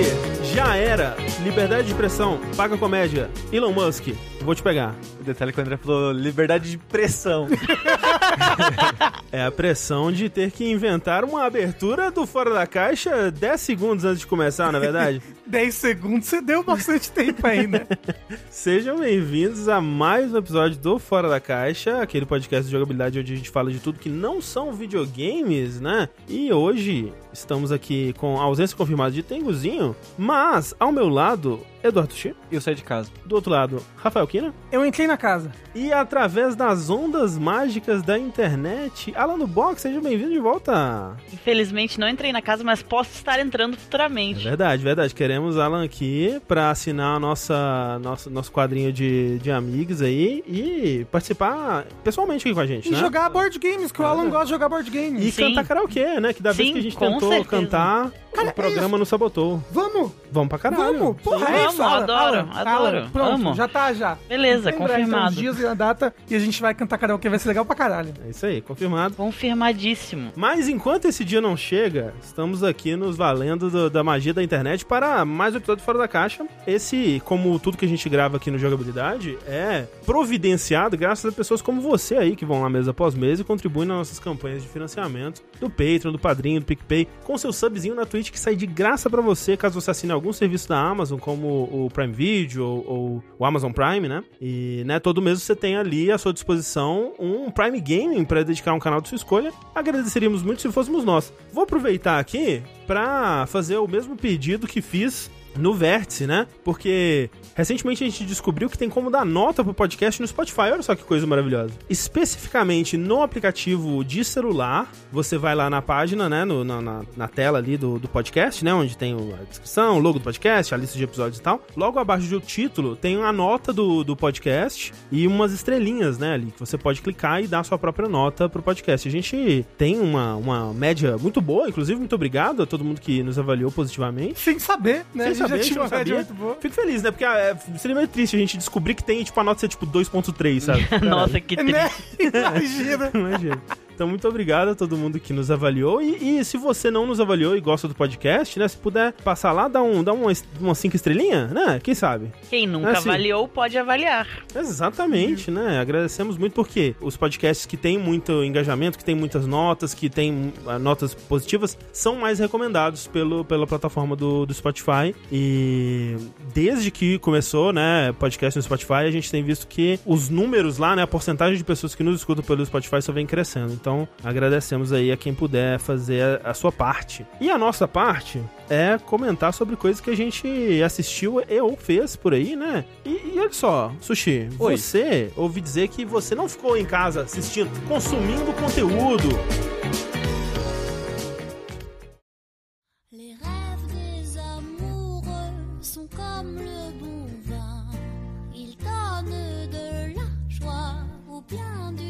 Twitter já era. Liberdade de expressão, paga comédia. Elon Musk, vou te pegar. O detalhe que o André falou, liberdade de pressão. É a pressão de ter que inventar uma abertura do Fora da Caixa 10 segundos antes de começar, na é verdade? 10 segundos, você deu bastante tempo ainda. Sejam bem-vindos a mais um episódio do Fora da Caixa, aquele podcast de jogabilidade onde a gente fala de tudo que não são videogames, né? E hoje estamos aqui com a ausência confirmada de Tenguzinho, mas ao meu lado, Eduardo Chi. Eu saí de casa. Do outro lado, Rafael Kina. Eu entrei na casa. E através das ondas mágicas da internet, Alan do Box, seja bem-vindo de volta. Infelizmente não entrei na casa, mas posso estar entrando futuramente. É verdade, verdade. Queremos Alan aqui para assinar a nossa, nossa, nosso quadrinho de, de amigos aí e participar pessoalmente aqui com a gente, e né? jogar board games, que o Alan gosta de jogar board games. E Sim. cantar karaokê, né? Que da vez Sim, que a gente tentou certeza. cantar, Cara, o programa é não sabotou. Vamos! Vamos pra caralho. Vamos! Porra, Sim, é vamos, adoro, Alan, adoro, Alan, pronto, amo. já tá, já. Beleza, confirmado. Então, os dias e a data e a gente vai cantar karaokê, vai ser legal pra caralho. É isso aí, confirmado. Confirmadíssimo. Mas enquanto esse dia não chega, estamos aqui nos valendo do- da magia da internet para mais um episódio Fora da Caixa. Esse, como tudo que a gente grava aqui no Jogabilidade, é providenciado graças a pessoas como você aí, que vão lá mês após mês e contribuem nas nossas campanhas de financiamento do Patreon, do Padrinho, do PicPay, com seu subzinho na Twitch que sai de graça para você, caso você assine algum serviço da Amazon, como o Prime Video ou, ou o Amazon Prime, né? E, né, todo mês você tem ali à sua disposição um Prime Gaming para dedicar um canal de sua escolha. Agradeceríamos muito se fôssemos nós. Vou aproveitar aqui para fazer o mesmo pedido que fiz no Vértice, né? Porque recentemente a gente descobriu que tem como dar nota pro podcast no Spotify. Olha só que coisa maravilhosa. Especificamente no aplicativo de celular, você vai lá na página, né? no- na, na- na tela ali do, do podcast, né? Onde tem a descrição, o logo do podcast, a lista de episódios e tal. Logo abaixo do título tem a nota do, do podcast e umas estrelinhas, né? Ali, que você pode clicar e dar a sua própria nota pro podcast. A gente tem uma, uma média muito boa, inclusive, muito obrigado a todo mundo que nos avaliou positivamente. Sem saber, né? Sem já tinha uma sabia. muito boa. Fico feliz, né? Porque é, seria meio triste a gente descobrir que tem, tipo, a nota ser tipo 2.3, sabe? Nossa, que triste. Né? Imagina. Imagina. Então, muito obrigado a todo mundo que nos avaliou. E, e se você não nos avaliou e gosta do podcast, né? Se puder passar lá, dar, um, dar uma, uma cinco estrelinhas, né? Quem sabe? Quem nunca Assim. avaliou pode avaliar. Exatamente, né? Agradecemos muito porque os podcasts que têm muito engajamento, que têm muitas notas, que têm ah, notas positivas, são mais recomendados pelo, pela plataforma do, do Spotify. E desde que começou, né, podcast no Spotify, a gente tem visto que os números lá, né, a porcentagem de pessoas que nos escutam pelo Spotify só vem crescendo. Então, agradecemos aí a quem puder fazer a, sua parte. E a nossa parte é comentar sobre coisas que a gente assistiu e ou fez por aí, né? E, e olha só, Sushi, Oi. você ouvi dizer que você não ficou em casa assistindo, consumindo conteúdo. Bien du.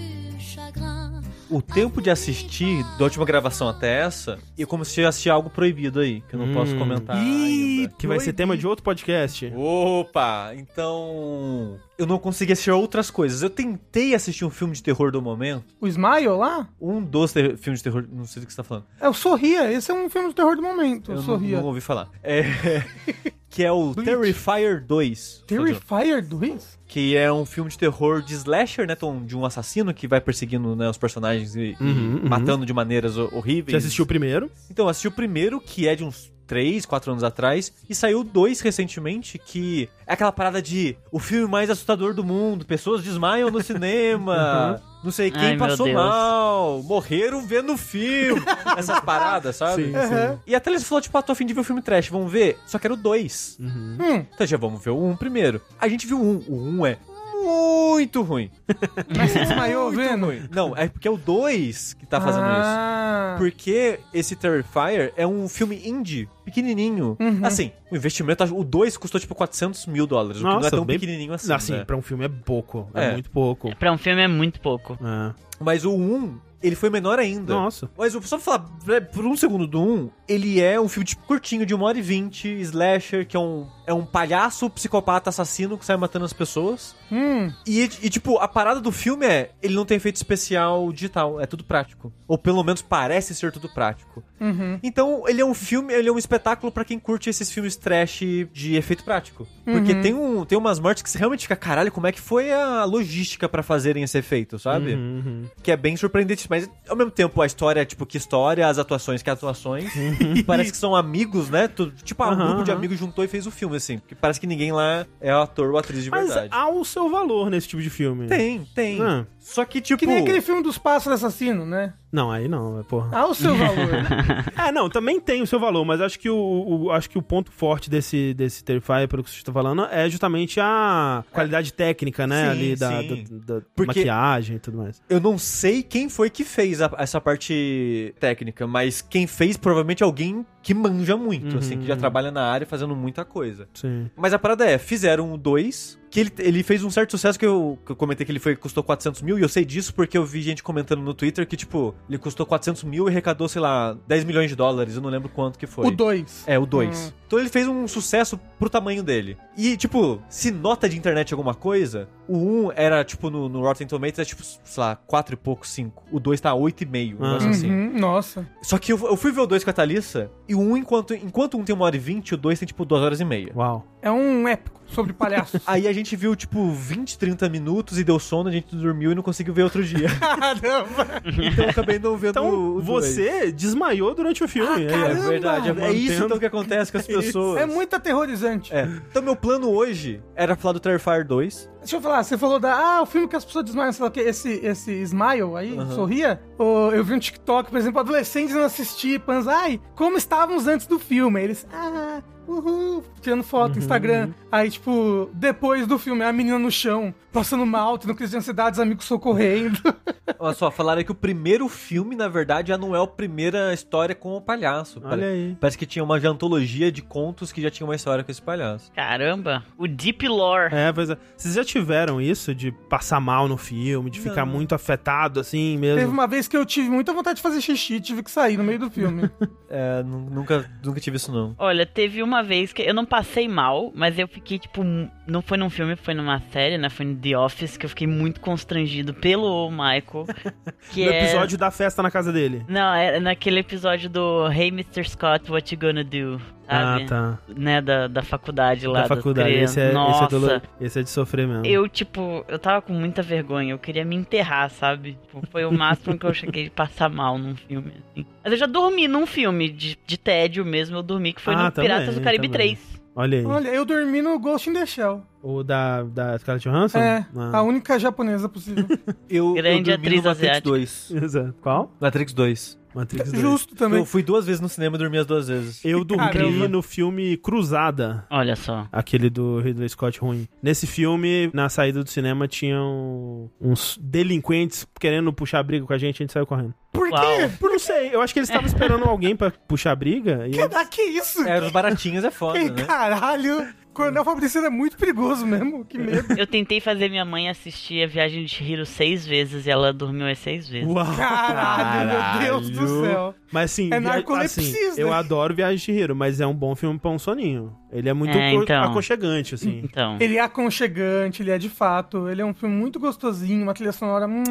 O tempo de assistir, da última gravação até essa, eu comecei a assistir algo proibido aí, que eu não Hum. posso comentar Ih. Que vai ser tema de outro podcast. Opa! Então. Eu não consegui assistir outras coisas. Eu tentei assistir um filme de terror do momento. O Smile lá? Um dos filmes de terror. Não sei do que você tá falando. É o Sorria. Esse é um filme de terror do momento. O Eu não, Sorria. não ouvi falar. É. que é o Bleach. Terrifier 2. Terrifier 2? Que é um filme de terror de slasher, né? Tom, De um assassino que vai perseguindo né, os personagens e, e Uhum, uhum. matando de maneiras ho- horríveis. Você assistiu o primeiro? Então, assisti o primeiro, que é de uns 3, 4 anos atrás, e saiu dois recentemente, que é aquela parada de o filme mais assustador do mundo, pessoas desmaiam no cinema, não sei quem Ai, passou mal, morreram vendo o filme, essas paradas, sabe? Sim, Aham. E até eles falou, tipo, ah, tô a fim de ver o filme trash, vamos ver? Só que era o 2. Uhum. Hum, Então já vamos ver o 1 um primeiro. A gente viu o 1, um. o 1 um é muito ruim. mas você desmaiou Muito vendo? ruim. Não, é porque é o 2 que tá fazendo isso. ah, Porque esse Terrifier é um filme indie, pequenininho. Uhum. Assim, o investimento, o 2 custou tipo 400 mil dólares, o que não é Nossa, tão bem- pequenininho assim. Assim, né? pra um filme é pouco. É, É. muito pouco. Pra um filme é muito pouco. É. Mas o 1 Ele foi menor ainda. Nossa. Mas só pra falar é, por um segundo do 1, ele é um filme tipo, curtinho, de 1 hora e 20, slasher, que é um, é um palhaço psicopata assassino que sai matando as pessoas. Hum, E, e, tipo, a parada do filme é, ele não tem efeito especial digital, é tudo prático. Ou pelo menos parece ser tudo prático. uhum. Então, ele é um filme, ele é um espetáculo pra quem curte esses filmes trash de efeito prático. Porque tem, um, tem umas mortes que você realmente fica, caralho, como é que foi a logística pra fazerem esse efeito, sabe? Uhum, uhum. Que é bem surpreendente, mas ao mesmo tempo a história, tipo, que história, as atuações, que atuações. parece que são amigos, né? Tipo, ah, um grupo de aham. amigos juntou e fez o filme, assim. Porque parece que ninguém lá é ator ou atriz de Mas verdade. há o seu valor nesse tipo de filme. Tem, tem. Ah. Só que, tipo. Que nem aquele filme dos pássaros assassinos, né? Não, aí não, é porra. Ah, o seu valor. É, não, também tem o seu valor, mas acho que o, o- acho que o ponto forte desse, desse Terrifier, pelo que você está falando, é justamente a qualidade técnica, né? Sim, ali da, sim. da- da Porque- maquiagem e tudo mais. Eu não sei quem foi que fez a- essa parte técnica, mas quem fez provavelmente alguém que manja muito, Uhum. assim, que já trabalha na área fazendo muita coisa. Sim. Mas a parada é, fizeram o 2, que ele, ele fez um certo sucesso que eu, que eu comentei que ele foi, custou 400 mil, e eu sei disso porque eu vi gente comentando no Twitter que, tipo, ele custou 400 mil e arrecadou, sei lá, 10 milhões de dólares, eu não lembro quanto que foi. o 2. É, o 2. Hum. Então ele fez um sucesso pro tamanho dele. E, tipo, se nota de internet alguma coisa, o 1 era, tipo, no, no Rotten Tomatoes, é tipo, sei lá, 4 e pouco, 5. O 2 tá 8,5, um Ah. negócio assim. Uhum, nossa. Só que eu, eu fui ver o 2 com a Thalissa, e 1, enquanto, enquanto um tem 1 hora e 20, o 2 tem, tipo, 2 horas e meia. Uau. É um épico sobre palhaços. Aí a gente viu, tipo, 20, 30 minutos e deu sono, a gente dormiu e não conseguiu ver outro dia. Caramba! então eu acabei não vendo Então, o, o dois. você desmaiou durante o filme. Ah. É caramba! verdade, é, é isso então que acontece com as pessoas. É muito aterrorizante. É. Então meu plano hoje era falar do Terrifier 2. Deixa eu falar, você falou da. Ah, o filme que as pessoas desmaiam, sei lá o que, esse, esse Smile aí, sorria. Ô, eu vi um TikTok, por exemplo, adolescentes não assistir, pans, ai, como estávamos antes do filme? Eles, ah, uhul, tirando foto no Instagram. Aí, tipo, depois do filme, a menina no chão, passando mal, tendo crise de ansiedade, os amigos socorrendo. Olha só, falaram que o primeiro filme, na verdade, já não é a primeira história com o palhaço. Olha aí. Parece que tinha uma antologia de contos que já tinha uma história com esse palhaço. Caramba, o Deep Lore. É, pois é. Vocês já tiveram isso de passar mal no filme, de ficar Não. muito afetado assim Teve mesmo? uma vez que eu tive muita vontade de fazer xixi, tive que sair no meio do filme. É, nu- nunca, nunca tive isso não. Olha, teve uma vez que eu não passei mal, mas eu fiquei, tipo, não foi num filme, foi numa série, né? Foi no The Office, que eu fiquei muito constrangido pelo Michael. Que No é... episódio da festa na casa dele. Não, é naquele episódio do Hey Mr. Scott, what you gonna do? Sabe? Ah, tá. Né, da, da faculdade lá. da faculdade. crianças. Esse é, esse, é Nossa, dolo- esse é de sofrer mesmo. eu, tipo, eu tava com muita vergonha, eu queria me enterrar, sabe? Tipo, foi o máximo que eu cheguei de passar mal num filme, assim. Mas eu já dormi num filme de, de tédio mesmo, eu dormi, que foi Ah, no Piratas também, do Caribe também. 3. Olha aí. Olha, eu dormi no Ghost in the Shell. O da, da Scarlett Johansson? É, Ah. a única japonesa possível. Eu, Grande eu dormi atriz no Matrix asiática. 2. Exato. Qual? Matrix 2. Matrix 2. Justo também. Eu fui duas vezes no cinema e dormi as duas vezes. Eu dormi Caramba. no filme Cruzada. Olha só. Aquele do Ridley Scott ruim. Nesse filme, na saída do cinema, tinham uns delinquentes querendo puxar briga com a gente, a gente saiu correndo. Por quê? Uau. Por não sei, eu acho que eles estavam esperando alguém pra puxar briga. E Que, ah, que isso? É, os baratinhos é foda, Que né? caralho! Coronel Fabricino é muito perigoso mesmo, que medo. Eu tentei fazer minha mãe assistir a Viagem de Chihiro seis vezes e ela dormiu as seis vezes. Uau, Caralho, meu Deus do caralho. céu. Mas assim, É via- narcolepsia, assim, né? eu adoro Viagem de Hiro, mas é um bom filme pra um soninho. Ele é muito É, então. aconchegante, assim. Então. Ele é aconchegante, ele é de fato. Ele é um filme muito gostosinho, uma trilha sonora. hum.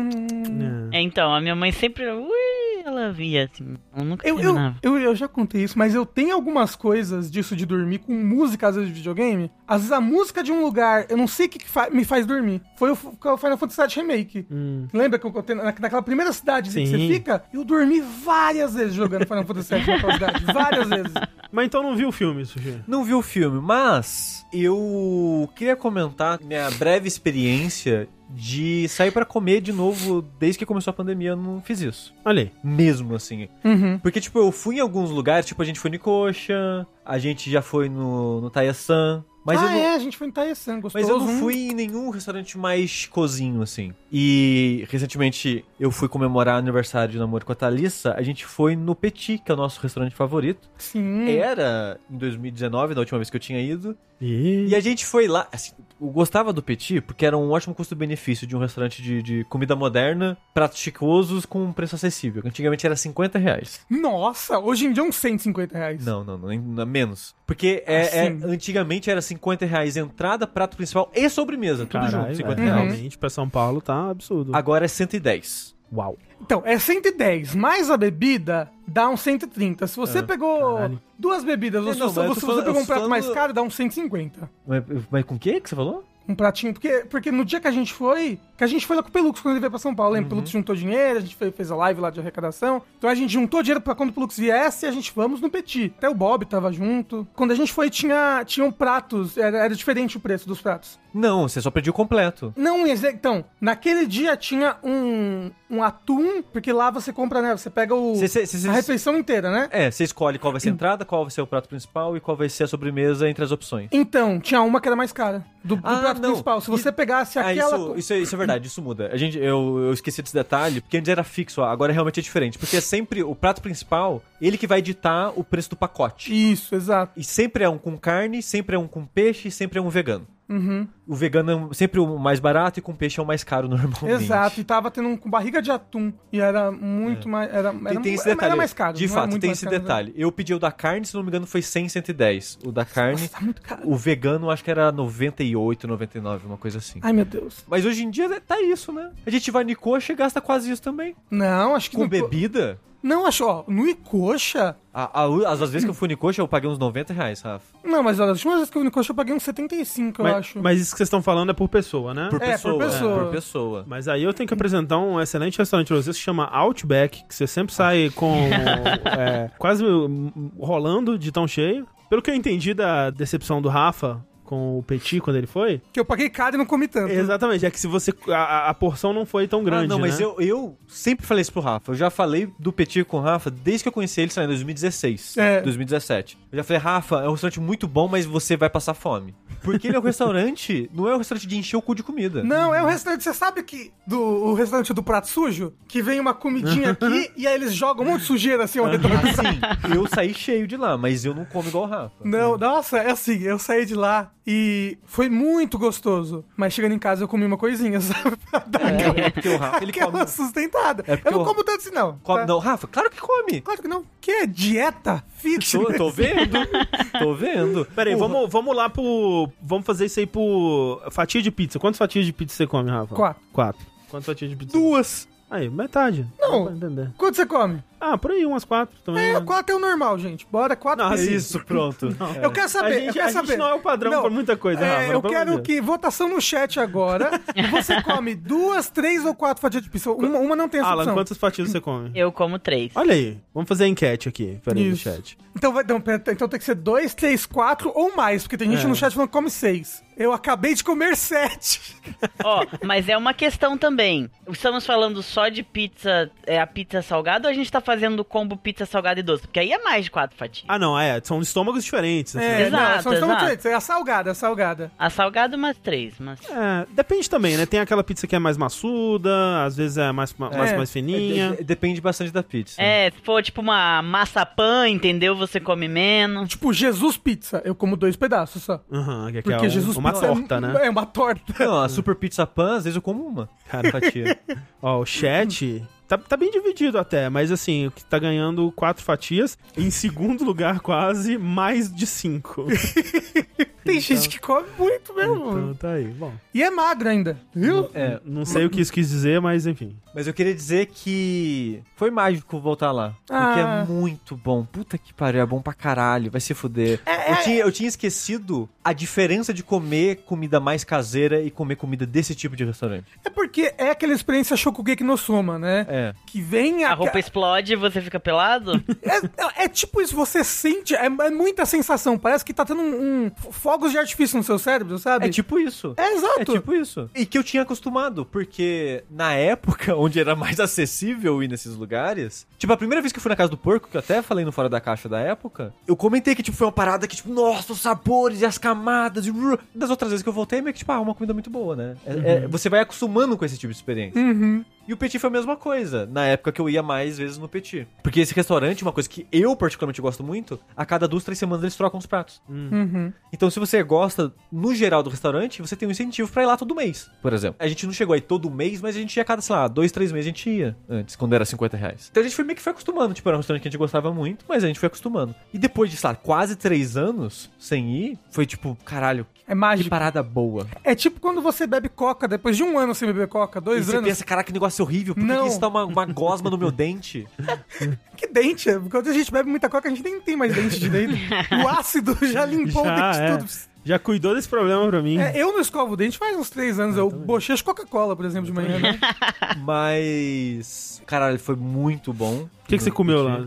É. É, então, a minha mãe sempre. Ui, ela via, assim. Ela nunca Eu, eu, eu, eu já contei isso, mas eu tenho algumas coisas disso de dormir com música, às vezes, de videogame. Às vezes a música de um lugar, eu não sei o que, que fa- me faz dormir. Foi o, Final Fantasy VII Remake. Hum. Lembra que eu contei na- naquela primeira cidade que você fica? Eu dormi várias vezes jogando Final Fantasy VII naquela cidade. Várias vezes. Mas então não viu o filme, Sushi? Não vi o filme, mas eu queria comentar minha breve experiência de sair pra comer de novo desde que começou a pandemia. Eu não fiz isso. Olha aí. Mesmo assim. Uhum. Porque, tipo, eu fui em alguns lugares, tipo, a gente foi no Coxa, a gente já foi no, no Taiasan, Mas ah, eu não, é, a gente foi em Taesan, gostoso. Mas eu não fui em nenhum restaurante mais cozinho, assim. E recentemente eu fui comemorar aniversário de namoro com a Thalissa. A gente foi no Petit, que é o nosso restaurante favorito. Sim. Era em 2019, na última vez que eu tinha ido. E... E a gente foi lá. Assim, eu gostava do Petit porque era um ótimo custo-benefício de um restaurante de, de comida moderna, pratos chicosos com um preço acessível. Antigamente era 50 reais. Nossa, hoje em dia é uns 150 reais. Não, não, não, não menos. Porque é, é- Assim. antigamente era 50 reais entrada, prato principal e sobremesa. Tudo Caralho, junto, 50 velho, reais. realmente pra São Paulo tá absurdo. Agora é 110. Uau. Então, é 110, mais a bebida dá uns 130. Se você Ah, pegou caralho. duas bebidas, ou É, se, não, você- se pegou um prato mais caro, dá uns 150. Mas, mas com o que que você falou? Um pratinho, porque, porque no dia que a gente foi, que a gente foi lá com o Pelux quando ele veio pra São Paulo, lembra? O Pelux juntou dinheiro, a gente fez, a live lá de arrecadação. Então a gente juntou dinheiro pra quando o Pelux viesse e a gente vamos no Petit. Até o Bob tava junto. Quando a gente foi, tinha, tinham pratos, era, era diferente o preço dos pratos. Não, você só pediu completo. Não, exe- então, naquele dia tinha um, um atum, porque lá você compra, né? Você pega o, Cê- cê- cê- a refeição inteira, né? É, você escolhe qual vai ser a entrada, qual vai ser o prato principal e qual vai ser a sobremesa entre as opções. Então, tinha uma que era mais cara, do, do Ah, não. principal. Se você pegasse Ah, aquela... isso, isso, é, isso é verdade, isso muda. A gente, eu, eu esqueci desse detalhe, porque antes era fixo, agora realmente é diferente. Porque é sempre o prato principal, ele que vai ditar o preço do pacote. Isso, exato. E sempre é um com carne, sempre é um com peixe, sempre é um vegano. Uhum. O vegano é sempre o mais barato e com peixe é o mais caro normalmente. Exato, e tava tendo um com barriga de atum. E era muito mais. Era, era, Tem, esse era- detalhe. era mais caro. De fato, tem esse caro, né? detalhe. Eu pedi o da carne, se não me engano, foi 100, 110. O da carne. Nossa, tá muito caro. O vegano acho que era 98, 99, uma coisa assim. Ai, meu Deus. Mas hoje em dia tá isso, né? A gente vai no coxa e gasta quase isso também. Não, acho que. Com no- bebida? Não, acho, ó, no Icoxa. A- a- as, as vezes que eu fui no coxa, eu paguei uns 90 reais, Rafa. Não, mas as últimas vezes que eu fui no Icoxa eu paguei uns 75, eu Mas, acho. mas isso que vocês estão falando é por pessoa, né? Por É, por pessoa. pessoa. por pessoa. Mas aí eu tenho que apresentar um excelente restaurante pra vocês que se chama Outback, que você sempre sai com é, quase rolando de tão cheio. Pelo que eu entendi da decepção do Rafa com o Petit quando ele foi, Que eu paguei caro e não comi tanto. exatamente, é que se você a, a- porção não foi tão grande, ah, não, mas né? eu, eu sempre falei isso pro Rafa. Eu já falei do Petit com o Rafa desde que eu conheci ele, sei lá, em 2016, É. 2017. Eu já falei, Rafa, é um restaurante muito bom, mas você vai passar fome. Porque ele é um restaurante, não é um restaurante de encher o cu de comida. Não, é um restaurante, você sabe que do o restaurante do prato sujo, que vem uma comidinha aqui e aí eles jogam um monte de sujeira assim ao redor. Assim, eu saí cheio de lá, mas eu não como igual o Rafa. Não, nossa, é assim, eu saí de lá e foi muito gostoso. Mas chegando em casa eu comi uma coisinha, sabe? Aquela, É, porque o Rafa, ele come... sustentada. É porque eu não como tanto assim, não. come tá? Não, Rafa, claro que come. Claro que não. Que é dieta fitness. Tô, tô vendo, tô vendo. Peraí, vamos, vamos lá pro. Vamos fazer isso aí por. Fatia de pizza. Quantas fatias de pizza você come, Rafa? Quatro. Quatro. Quantas fatias de pizza? Duas. Aí, metade. Não. Entender. Quanto você come? Ah, por aí, umas quatro também. É, quatro é o normal, gente. Bora, quatro Não, pizzas. Isso, pronto. Eu quero saber, a eu gente, quero a saber. gente não é o padrão Não, pra muita coisa, É, Rafa. eu quero Deus. que votação no chat agora. Você come duas, três ou quatro fatias de pizza. Uma, uma não tem essa Alan, opção. quantas fatias você come? Eu como três. Olha aí, vamos fazer a enquete aqui. Peraí, no chat. Então, vai, então, pera- então tem que ser dois, três, quatro ou mais, porque tem gente É. no chat falando que come seis. Eu acabei de comer sete. Ó, mas é uma questão também. Estamos falando só de pizza, é a pizza salgada ou a gente tá fazendo combo pizza salgada e doce? Porque aí é mais de quatro fatias. Ah, não, é. São estômagos diferentes. assim. É, Exato, não, são exato. diferentes. É a salgada, a salgada. A salgada umas três, mas... É, depende também, né? Tem aquela pizza que é mais maçuda, às vezes é mais, mais, É. mais fininha. De- Depende bastante da pizza. É, se for tipo uma massa pan, entendeu? Você come menos. Tipo, Jesus Pizza, eu como dois pedaços só. Aham, que é, Porque um- Jesus uma Pizza torta, é, né? É uma torta. Não, a Super Pizza Pan, às vezes eu como uma. Cara, Fatia. Ó, o chat tá, tá bem dividido até, mas assim, o que tá ganhando quatro fatias. Em segundo lugar, quase, mais de cinco. Tem gente que come muito mesmo. então tá aí, bom. E é magro ainda, viu? É, Não sei o que isso quis dizer, mas enfim. mas eu queria dizer que foi mágico voltar lá. Porque Ah. é muito bom. Puta que pariu, é bom pra caralho, vai se fuder. É, eu, é- tinha, eu tinha esquecido a diferença de comer comida mais caseira e comer comida desse tipo de restaurante. É porque é aquela experiência Shokugeki no Soma, né? É. É. Que vem A a. roupa explode e você fica pelado? É, é tipo isso, você sente, é, é muita sensação. Parece que tá tendo um, um fogos de artifício no seu cérebro, sabe? É tipo isso. É, exato. É tipo isso. E que eu tinha acostumado, porque na época onde era mais acessível ir nesses lugares. Tipo, a primeira vez que eu fui na casa do porco, que eu até falei no Fora da Caixa da época, eu comentei que, tipo, foi uma parada que, tipo, nossa, os sabores e as camadas. E... Das outras vezes que eu voltei, meio que, tipo, ah, uma comida muito boa, né? É- é- você vai acostumando com esse tipo de experiência. Uhum. E o Petit foi a mesma coisa, na época que eu ia mais vezes no Petit. Porque esse restaurante, uma coisa que eu particularmente gosto muito, a cada duas, três semanas eles trocam os pratos. Uhum. Então, se você gosta, no geral, do restaurante, você tem um incentivo pra ir lá todo mês, por exemplo. A gente não chegou aí todo mês, mas a gente ia a cada, sei lá, dois, três meses a gente ia antes, quando era 50 reais. Então a gente foi meio que foi acostumando. Tipo, era um restaurante que a gente gostava muito, mas a gente foi acostumando. E depois de, sei lá, quase três anos sem ir, foi tipo, caralho, É que mágico. parada boa. É tipo quando você bebe coca, depois de um ano sem beber coca, E dois você anos. pensa, caraca, que negócio horrível, por que, Não. que isso tá uma, uma gosma no meu dente? Que dente? é? Quando a gente bebe muita coca, a gente nem tem mais dente direito. o ácido já limpou Já, o dente é. todo. Já cuidou desse problema pra mim. É, eu não escovo o dente faz uns três anos. eu bochecho Coca-Cola, por exemplo, de manhã, né? Mas, caralho, foi muito bom. O que, que você comeu lá?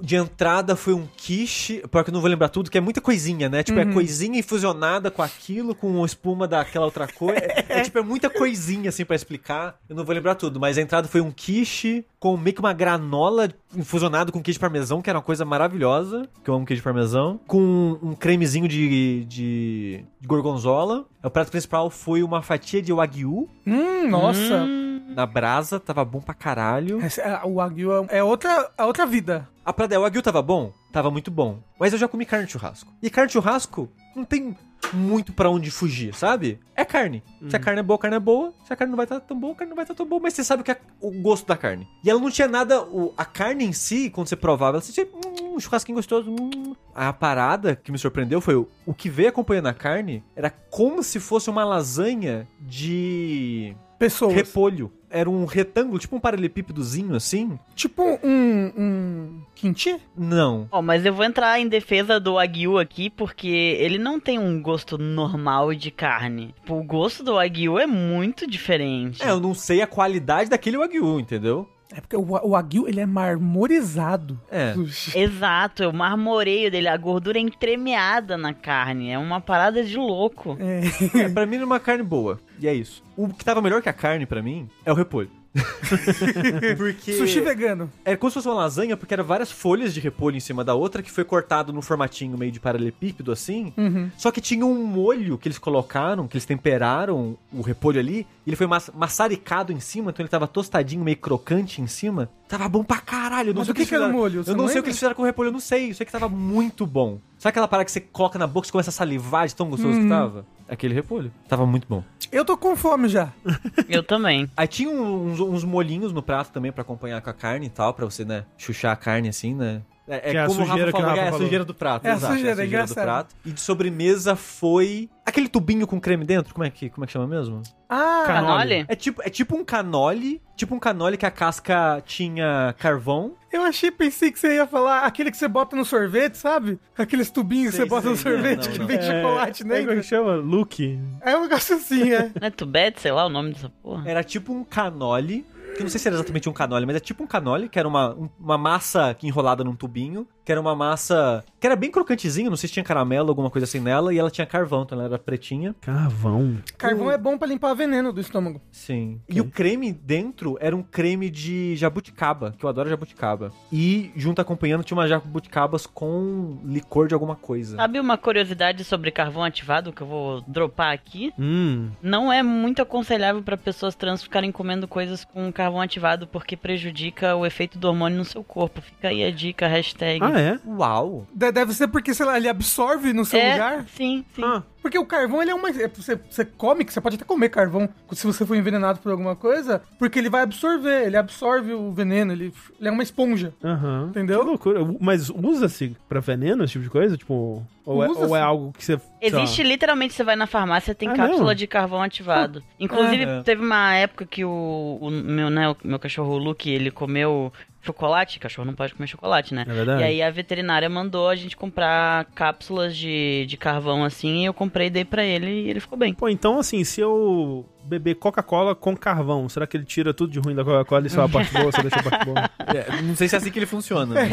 De entrada foi um quiche, pior que eu não vou lembrar tudo, que é muita coisinha, né? Tipo, é coisinha infusionada com aquilo, com espuma daquela outra coisa. É, é, tipo, é muita coisinha, assim, pra explicar. Eu não vou lembrar tudo, mas a entrada foi um quiche com meio que uma granola infusionada com queijo parmesão, que era uma coisa maravilhosa, que eu amo queijo parmesão. Com um cremezinho de, de, de gorgonzola. O prato principal foi uma fatia de wagyu Hum, nossa. Na brasa, tava bom pra caralho. Essa- é, o Wagyu é- é outra, é outra vida. A Prada, o Wagyu tava bom? Tava muito bom. Mas eu já comi carne de churrasco. E carne de churrasco não tem muito pra onde fugir, sabe? É carne. Se a carne é boa, a carne é boa. Se a carne não vai estar tão boa, a carne não vai estar tão boa. Mas você sabe o que é o gosto da carne. E ela não tinha nada... o- a carne em si, quando você provava, ela sentia hum, um churrasquinho gostoso. hum. A parada que me surpreendeu foi o, o que veio acompanhando a carne era como se fosse uma lasanha de Pessoas. repolho. Era um retângulo, tipo um paralelepípedozinho assim. Tipo um, um quinti? Não. Ó, mas eu vou entrar em defesa do Wagyu aqui, porque ele não tem um gosto normal de carne. Tipo, O gosto do Wagyu é muito diferente. É, eu não sei a qualidade daquele Wagyu, entendeu? É porque o, o Wagyu, ele é marmorizado. É. Exato, é o marmoreio dele, a gordura é entremeada na carne. É uma parada de louco. É. É, pra mim era uma carne boa. E é isso. O que tava melhor que a carne pra mim é o repolho. porque Sushi vegano. era como se fosse uma lasanha, porque era várias folhas de repolho em cima da outra, que foi cortado num formatinho meio de paralelepípedo assim. Uhum. Só que tinha um molho que eles colocaram, que eles temperaram o repolho ali, e ele foi mas- maçaricado em cima, então ele tava tostadinho, meio crocante em cima. Tava bom pra caralho. Eu não Mas sei o que eles que era o molho? Você Eu não não sei o que eles fizeram com o repolho, eu não sei. Eu sei que tava muito bom. Sabe aquela parada que você coloca na boca e começa a salivar de tão gostoso Uhum. que tava? Aquele repolho. Tava muito bom. Eu tô com fome já. Eu também. Aí tinha uns, uns molhinhos no prato também pra acompanhar com a carne e tal, pra você, né, chuchar a carne assim, né? É, Que é a sujeira que o Rafa é a falou. sujeira do prato, É a exato, sujeira, é do prato. E de sobremesa foi aquele tubinho com creme dentro, como é que, como é que chama mesmo? Ah, Canole? É tipo, é tipo um canole, tipo um canole que a casca tinha carvão. eu achei, pensei que você ia falar aquele que você bota no sorvete, sabe? Aqueles tubinhos que Sei, você bota no sei, sorvete não, que não. vem chocolate é, como é que chama? Luke. É um negócio assim, é. Não é Tubete, sei lá o nome dessa porra. Era tipo um canole, que eu não sei se era exatamente um canole, mas é tipo um canole, que era uma, um- uma massa enrolada num tubinho, que era uma massa que era bem crocantezinha, não sei se tinha caramelo, alguma coisa assim nela, e ela tinha carvão, então ela era pretinha. Carvão. Carvão é bom pra limpar veneno do estômago. Sim. E o creme dentro era um creme de jabuticaba, que eu adoro jabuticaba. E junto acompanhando tinha umas jabuticabas com licor de alguma coisa. Sabe uma curiosidade sobre carvão ativado que eu vou dropar aqui? Hum. Não é muito aconselhável para pessoas trans ficarem comendo coisas com carvão ativado porque prejudica o efeito do hormônio no seu corpo. Fica aí a dica, hashtag. Ah, é? Uau! De- Deve ser porque, sei lá, ele absorve no seu é, lugar. sim, sim. Ah, Porque o carvão, ele é uma. é, Você, você come, que você pode até comer carvão se você for envenenado por alguma coisa, porque ele vai absorver, ele absorve o veneno, ele, ele é uma esponja. aham. Entendeu? Que loucura. Mas usa-se pra veneno, esse tipo de coisa? Tipo, ou é, ou é algo que você... sei lá, Existe literalmente, você vai na farmácia, tem Ah, cápsula não? de carvão ativado. Inclusive, É. teve uma época que o, o meu, né, o meu cachorro o Luke, ele comeu chocolate, cachorro não pode comer chocolate, né? É verdade. E aí a veterinária mandou a gente comprar cápsulas de, de carvão assim, e eu comprei e dei pra ele e ele ficou bem. Pô, então assim, se eu beber Coca-Cola com carvão, será que ele tira tudo de ruim da Coca-Cola e só a parte boa, só deixa a parte boa? É, não sei se é assim que ele funciona.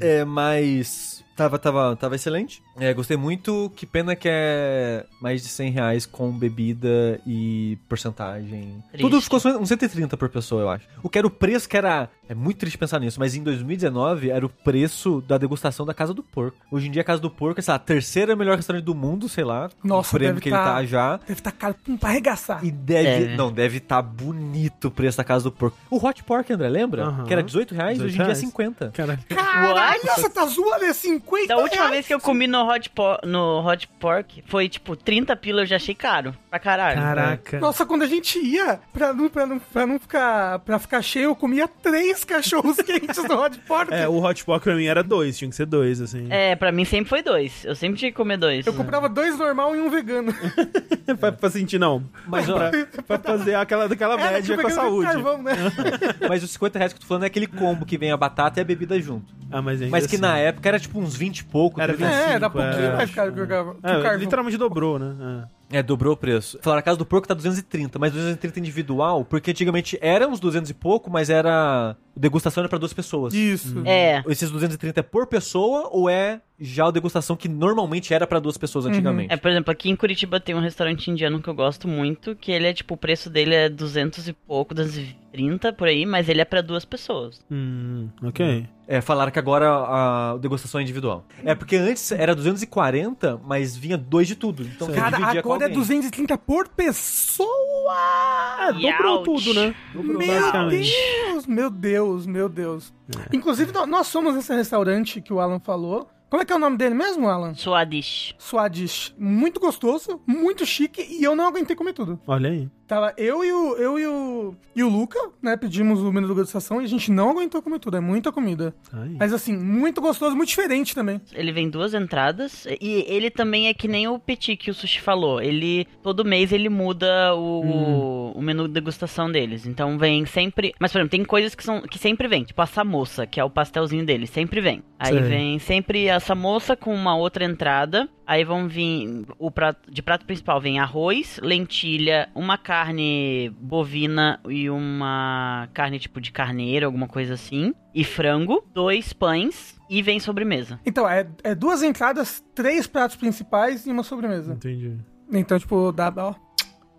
É, mas tava, tava, tava excelente. É, gostei muito. Que pena que é mais de 100 reais com bebida e porcentagem. Triste. Tudo ficou uns 130 por pessoa, eu acho. O que era o preço que era. É muito triste pensar nisso, mas em 2019 era o preço da degustação da Casa do Porco. Hoje em dia a Casa do Porco é, sei lá, a terceira melhor restaurante do mundo, sei lá. Nossa, o prêmio deve que ele tá- tá já. Deve estar caro pum, pra arregaçar. E deve. Deve. Não, deve estar bonito o preço da Casa do Porco. O Hot Pork, André, lembra? Que era 18 reais, 18 hoje em dia é reais. 50. Caralho. Caralho, What? você tá zoando, é 50 Da última reais? vez que eu comi no hot, po- no hot pork, foi tipo 30 pila, eu já achei caro. Pra caralho. Caraca. Nossa, quando a gente ia, pra não, pra não, pra não ficar, pra ficar cheio, eu comia três cachorros quentes no Hot Pork. É, o Hot Pot pra mim era dois, tinha que ser dois, assim. É, pra mim sempre foi dois. Eu sempre tinha que comer dois. Eu comprava dois normal e um vegano. pra, pra sentir, não. Mas, ó, pra, pra fazer aquela, daquela Era média tipo com a saúde. Carvão, né? mas os 50 reais que eu tô falando é aquele combo que vem a batata e a bebida junto. Ah, mas ainda Mas que assim. na época era tipo uns 20 e pouco. Era 30. 25, é, era pouquinho é, mais caro que o carvão. que o É, carvão. literalmente dobrou, né? É, dobrou o preço. Falaram, a casa do porco tá 230, mas 230 individual, porque antigamente era uns 200 e pouco, mas era. Degustação era pra duas pessoas. Isso. É. Esses 230 é por pessoa ou é já a degustação que normalmente era pra duas pessoas antigamente? É, por exemplo, aqui em Curitiba tem um restaurante indiano que eu gosto muito, que ele é tipo, o preço dele é 200 e pouco, 230 por aí, mas ele é pra duas pessoas. É. Hum, ok. É, falaram que agora a degustação é individual. É, porque antes era 240, mas vinha dois de tudo. Então você Cara, agora é alguém. 230 por pessoa! É, dobrou tudo, né? Dobrou Meu. Deus, meu Deus, meu Deus. É. Inclusive, nó- nós somos nesse restaurante que o Alan falou. Como é que é o nome dele mesmo, Alan? Swadish. Swadish. Muito gostoso, muito chique e eu não aguentei comer tudo. Olha aí. Tava eu e o, eu e o, e o Luca, né? Pedimos o menu da degustação e a gente não aguentou comer tudo. É muita comida. Tá aí. Mas assim, muito gostoso, muito diferente também. Ele vem duas entradas e ele também é que nem o Petit que o Sushi falou. Ele todo mês ele muda o, o menu de degustação deles. Então vem sempre, mas por exemplo, tem coisas que são que sempre vem, tipo a samosa, que é o pastelzinho dele, sempre vem. Aí Sei. vem sempre a samosa com uma outra entrada. Aí vão vir o prato de prato principal vem arroz, lentilha, uma carne bovina e uma carne tipo de carneiro, alguma coisa assim, e frango, dois pães e vem sobremesa. Então, é, é duas entradas, três pratos principais e uma sobremesa. Entendi. Então, tipo, dá, ó,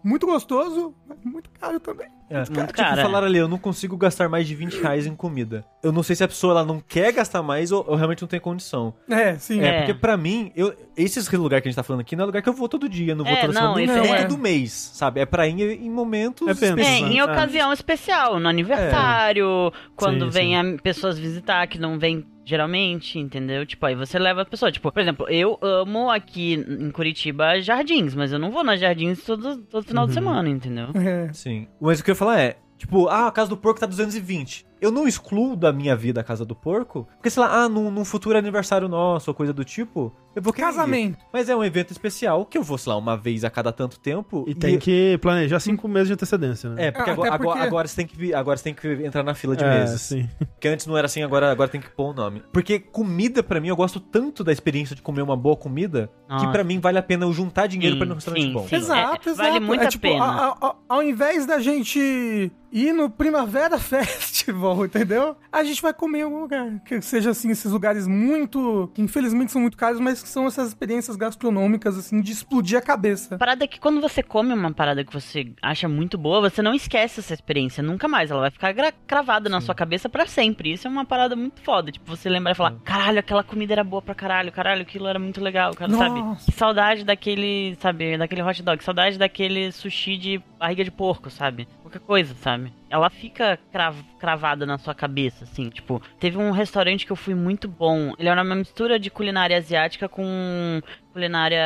muito gostoso, muito caro também. É, Muito tipo, cara. falaram ali, eu não consigo gastar mais de 20 reais em comida. Eu não sei se a pessoa ela não quer gastar mais ou, ou realmente não tem condição. É, sim. É, É. porque pra mim, eu, esses lugares que a gente tá falando aqui não é lugar que eu vou todo dia, não vou É, toda não, semana, esse é- todo mês, sabe? É pra ir em momentos É pena. É, em É. ocasião especial, no aniversário, quando Sim, vem sim. a- pessoas visitar que não vem geralmente, entendeu? Tipo, aí você leva a pessoa. Tipo, por exemplo, eu amo aqui em Curitiba jardins, mas eu não vou nas jardins todo, todo final Uhum. de semana, entendeu? Sim. Mas o que eu ia falar é, tipo, ah, a casa do porco tá 220. Eu não excluo da minha vida a casa do porco, porque sei lá, ah, num, num futuro aniversário nosso ou coisa do tipo, eu vou querer ir. Casamento. Mas é um evento especial que eu vou, sei lá, uma vez a cada tanto tempo. E tem que planejar cinco meses de antecedência, né? É, porque, Ah, agora, porque- agora, agora você tem que, agora você tem que entrar na fila de É, meses. sim. Porque antes não era assim, agora, agora tem que pôr o nome. Porque comida, pra mim, eu gosto tanto da experiência de comer uma boa comida, que Nossa. pra mim vale a pena eu juntar dinheiro pra ir num restaurante sim, bom. sim. Exato, É, exato. vale muito é, a tipo, pena. a- a- a- ao invés da gente ir no Primavera Festival, entendeu? A gente vai comer em algum lugar. Que seja assim, esses lugares muito. que infelizmente são muito caros, mas que são essas experiências gastronômicas, assim, de explodir a cabeça. Parada é que quando você come uma parada que você acha muito boa, você não esquece essa experiência nunca mais. Ela vai ficar cravada na sua cabeça pra sempre. Isso é uma parada muito foda. Tipo, você lembrar e falar: caralho, aquela comida era boa pra caralho, caralho, aquilo era muito legal, cara, sabe? Que saudade daquele, sabe, daquele hot dog, saudade daquele sushi de barriga de porco, sabe? Qualquer coisa, sabe? Ela fica crav- cravada na sua cabeça, assim. Tipo, teve um restaurante que eu fui muito bom. Ele era uma mistura de culinária asiática com culinária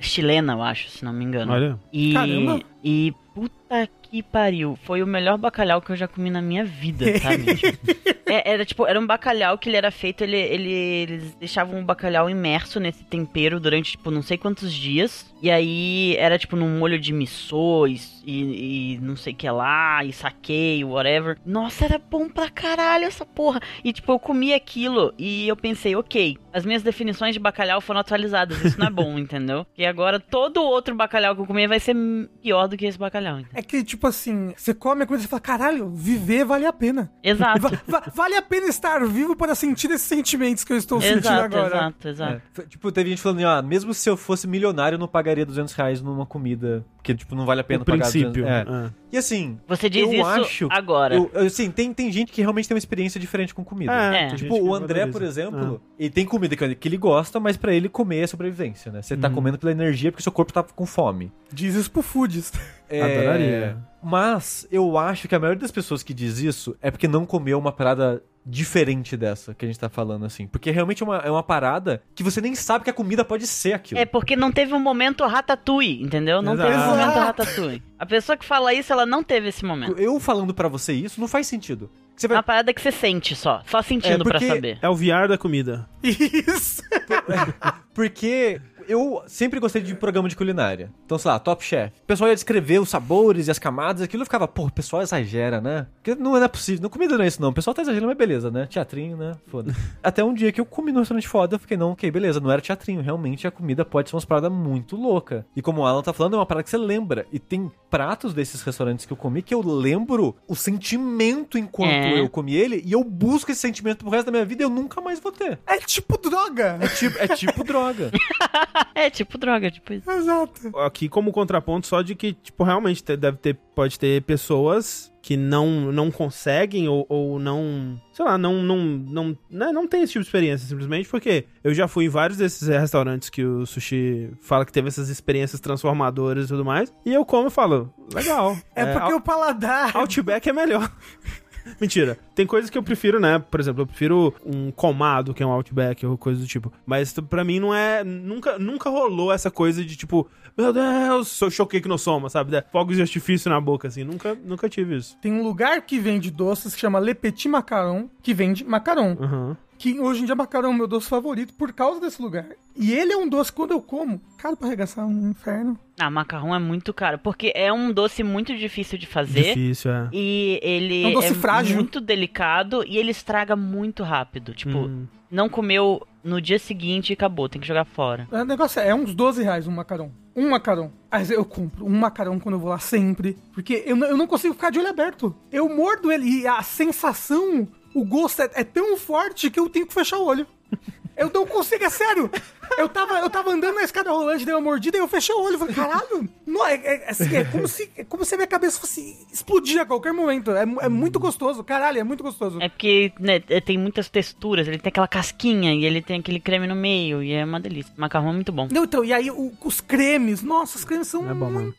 chilena, eu acho, se não me engano. Olha. E, Caramba. e puta que pariu. Foi o melhor bacalhau que eu já comi na minha vida, sabe? É- era tipo, era um bacalhau que ele era feito, ele, ele- eles deixavam o bacalhau imerso nesse tempero durante, tipo, não sei quantos dias. E aí era tipo num molho de missô e, e- e não sei o que lá, e saquei, whatever. Nossa, era bom pra caralho essa porra. E tipo, eu comi aquilo e eu pensei, ok, as minhas definições de bacalhau foram atualizadas. Isso não é bom, entendeu? E agora todo outro bacalhau que eu comer vai ser pior do que esse bacalhau. entendeu? É que, tipo assim, você come a comida e fala, caralho, viver vale a pena. Exato. Va- va- vale a pena estar vivo para sentir esses sentimentos que eu estou sentindo Exato, agora. exato, exato. É. Tipo, teve gente falando, ah, mesmo se eu fosse milionário, eu não pagaria 200 reais numa comida. Porque, tipo, não vale a pena O pagar princípio. 200. É. é. E assim, Você diz eu isso acho. agora. Eu, eu, assim, tem, tem gente que realmente tem uma experiência diferente com comida. É. tem Tipo, o André, valoriza. por exemplo, ele tem comida que, que ele gosta, mas pra ele comer é sobrevivência, né? Você tá Uhum. comendo pela energia porque seu corpo tá com fome. Diz isso pro Foods. É, Adoraria. Mas eu acho que a maioria das pessoas que diz isso é porque não comeu uma parada diferente dessa que a gente tá falando, assim. Porque realmente é uma, é uma parada que você nem sabe que a comida pode ser aquilo. É porque não teve um momento ratatouille, entendeu? Não teve um Exato. momento ratatouille. A pessoa que fala isso, ela não teve esse momento. Eu falando pra você isso não faz sentido. Você É vai... uma parada que você sente só. Só sentindo É, pra porque- saber. É o VR da comida. Isso. Porque eu sempre gostei de programa de culinária. Então, sei lá, Top Chef. O pessoal ia descrever os sabores e as camadas, aquilo eu ficava, pô, o pessoal exagera, né? Porque não é possível. Não, comida não é isso, não. O pessoal tá exagerando, mas beleza, né? Teatrinho, né? Foda. Até um dia que eu comi no restaurante foda, eu fiquei, não, ok, beleza, não era teatrinho. Realmente a comida pode ser umas paradas muito louca. E como o Alan tá falando, é uma parada que você lembra. E tem pratos desses restaurantes que eu comi que eu lembro o sentimento enquanto É. eu comi ele, e eu busco esse sentimento pro resto da minha vida e eu nunca mais vou ter. É tipo droga. É tipo, é tipo droga. É tipo droga, tipo isso. Exato. Aqui como contraponto só de que, tipo, realmente te- deve ter, pode ter pessoas que não, não conseguem ou, ou não, sei lá, não, não, não, né, não tem esse tipo de experiência, simplesmente porque eu já fui em vários desses restaurantes que o Sushi fala que teve essas experiências transformadoras e tudo mais, e eu como e falo, legal. É, porque Out- o paladar. Outback é melhor. Mentira. Tem coisas que eu prefiro, né? Por exemplo, eu prefiro um comado, que é um Outback ou coisa do tipo. Mas pra mim não é. Nunca, nunca rolou essa coisa de tipo, meu Deus, sou choquei que não soma, sabe? Fogos de artifício na boca, assim. Nunca, nunca tive isso. Tem um lugar que vende doces que chama Le Petit Macaron, que vende macaron. Aham. Que hoje em dia macaron é o meu doce favorito por causa desse lugar. E ele é um doce, quando eu como, caro pra arregaçar um inferno. Ah, macarrão é muito caro. Porque é um doce muito difícil de fazer. Difícil, é. E ele É um doce frágil. muito delicado e ele estraga muito rápido. Tipo, Hum. não comeu no dia seguinte e acabou, tem que jogar fora. O negócio é, é uns 12 reais um macarão. Um macarão. Mas eu compro um macarão quando eu vou lá sempre. Porque eu, não- eu não consigo ficar de olho aberto. Eu mordo ele e a sensação, o gosto é, é tão forte que eu tenho que fechar o olho. Eu não consigo, é sério. Eu tava, eu tava andando na escada rolante, dei uma mordida e eu fechei o olho. Falei, caralho, não, é, é, assim, é como se, é como se a minha cabeça fosse explodir a qualquer momento. É, é muito gostoso, caralho, é muito gostoso. É porque né, é- tem muitas texturas, ele tem aquela casquinha e ele tem aquele creme no meio e é uma delícia. Macarrão é muito bom. Não, então, e aí o- os cremes, nossa, os cremes são É bom, mano.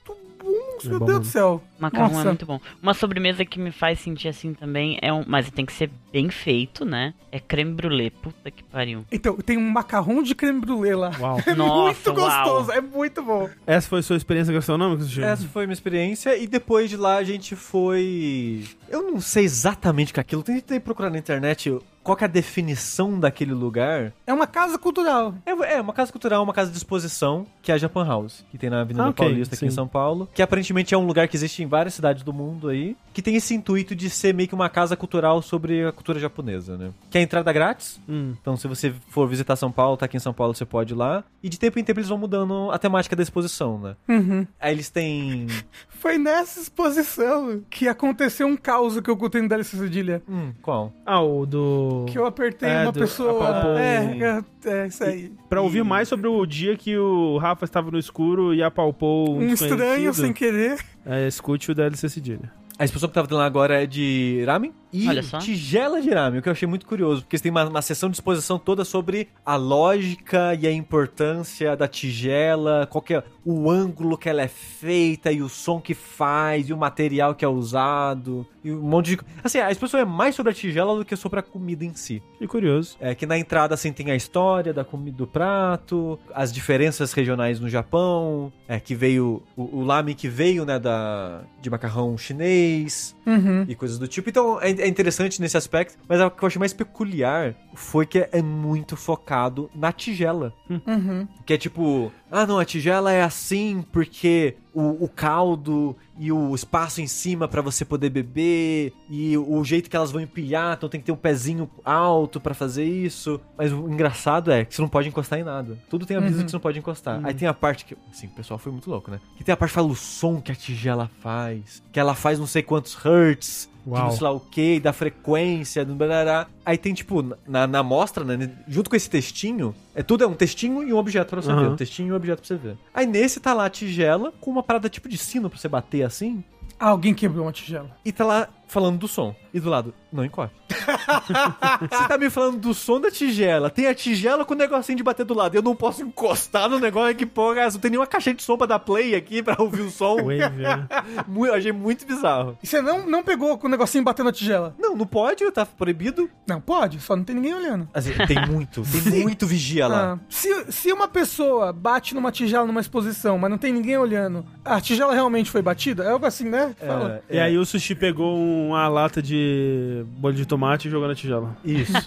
Bons, É meu Deus mesmo. do céu. Macarrão Nossa. é muito bom. Uma sobremesa que me faz sentir assim também é um. Mas tem que ser bem feito, né? É creme brulee. Puta que pariu. Então, tem um macarrão de creme brulee lá. Uau. É Nossa, muito uau. gostoso, é muito bom. Essa foi a sua experiência gastronômica, Sushi? Essa foi a minha experiência e depois de lá a gente foi. Eu não sei exatamente o que é aquilo. Tentei procurar na internet qual que é a definição daquele lugar. É uma casa cultural. É, é uma casa cultural, uma casa de exposição, que é a Japan House, que tem na Avenida Ah, ok, Paulista aqui em sim. São Paulo. Que aparentemente é um lugar que existe em várias cidades do mundo aí. Que tem esse intuito de ser meio que uma casa cultural sobre a cultura japonesa, né? Que é entrada grátis. Hum. Então, se você for visitar São Paulo, tá aqui em São Paulo, você pode ir lá. E de tempo em tempo eles vão mudando a temática da exposição, né? Uhum. Aí eles têm. Foi nessa exposição que aconteceu um caos que eu contei no DLC Cedilha. Hum, qual? Ah, o do. Que eu apertei É, uma do- pessoa. apalpou. É, é, é isso aí. Pra ouvir mais sobre o dia que o Rafa estava no escuro e apalpou um, Um estranho sem querer. É, escute o DLC Cedilha. A exposição que tava tendo lá agora é de ramen. E tigela de ramen, o que eu achei muito curioso, porque eles têm uma, uma sessão de exposição toda sobre a lógica e a importância da tigela, qual que é o ângulo que ela é feita e o som que faz e o material que é usado e um monte de... Assim, a exposição é mais sobre a tigela do que sobre a comida em si. Que curioso. É que na entrada assim tem a história da comida do prato, as diferenças regionais no Japão, é que veio o, o lamen que veio, né, da de macarrão chinês Uhum. e coisas do tipo. Então é, é interessante nesse aspecto, mas o que eu achei mais peculiar foi que é muito focado na tigela. Uhum. Que é tipo, ah não, a tigela é assim porque o, o caldo e o espaço em cima pra você poder beber e o jeito que elas vão empilhar, então tem que ter um pezinho alto pra fazer isso. Mas o engraçado é que você não pode encostar em nada. Tudo tem aviso Uhum. que você não pode encostar. Aí tem a parte que, assim, o pessoal foi muito louco, né? Que tem a parte que fala o som que a tigela faz, que ela faz não sei quantos hertz, Uau. não sei lá o que, da frequência, do barará. Aí tem, tipo, na, na mostra, né? Junto com esse textinho, é tudo é um textinho e um objeto pra você Aham. ver. Um textinho e um objeto pra você ver. Aí nesse tá lá a tigela com uma parada tipo de sino pra você bater assim. Ah, alguém quebrou uma tigela. E tá lá falando do som. E do lado, não encoste. você tá me falando do som da tigela. Tem a tigela com o negocinho de bater do lado. Eu não posso encostar no negócio que porra. Não tem nenhuma caixa de som pra dar play aqui pra ouvir o som. Wave, é. Eu achei muito bizarro. E você não, não pegou com o negocinho batendo na tigela? Não, não pode, tá proibido. Não, pode, só não tem ninguém olhando. Assim, tem muito, tem muito vigia lá. Ah, se, se uma pessoa bate numa tigela numa exposição, mas não tem ninguém olhando, a tigela realmente foi batida? É algo assim, né? Fala. É, E aí o sushi pegou uma lata de bolho de tomate e jogou na tigela. Isso.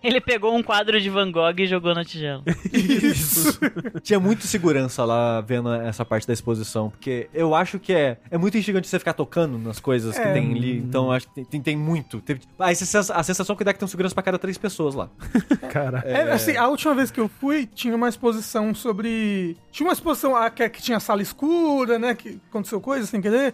Ele pegou um quadro de Van Gogh e jogou na tigela. Isso. Tinha muito segurança lá vendo essa parte da exposição, porque eu acho que é, é muito instigante você ficar tocando nas coisas que É. tem ali. Então eu acho que tem, tem, tem muito. Teve- a, sensação, a sensação que dá é que tem segurança pra cada três pessoas lá. Cara. É, assim, a última vez que eu fui, tinha uma exposição sobre. Tinha uma exposição ah, que, que tinha sala escura, né? Que aconteceu coisa sem querer.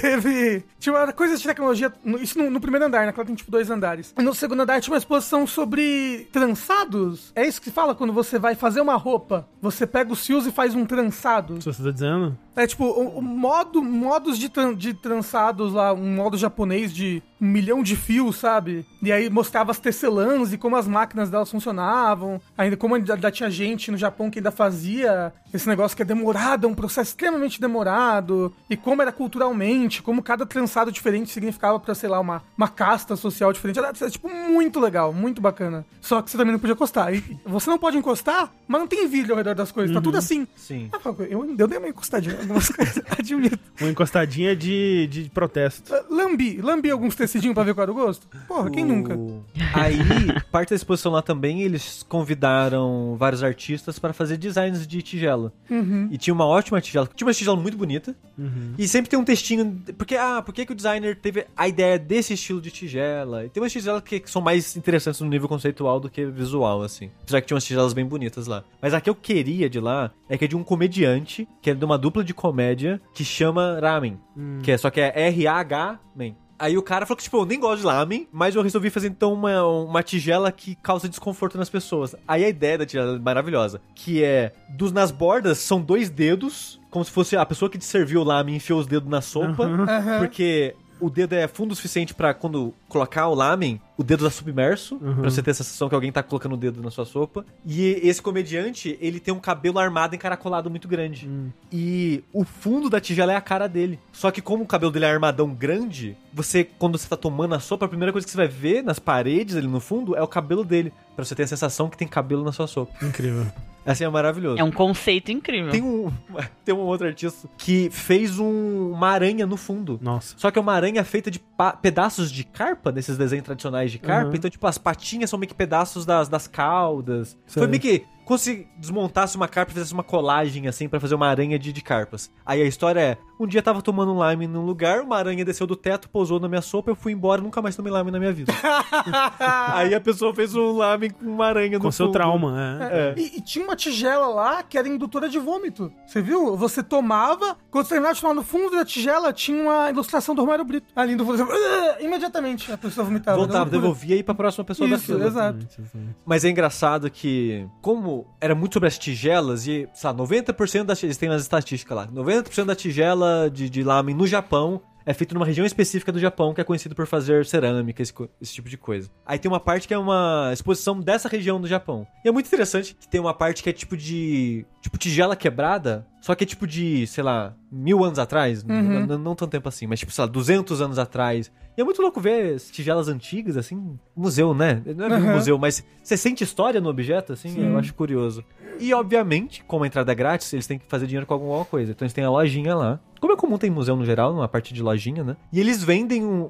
Teve. Tinha uma coisa de tecnologia. no- Isso no, no primeiro andar, né? Que ela tem tipo dois andares. E no segundo andar tinha uma exposição sobre trançados. É isso que se fala quando você vai fazer uma roupa. Você pega os fios e faz um trançado. Se você tá dizendo. É tipo, o, o modo, modos de, tran- de trançados lá, um modo japonês de um milhão de fios, sabe? E aí mostrava as tecelãs e como as máquinas delas funcionavam. Ainda como ainda, ainda tinha gente no Japão que ainda fazia esse negócio que é demorado, é um processo extremamente demorado. E como era culturalmente, como cada trançado diferente significava pra, sei lá, uma, uma casta social diferente. Era, era, tipo, muito legal, muito bacana. Só que você também não podia encostar. E você não pode encostar, mas não tem vídeo ao redor das coisas. Tá tudo assim. Sim. Eu, eu dei uma encostadinha em algumas coisas, admito. Uma encostadinha de, de protesto. Ah, Lambi, lambi alguns tecidinhos pra ver qual era o gosto? Porra, quem O- nunca? Aí, parte da exposição lá também, eles convidaram vários artistas para fazer designs de tigela. Uhum. E tinha uma ótima tigela. Tinha uma tigela muito bonita. E sempre tem um textinho. Porque, ah, por que, que o designer teve a ideia desse estilo de tigela? E tem umas tigelas que, que são mais interessantes no nível conceitual do que visual, assim. Apesar que tinha umas tigelas bem bonitas lá. Mas a que eu queria de lá é que é de um comediante, que é de uma dupla de comédia, que chama Ramen. Que é, só que é R-A-H-Men. Aí o cara falou que, tipo, eu nem gosto de lamen, mas eu resolvi fazer então uma, uma tigela que causa desconforto nas pessoas. Aí a ideia da tigela é maravilhosa, que é, dos nas bordas são dois dedos, como se fosse a pessoa que te serviu o lamen enfiou os dedos na sopa, Aham. porque o dedo é fundo o suficiente pra quando colocar o lamen, o dedo tá submerso, pra você ter a sensação que alguém tá colocando o dedo na sua sopa. E esse comediante, ele tem um cabelo armado encaracolado muito grande. E o fundo da tigela é a cara dele. Só que como o cabelo dele é armadão grande, você, quando você tá tomando a sopa, a primeira coisa que você vai ver nas paredes ali no fundo é o cabelo dele. Pra você ter a sensação que tem cabelo na sua sopa. Incrível. Assim é maravilhoso. É um conceito incrível. Tem um, tem um outro artista que fez um- uma aranha no fundo. Nossa. Só que é uma aranha feita de pedaços de carpa, nesses desenhos tradicionais de carpa. Uhum. Então, tipo, as patinhas são meio que pedaços das, das caudas. Sei. Foi meio que como se desmontasse uma carpa e fizesse uma colagem, assim, pra fazer uma aranha de, de carpas. Aí a história é, um dia eu tava tomando um lime num lugar, uma aranha desceu do teto, pousou na minha sopa, eu fui embora e nunca mais tomei lime na minha vida. Aí a pessoa fez um lime com uma aranha no Com seu fundo. trauma, é. É. E, e tinha uma tigela lá que era indutora de vômito. Você viu? Você tomava, quando você terminava de tomar no fundo da tigela, tinha uma ilustração do Romário Brito. Ali do fundo, "Ah!" imediatamente a pessoa vomitava. Voltava, devolvia e ia pra próxima pessoa da Isso, fila. exato. Mas é engraçado que, como era muito sobre as tigelas, e, sei lá, 90% das tigelas, tem nas estatísticas lá, 90% da tigela de, de lamen no Japão é feito numa região específica do Japão que é conhecido por fazer cerâmica, esse, esse tipo de coisa. Aí tem uma parte que é uma exposição dessa região do Japão. E é muito interessante que tem uma parte que é tipo de. Tipo tigela quebrada, só que é tipo de, sei lá, mil anos atrás. Uhum. Não, não tanto tempo assim, mas tipo, sei lá, 200 anos atrás. E é muito louco ver as tigelas antigas, assim. Museu, né? Não é bem um Uhum. museu, mas você sente história no objeto, assim, Sim. eu acho curioso. E, obviamente, como a entrada é grátis, eles têm que fazer dinheiro com alguma coisa. Então eles têm a lojinha lá. Como é comum tem museu no geral, uma parte de lojinha, né? E eles vendem um-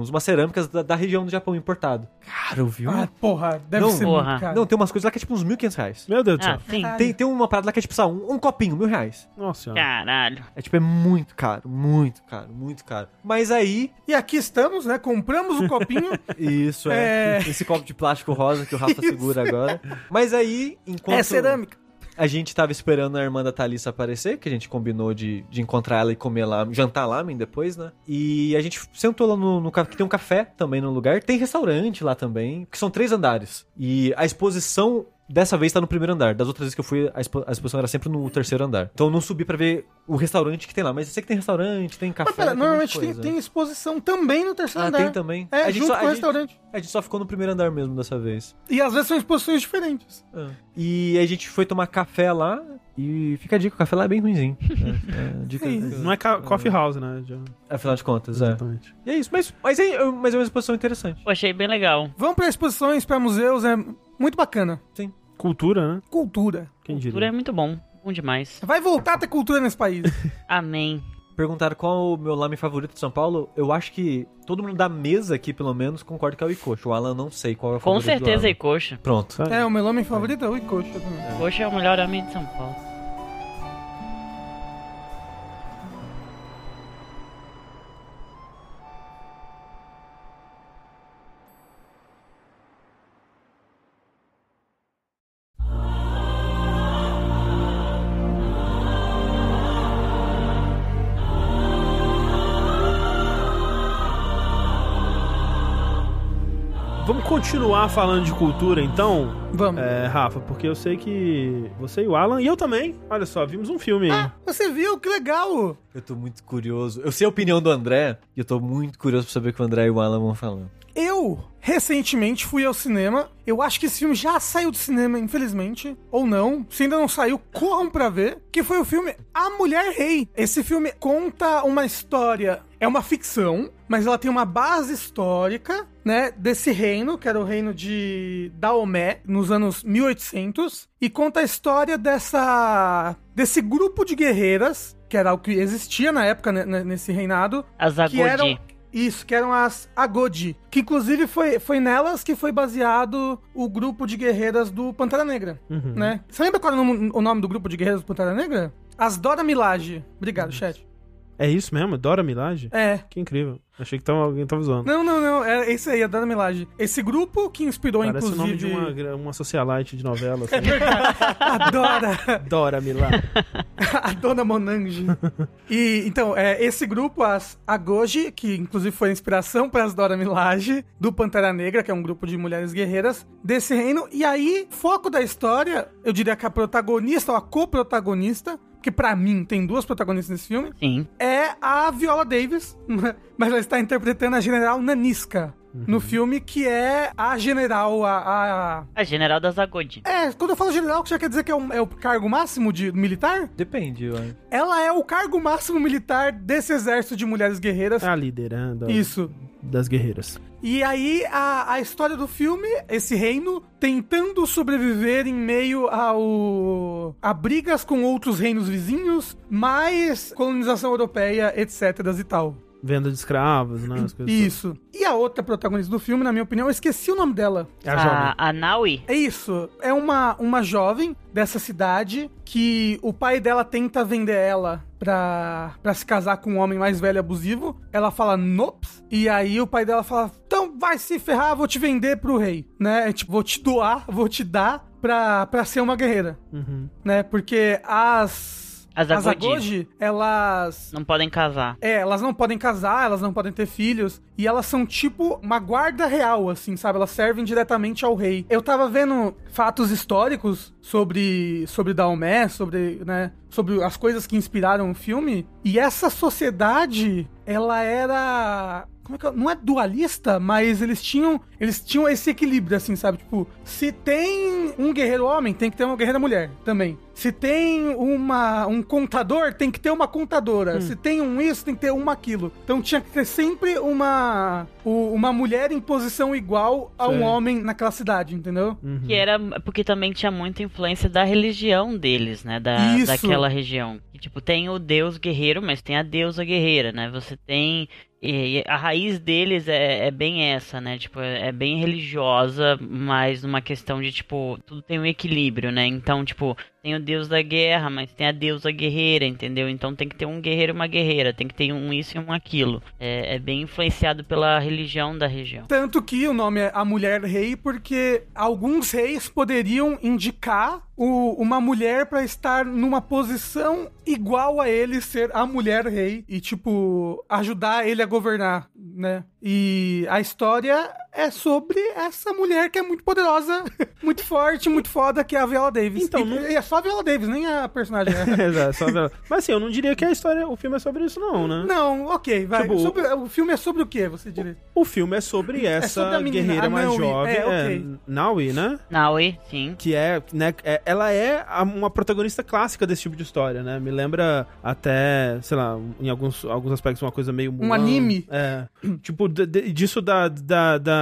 uns, umas cerâmicas da, da região do Japão importado. Caro, viu? Ah, porra, deve Não, ser porra. muito caro. Não, tem umas coisas lá que é tipo uns 1.500 reais. Meu Deus do Ah, céu. sim. Caralho. Tem, tem uma parada lá que é tipo, sabe, um, um copinho, mil reais. Nossa senhora. Caralho. É tipo, é muito caro, muito caro, muito caro. Mas aí, E aqui estamos, né? Compramos o copinho. isso é, É. esse copo de plástico rosa que o Rafa segura agora. Mas aí, enquanto é cerâmica. a gente tava esperando a irmã da Thalissa aparecer, que a gente combinou de, de encontrar ela e comer lá, jantar lá depois, né? E a gente sentou lá no, no que tem um café também no lugar. Tem restaurante lá também, que são três andares. E a exposição dessa vez tá no primeiro andar. Das outras vezes que eu fui, a, expo- a exposição era sempre no terceiro andar. Então eu não subi pra ver o restaurante que tem lá. Mas eu sei que tem restaurante, tem café. Mas pera, tem normalmente tem, tem exposição também no terceiro Ah, andar. tem também. É, a gente junto só, com o gente- restaurante. a gente só ficou no primeiro andar mesmo dessa vez. E às vezes são exposições diferentes. É. E a gente foi tomar café lá e fica a dica, o café lá é bem ruimzinho. É, é, dica, É isso. Não é ca- coffee house, né? Já- Afinal de contas, é. Exatamente. E é isso, mas, mas, é, mas é uma exposição interessante. Pô, achei bem legal. Vamos pra exposições, pra museus, é muito bacana. Cultura, né? Cultura. Quem Cultura diria? é muito bom. Bom demais. Vai voltar a ter cultura nesse país. Amém. Perguntaram qual o meu lame favorito de São Paulo. Eu acho que todo mundo da mesa aqui, pelo menos, concorda que é o Icoxo. O Alan não sei qual é o Com favorito do certeza, Alan. e coxa. Pronto. É, o meu nome favorito é o Icoxa também. Coxa é o melhor homem de São Paulo. Continuar falando de cultura, então, Vamos. é, Rafa, porque eu sei que você e o Alan, e eu também, olha só, vimos um filme aí. Ah, você viu? Que legal! Eu tô muito curioso. Eu sei a opinião do André e eu tô muito curioso pra saber o que o André e o Alan vão falar. Eu, recentemente, fui ao cinema. Eu acho que esse filme já saiu do cinema, infelizmente. Ou não. Se ainda não saiu, corram pra ver. Que foi o filme A Mulher Rei. Esse filme conta uma história. É uma ficção, mas ela tem uma base histórica, né? Desse reino, que era o reino de Daomé, nos anos 1800. E conta a história dessa. desse grupo de guerreiras. Que era o que existia na época, né, né, nesse reinado. As Que eram, Agodi. isso, que eram as Agodi. Que inclusive foi, foi nelas que foi baseado o grupo de guerreiras do Pantera Negra, Uhum. né? Você lembra qual era o nome, o nome do grupo de guerreiras do Pantera Negra? As Dora Milaje. Obrigado, chat. É isso mesmo? Dora Milaje? É. Que incrível. Achei que tava, alguém tava zoando. Não, não, não. É esse aí, a Dora Milaje. Esse grupo que inspirou, Parece o nome inclusive... de uma, uma socialite de novela. Assim. É verdade. A Dora. Dora Milaje. a Dona Monange. E então, é, esse grupo, as Agoji, que inclusive foi a inspiração para as Dora Milaje, do Pantera Negra, que é um grupo de mulheres guerreiras desse reino. E aí, foco da história, eu diria que a protagonista, ou a co-protagonista, que pra mim tem duas protagonistas nesse filme, Sim. é a Viola Davis, mas ela está interpretando a General Nanisca. No filme, que é a general, a- a, A General das Agodi. é, quando eu falo general, já quer dizer que é, um- é o cargo máximo de militar? Depende, acho. Ela é o cargo máximo militar desse exército de mulheres guerreiras. A né? da- Isso. Das guerreiras. E aí, a, a história do filme, esse reino tentando sobreviver em meio ao. a brigas com outros reinos vizinhos, mais colonização europeia, etc. e tal. Venda de escravos, né? Isso. E a outra protagonista do filme, na minha opinião, eu esqueci o nome dela. todas. É a jovem. A, a Naui. É isso. É uma, uma jovem dessa cidade que o pai dela tenta vender ela pra, pra se casar com um homem mais velho e abusivo. Ela fala nops. E aí o pai dela fala: vai se ferrar, vou te vender pro rei. Né? É Tipo, vou te doar, vou te dar pra, pra ser uma guerreira. Uhum. Né? Porque as. As Agodi. Agodi, elas. Não podem casar. É, elas não podem casar, elas não podem ter filhos. E elas são tipo uma guarda real, assim, sabe? Elas servem diretamente ao rei. Eu tava vendo fatos históricos sobre, sobre Daomé, sobre, né, sobre as coisas que inspiraram o filme. E essa sociedade, ela era. Como é que é? Não é dualista, mas eles tinham. Eles tinham esse equilíbrio, assim, sabe? Tipo, se tem um guerreiro homem, tem que ter uma guerreira mulher também. Se tem uma, um contador, tem que ter uma contadora. Se tem um isso, tem que ter uma aquilo. Então tinha que ter sempre uma, uma mulher em posição igual a um homem naquela cidade, entendeu? Que era porque também tinha muita influência da religião deles, né? Da, Isso. daquela região. Tipo, tem o deus guerreiro, mas tem a deusa guerreira, né? Você tem. E a raiz deles é, é bem essa, né? Tipo, é, é bem religiosa, mas numa questão de, tipo, tudo tem um equilíbrio, né? Então, tipo, tem o deus da guerra, mas tem a deusa guerreira, entendeu? Então tem que ter um guerreiro e uma guerreira, tem que ter um isso e um aquilo. É, é bem influenciado pela religião da região. Tanto que o nome é A Mulher Rei, porque alguns reis poderiam indicar o- uma mulher pra estar numa posição igual a ele ser a mulher rei e, tipo, ajudar ele a governar, né? E a história é sobre essa mulher que é muito poderosa, muito forte, muito foda, que é a Viola Davis. Então, e, não- e é só a Viola Davis, nem a personagem. né? Exato, só ver- Mas assim, eu não diria que a história, o filme é sobre isso, não, né? Não, ok, vai. Tipo, Sobre- o filme é sobre o que, você diria? O filme é sobre essa sobre a menina, guerreira a mais Naui. jovem, É, é, ok. Naui, né? Naui, sim. Que é, né, é- ela é a- uma protagonista clássica desse tipo de história, né? Me lembra até, sei lá, em alguns, alguns aspectos uma coisa meio Mulan. anime. É. tipo, de- de- disso da, da, da,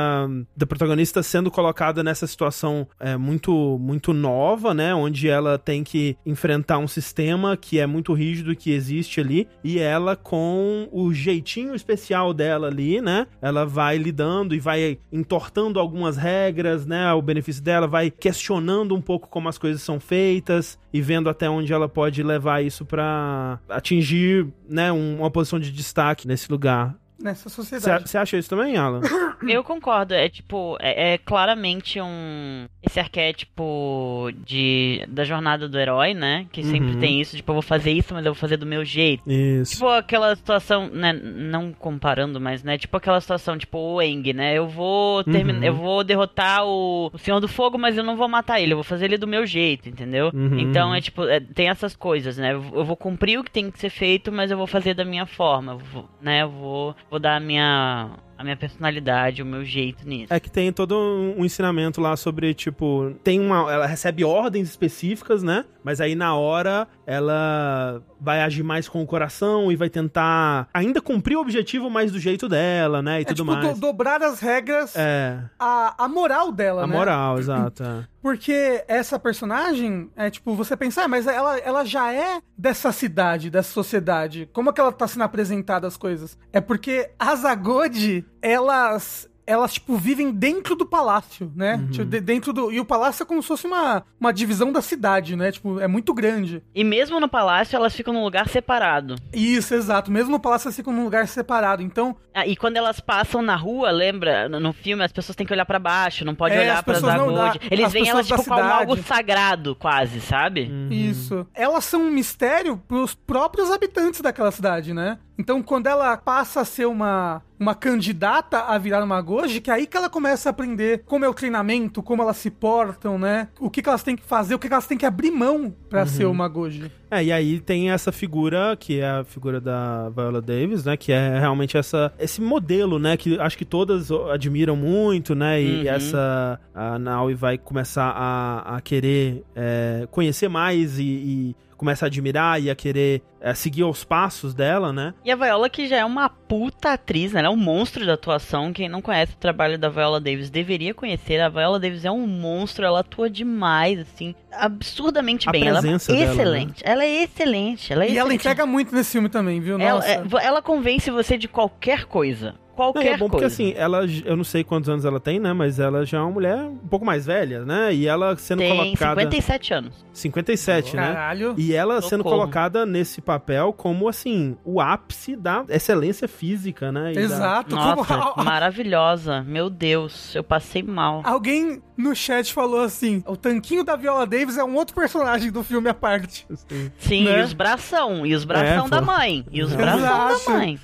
da protagonista sendo colocada nessa situação é, muito, muito nova, né? Onde ela tem que enfrentar um sistema que é muito rígido que existe ali. E ela, com o jeitinho especial dela ali, né? Ela vai lidando e vai entortando algumas regras, né? Ao benefício dela, vai questionando um pouco como as coisas são feitas e vendo até onde ela pode levar isso pra atingir, né? um- uma posição de destaque nesse lugar. Nessa sociedade. Você acha isso também, Alan? Eu concordo, é tipo, é, é claramente um. Esse arquétipo de da jornada do herói, né? Que sempre Uhum. tem isso, tipo, eu vou fazer isso, mas eu vou fazer do meu jeito. Isso. Tipo aquela situação, né? Não comparando, mas, né? Tipo aquela situação, tipo, o Eng, né? Eu vou terminar. Uhum. Eu vou derrotar o, o Senhor do Fogo, mas eu não vou matar ele, eu vou fazer ele do meu jeito, entendeu? Uhum. Então é tipo, é, tem essas coisas, né? Eu eu vou cumprir o que tem que ser feito, mas eu vou fazer da minha forma. Eu vou, né? Eu vou, vou dar a minha. A minha personalidade, o meu jeito nisso. É que tem todo um ensinamento lá sobre, tipo, tem uma. Ela recebe ordens específicas, né? Mas aí na hora ela vai agir mais com o coração e vai tentar ainda cumprir o objetivo, mas do jeito dela, né? E É tudo tipo mais. do- dobrar as regras, É, a, a moral dela, a né? moral, exato. é. Porque essa personagem, é tipo, você pensa, ah, mas ela, ela já é dessa cidade, dessa sociedade. Como é que ela tá sendo apresentada as coisas? É porque as Agode, elas. Elas, tipo, vivem dentro do palácio, né? Uhum. Tipo, de- dentro do. E o palácio é como se fosse uma, uma divisão da cidade, né? Tipo, é muito grande. E mesmo no palácio, elas ficam num lugar separado. Isso, exato. Mesmo no palácio, elas ficam num lugar separado. Então, Ah, e quando elas passam na rua, lembra? No no filme, as pessoas têm que olhar pra baixo, não pode É, olhar as pra pessoas não- Zagode. a- Eles veem elas, tipo, como algo sagrado, quase, sabe? Uhum. Isso. Elas são um mistério pros próprios habitantes daquela cidade, né? Então, quando ela passa a ser uma, uma candidata a virar uma Goji, que é aí que ela começa a aprender como é o treinamento, como elas se portam, né? O que, que elas têm que fazer, o que, que elas têm que abrir mão pra ser uma Goji. É, e aí tem essa figura, que é a figura da Viola Davis, né? Que é realmente essa, esse modelo, né? Que acho que todas admiram muito, né? E Uhum. essa a Naui vai começar a, a querer é, conhecer mais e, e começa a admirar e a querer é, seguir os passos dela, né? E a Viola, que já é uma puta atriz, né? Ela é um monstro de atuação. Quem não conhece o trabalho da Viola Davis deveria conhecer. A Viola Davis é um monstro, ela atua demais, assim, absurdamente A bem. Ela é presença dela, né? excelente. Ela é excelente. Ela é E ela excelente. entrega muito nesse filme também, viu? Ela, Nossa. é- ela convence você de qualquer coisa. Não, Qualquer e é bom porque coisa. assim, ela, eu não sei quantos anos ela tem, né? Mas ela já é uma mulher um pouco mais velha, né? E ela sendo Tem colocada. 57 anos. 57, né? Caralho. E ela sendo Socorro. colocada nesse papel como, assim, o ápice da excelência física, né? E da- Exato. Nossa, Como- maravilhosa. Meu Deus, eu passei mal. Alguém no chat falou assim: o tanquinho da Viola Davis é um outro personagem do filme à parte. assim. Sim, né? e os bração. E os bração É, da mãe. E os Exato. bração da mãe.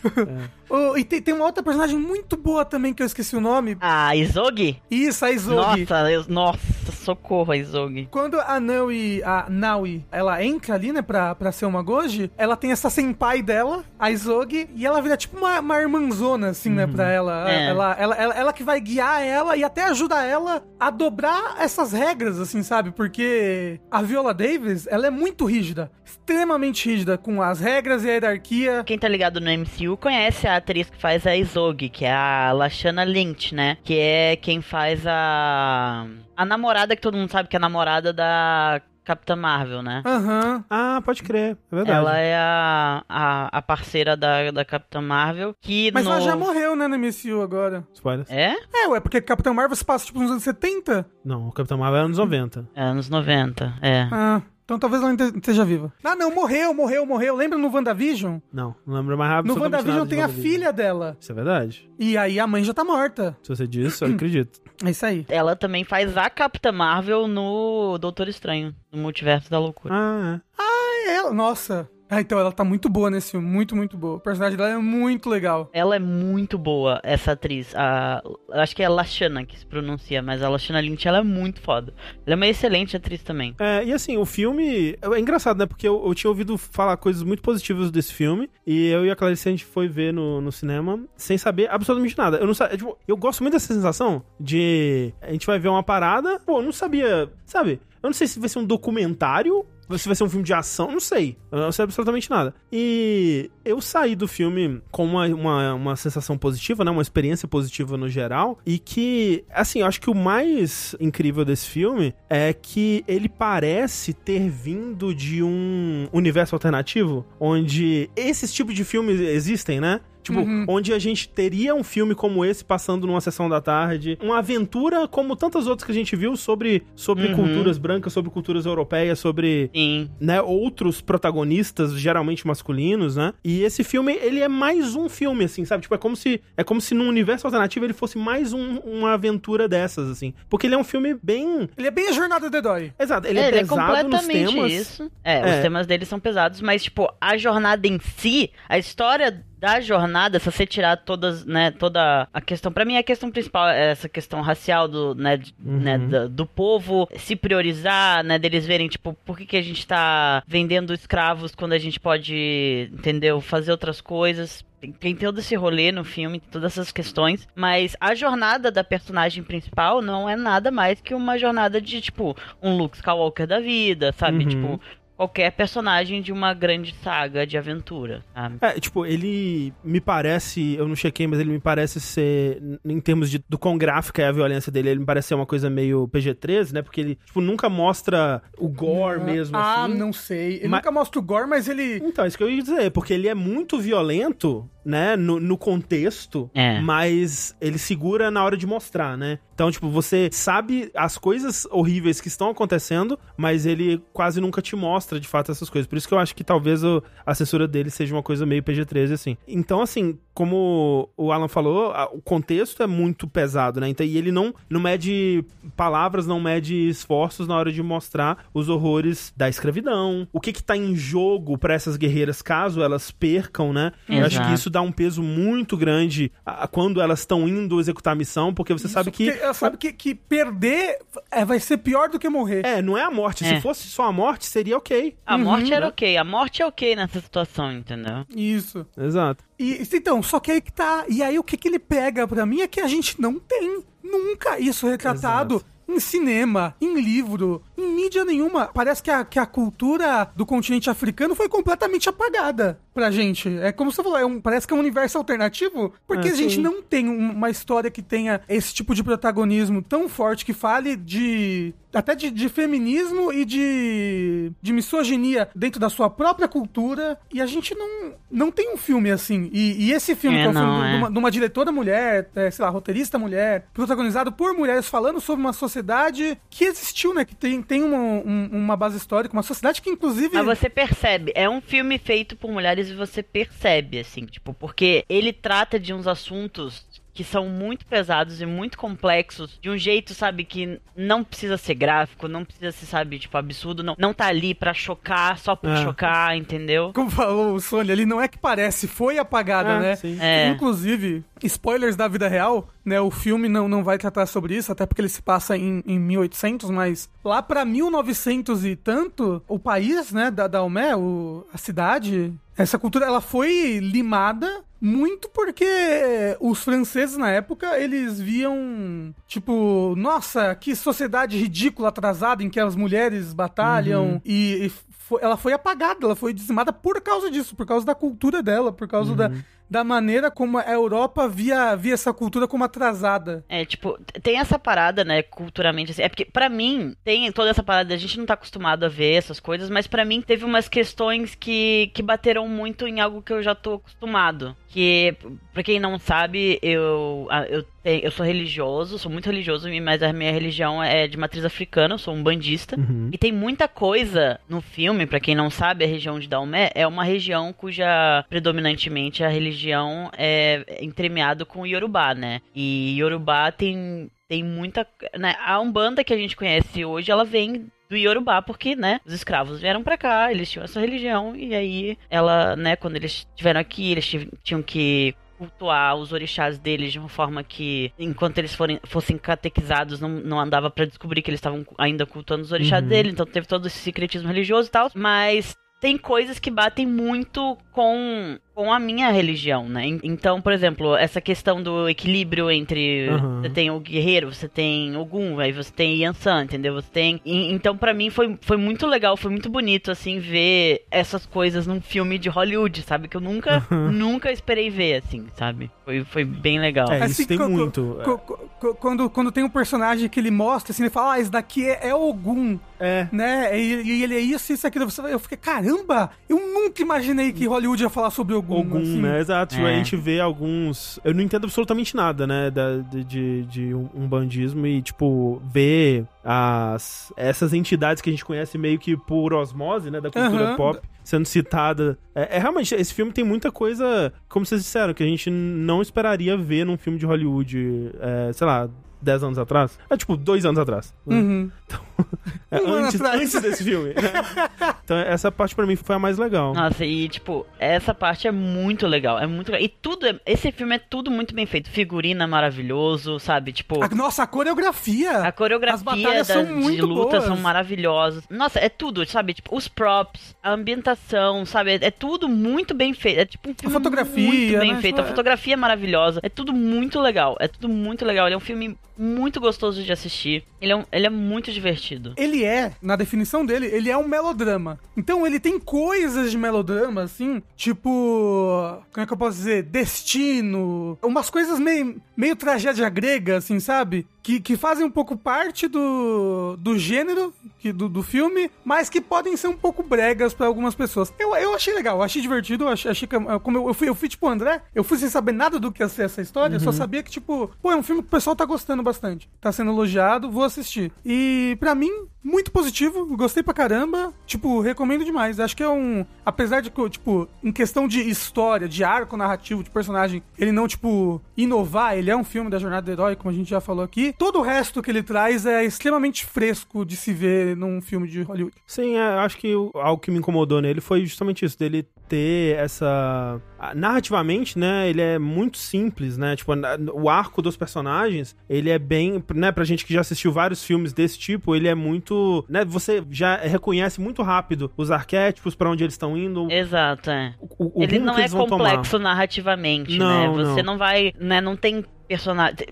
Oh, e tem, tem uma outra personagem muito boa também que eu esqueci o nome. Ah, Isogi? Isso, a Isogi. Nossa, eu, nossa socorro a Isogi. Quando a Naui, a Naui, ela entra ali, né, pra, pra ser uma Goji, ela tem essa senpai dela, a Isogi, e ela vira tipo uma, uma irmãzona, assim, né, pra ela. É. Ela, ela, ela. ela que vai guiar ela e até ajudar ela a dobrar essas regras, assim, sabe? Porque a Viola Davis, ela é muito rígida, extremamente rígida com as regras e a hierarquia. Quem tá ligado no MCU conhece a atriz que faz a Isogi, que é a Lashana Lynch, né? Que é quem faz a. A namorada que todo mundo sabe que é a namorada da Capitã Marvel, né? Aham. Ah, pode crer. É verdade. Ela é a, a, a parceira da, da Capitã Marvel, que Mas no... ela já morreu, né, no MCU agora. Spoilers. É? É, ué, porque Capitão Marvel se passa, tipo, nos anos 70. Não, o Capitão Marvel é anos 90. É, anos 90, é. Ah, então talvez ela ainda esteja viva. Ah, não, morreu, morreu, morreu. Lembra no WandaVision? Não, não lembro mais rápido. No WandaVision tem a filha dela. Isso é verdade. E aí a mãe já tá morta. Se você diz, eu acredito. É isso aí. Ela também faz a Capitã Marvel no Doutor Estranho, no Multiverso da Loucura. Ah, é. É ela, nossa. Ah, então ela tá muito boa nesse filme, muito, muito boa. O personagem dela é muito legal. Ela é muito boa, essa atriz. A, acho que é a Lashana que se pronuncia, mas a Lashana Lynch, ela é muito foda. Ela é uma excelente atriz também. É, e assim, o filme. É engraçado, né? Porque eu, eu tinha ouvido falar coisas muito positivas desse filme. E eu e a Clarice a gente foi ver no, no cinema sem saber absolutamente nada. Eu não sabia. Tipo, eu gosto muito dessa sensação de. A gente vai ver uma parada. Pô, eu não sabia. Sabe? Eu não sei se vai ser um documentário. Se vai ser um filme de ação, não sei. Eu não sei absolutamente nada. E eu saí do filme com uma, uma, uma sensação positiva, né? Uma experiência positiva no geral. E que, assim, eu acho que o mais incrível desse filme é que ele parece ter vindo de um universo alternativo onde esses tipos de filmes existem, né? Tipo, onde a gente teria um filme como esse passando numa sessão da tarde. Uma aventura como tantas outras que a gente viu sobre, sobre Uhum. culturas brancas, sobre culturas europeias, sobre Sim. né, outros protagonistas, geralmente masculinos, né? E esse filme, ele é mais um filme, assim, sabe? Tipo, é como se, é como se num universo alternativo ele fosse mais um- uma aventura dessas, assim. Porque ele é um filme bem... Ele é bem a jornada do Edoy. Exato, ele É, é, ele é pesado nos completamente temas. isso. É, É. os temas dele são pesados, mas, tipo, a jornada em si, a história da jornada, se você tirar todas, né, toda a questão, pra mim a questão principal é essa questão racial do, né, de- né, da- do povo se priorizar, né, deles verem, tipo, por que, que a gente tá vendendo escravos quando a gente pode, entendeu, fazer outras coisas. Tem, tem todo esse rolê no filme, todas essas questões, mas a jornada da personagem principal não é nada mais que uma jornada de, tipo, um Luke Skywalker da vida, sabe? Uhum. Tipo, qualquer personagem de uma grande saga de aventura, sabe? É, tipo, ele me parece, eu não chequei, mas ele me parece ser, em termos de, do quão gráfica é a violência dele, ele me parece ser uma coisa meio PG-13, né? Porque ele, tipo, nunca mostra o gore mesmo, ah, assim. não sei. Ele Mas- nunca mostra o gore, mas ele. Então, isso que eu ia dizer, porque ele é muito violento, né, no, no contexto, É. mas ele segura na hora de mostrar, né? Então, tipo, você sabe as coisas horríveis que estão acontecendo, mas ele quase nunca te mostra, de fato, essas coisas. Por isso que eu acho que talvez o- a censura dele seja uma coisa meio PG-13, assim. Então, assim, como o Alan falou, a- o contexto é muito pesado, né? Então, e ele não, não mede palavras, não mede esforços na hora de mostrar os horrores da escravidão, o que que tá em jogo pra essas guerreiras caso elas percam, né? Eu acho Exato. que isso dá um peso muito grande a- a quando elas estão indo executar a missão, porque você sabe Isso, que porque ela sabe que, que perder é, vai ser pior do que morrer. é, não é a morte. É. Se fosse só a morte, seria ok. A morte era né? ok, a morte é ok nessa situação, entendeu? Isso. Exato. E então, só que aí que tá. E aí o que, que ele pega pra mim é que a gente não tem nunca isso retratado. Exato. Em cinema, em livro, em mídia nenhuma. Parece que a, que a cultura do continente africano foi completamente apagada pra gente. É como você falou, é um- parece que é um universo alternativo, porque É, a gente sim. não tem um- uma história que tenha esse tipo de protagonismo tão forte que fale de. Até de, de feminismo e de. de misoginia dentro da sua própria cultura. E a gente não, não tem um filme assim. E, e esse filme, É, que é um filme não, de é. uma, de uma diretora mulher, é, sei lá, roteirista mulher, protagonizado por mulheres falando sobre uma sociedade que existiu, né? Que tem, tem uma, um- uma base histórica, uma sociedade que inclusive. Mas você percebe, é um filme feito por mulheres e você percebe, assim, tipo, porque ele trata de uns assuntos que são muito pesados e muito complexos, de um jeito, sabe, que não precisa ser gráfico, não precisa ser, sabe, tipo, absurdo, não, não tá ali pra chocar, só por É. chocar, entendeu? Como falou o Sônia ali, não é que parece, foi apagada, É, né? sim. É. Inclusive, spoilers da vida real, né? O filme não, não vai tratar sobre isso, até porque ele se passa em, em 1800, mas lá pra 1900 e tanto, o país, né, da Daomé, o, a cidade, essa cultura, ela foi limada muito porque os franceses na época, eles viam, tipo, nossa, que sociedade ridícula, atrasada, em que as mulheres batalham e, e fo- ela foi apagada, ela foi dizimada por causa disso, por causa da cultura dela, por causa da, da maneira como a Europa via, via essa cultura como atrasada. É, tipo, tem essa parada, né, culturalmente, assim. É porque, pra mim, tem toda essa parada, a gente não tá acostumado a ver essas coisas, mas pra mim teve umas questões que, que bateram muito em algo que eu já tô acostumado. Que, pra quem não sabe, eu, eu, eu sou religioso, sou muito religioso, mas a minha religião é de matriz africana, eu sou um bandista. Uhum. E tem muita coisa no filme, pra quem não sabe, a região de Daomé é uma região cuja predominantemente a religião é entremeado com o Yorubá, né? E Yorubá tem tem muita, né? A Umbanda que a gente conhece hoje, ela vem do Yorubá, porque, né, os escravos vieram pra cá, eles tinham essa religião e aí ela, né, quando eles estiveram aqui, eles tinham que cultuar os orixás deles de uma forma que, enquanto eles forem, fossem catequizados, não, não andava pra descobrir que eles estavam ainda cultuando os orixás Uhum. dele, então teve todo esse secretismo religioso e tal, mas tem coisas que batem muito com, com a minha religião, né? En- Então, por exemplo, essa questão do equilíbrio entre Uhum. você tem o guerreiro, você tem Ogum, aí você tem Yansan, entendeu? Você tem. e- então, pra mim foi, foi muito legal, foi muito bonito assim ver essas coisas num filme de Hollywood, sabe? Que eu nunca, nunca esperei ver assim, sabe? Foi, foi bem legal. É, Assim, isso tem muito. co- quando, quando tem um personagem que ele mostra, assim, ele fala, ah, esse daqui é, é Ogum, É. né? E, e ele é isso, isso. Você- Eu fiquei, caramba, eu nunca imaginei que Hollywood ia falar sobre Ogum. Algum, assim. né? Exato. É. A gente vê alguns. Eu não entendo absolutamente nada, né? Da, de, de, de um bandismo e, tipo, ver as, essas entidades que a gente conhece meio que por osmose, né? Da cultura Aham. pop sendo citada. É, é realmente, esse filme tem muita coisa, como vocês disseram, que a gente não esperaria ver num filme de Hollywood, é, sei lá. 10 anos atrás? É tipo, dois anos atrás. né? Uhum. É, Um ano antes, atrás. antes desse filme. né? Então, essa parte pra mim foi a mais legal. Nossa, e tipo, essa parte é muito legal, é muito legal. E tudo, é- esse filme é tudo muito bem feito. Figurina maravilhoso, sabe? Tipo, A, nossa, a coreografia. A As coreografia batalhas das, são de muito luta boas. são maravilhosas. Nossa, é tudo, sabe? Tipo, os props, a ambientação, sabe? É, é tudo muito bem feito. É tipo um filme fotografia, muito bem né? feito. A é- fotografia é maravilhosa. É tudo muito legal. É tudo muito legal. Ele é um filme muito gostoso de assistir. Ele é, um- ele é muito divertido. Ele é, na definição dele, ele é um melodrama. Então ele tem coisas de melodrama, assim, tipo. Como é que eu posso dizer? Destino. Umas coisas meio, meio tragédia grega, assim, sabe? Que, que fazem um pouco parte do, do gênero que, do, do filme, mas que podem ser um pouco bregas pra algumas pessoas. Eu, eu achei legal, eu achei divertido, eu achei, achei que. Como eu, eu, fui, eu fui tipo André, eu fui sem saber nada do que ia ser essa história, eu só sabia que, tipo, pô, é um filme que o pessoal tá gostando bastante. Tá sendo elogiado, vou assistir. E pra mim, muito positivo, gostei pra caramba. Tipo, recomendo demais. Acho que é um. Apesar de que, tipo, em questão de história, de arco narrativo, de personagem, ele não, tipo, inovar, ele é um filme da jornada do herói, como a gente já falou aqui. Todo o resto que ele traz é extremamente fresco de se ver num filme de Hollywood. Sim, é, acho que algo que me incomodou nele foi justamente isso, dele ter essa. Narrativamente, né? Ele é muito simples, né? Tipo, o arco dos personagens, ele é bem. Né, pra gente que já assistiu vários filmes desse tipo, ele é muito. Né, você já reconhece muito rápido os arquétipos, pra onde eles estão indo. Exato, é. o, o Ele não que é vão tomar. complexo narrativamente, Não, né? Você não. não, vai, né? Não tem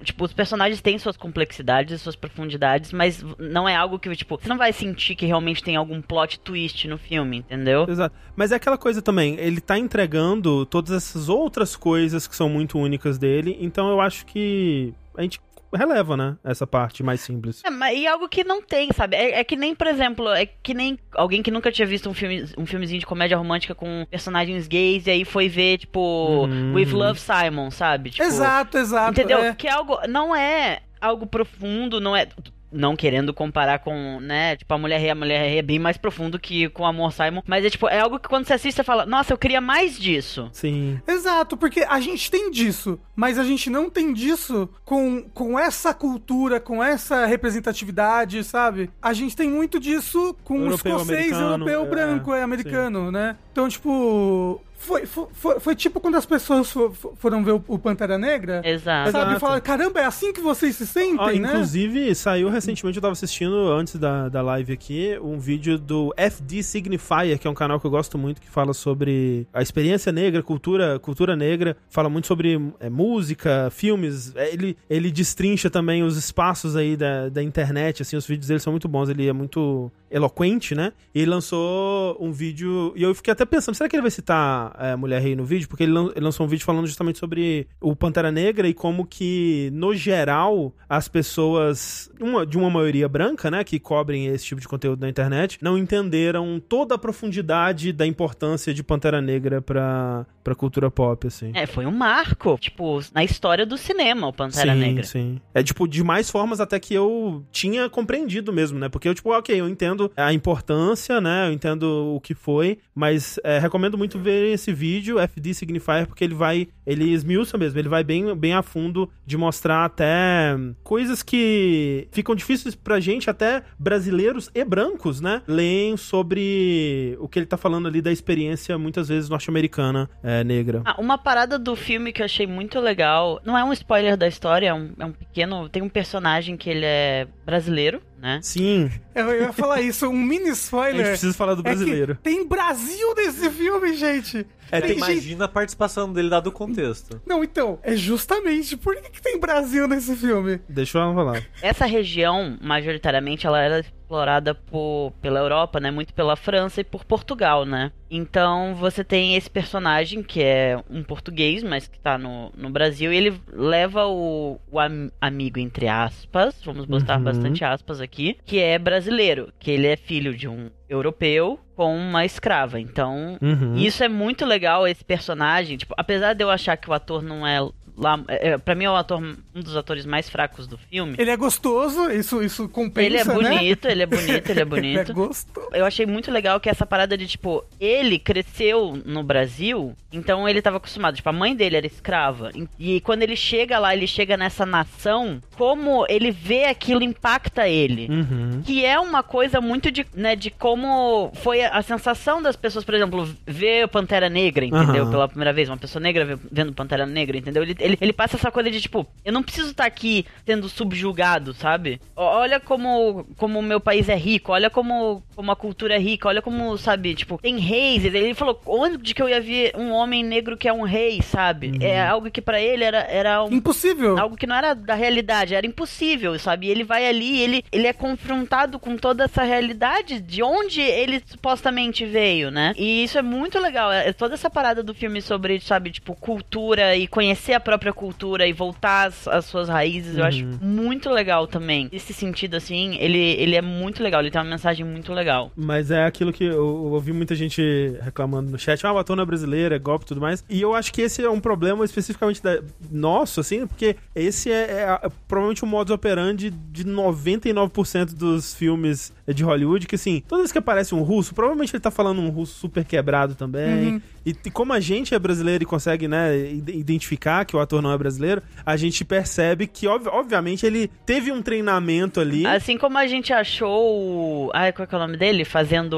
tipo, os personagens têm suas complexidades, suas profundidades, mas não é algo que, tipo, você não vai sentir que realmente tem algum plot twist no filme, entendeu? Exato. Mas é aquela coisa também, ele tá entregando todas essas outras coisas que são muito únicas dele, então eu acho que a gente releva, né? Essa parte mais simples. É, mas e algo que não tem, sabe? É, é que nem, por exemplo, é que nem alguém que nunca tinha visto um, filme, um filmezinho de comédia romântica com personagens gays e aí foi ver, tipo, Uhum. With Love Simon, sabe? Tipo, exato, exato. Entendeu? é. Que é algo. Não é algo profundo, não é. Não querendo comparar com, né? Tipo, a Mulher Rei, a Mulher Rei é bem mais profundo que com o Amor Simon. Mas é tipo, é algo que quando você assiste, você fala, nossa, eu queria mais disso. Sim. Exato, porque a gente tem disso, mas a gente não tem disso com, com essa cultura, com essa representatividade, sabe? A gente tem muito disso com o Europeu, escocês, americano, europeu, é, branco, é americano, né? Então, tipo, Foi, foi, foi, foi tipo quando as pessoas fo- fo- foram ver o, o Pantera Negra. Exato. Sabe, falaram, caramba, é assim que vocês se sentem, né? inclusive, saiu recentemente, eu tava assistindo antes da, da live aqui, um vídeo do FD Signifier, que é um canal que eu gosto muito, que fala sobre a experiência negra, cultura, cultura negra, fala muito sobre é, música, filmes. É, Ele, ele destrincha também os espaços aí da, da internet, assim, os vídeos dele são muito bons, ele é muito eloquente, né? E ele lançou um vídeo. E eu fiquei até pensando, será que ele vai citar é, Mulher Rei no vídeo? Porque ele, lan- ele lançou um vídeo falando justamente sobre o Pantera Negra e como que, no geral, as pessoas, uma, de uma maioria branca, né, que cobrem esse tipo de conteúdo na internet, não entenderam toda a profundidade da importância de Pantera Negra pra, pra cultura pop, assim. É, foi um marco, tipo, na história do cinema, o Pantera sim, Negra. sim. É, tipo, de mais formas até que eu tinha compreendido mesmo, né? Porque eu, tipo, ok, eu entendo a importância, né? Eu entendo o que foi, mas é, recomendo muito ver esse vídeo, FD Signifier, porque ele vai, ele esmiuça mesmo, ele vai bem, bem a fundo de mostrar até coisas que ficam difíceis pra gente, até brasileiros e brancos, né? Leem sobre o que ele tá falando ali da experiência, muitas vezes, norte-americana, é, negra. Ah, uma parada do filme que eu achei muito legal, não é um spoiler da história, é um, é um pequeno. Tem um personagem que ele é brasileiro, né? Sim, Eu, ia falar isso, um mini a spoiler. gente precisa falar do É que brasileiro. tem Brasil nesse filme, gente. É, Tem gente- Imagina a participação dele dado o contexto. Não, então, é justamente por que, que tem Brasil nesse filme? Deixa eu falar. Essa região, majoritariamente, ela era explorada por, pela Europa, né? Muito pela França e por Portugal, né? Então você tem esse personagem que é um português, mas que tá no, no Brasil, e ele leva o, o am- amigo, entre aspas, vamos botar Uhum. bastante aspas aqui, que é brasileiro, que ele é filho de um europeu com uma escrava. Então, Uhum. isso é muito legal, esse personagem. Tipo, apesar de eu achar que o ator não é lá. É, pra mim é o ator, um dos atores mais fracos do filme. Ele é gostoso, isso, isso compensa, Ele é né? bonito, ele é bonito, ele é Ele é bonito. gostoso. Eu achei muito legal que essa parada de, tipo, ele cresceu no Brasil, então ele tava acostumado. Tipo, a mãe dele era escrava. E quando ele chega lá, ele chega nessa nação, como ele vê aquilo impacta ele. Uhum. Que é uma coisa muito de, né, de como foi a sensação das pessoas, por exemplo, ver o Pantera Negra, entendeu? Aham. Pela primeira vez, uma pessoa negra ve- vendo Pantera Negra, entendeu? Ele, ele, ele passa essa coisa de, tipo, eu não preciso estar aqui sendo subjugado, sabe? Olha como como o meu país é rico, olha como, como a cultura é rica, olha como, sabe, tipo, tem reis. Ele falou, onde que eu ia ver um homem negro que é um rei, sabe? É algo que pra ele era, era um Impossível. algo que não era da realidade, era impossível, sabe? E ele vai ali, ele, ele é confrontado com toda essa realidade de onde ele supostamente veio, né? E isso é muito legal. É toda essa parada do filme sobre, sabe, tipo, cultura e conhecer a própria cultura e voltar às, às suas raízes, eu acho muito legal também. Esse sentido, assim, ele, ele é muito legal, ele tem uma mensagem muito legal. Mas é aquilo que eu, eu ouvi muita gente reclamando no chat, ah, não é brasileiro, é golpe e tudo mais. E eu acho que esse é um problema especificamente da- nosso, assim, porque esse é, é a- provavelmente o modus operandi de 99% dos filmes de Hollywood, que assim, toda vez que aparece um russo, provavelmente ele tá falando um russo super quebrado também. E, e como a gente é brasileiro e consegue, né, ide- identificar que o ator não é brasileiro, a gente percebe que, ob- obviamente, ele teve um treinamento ali. Assim como a gente achou o... Ai, qual que é o nome dele? Fazendo...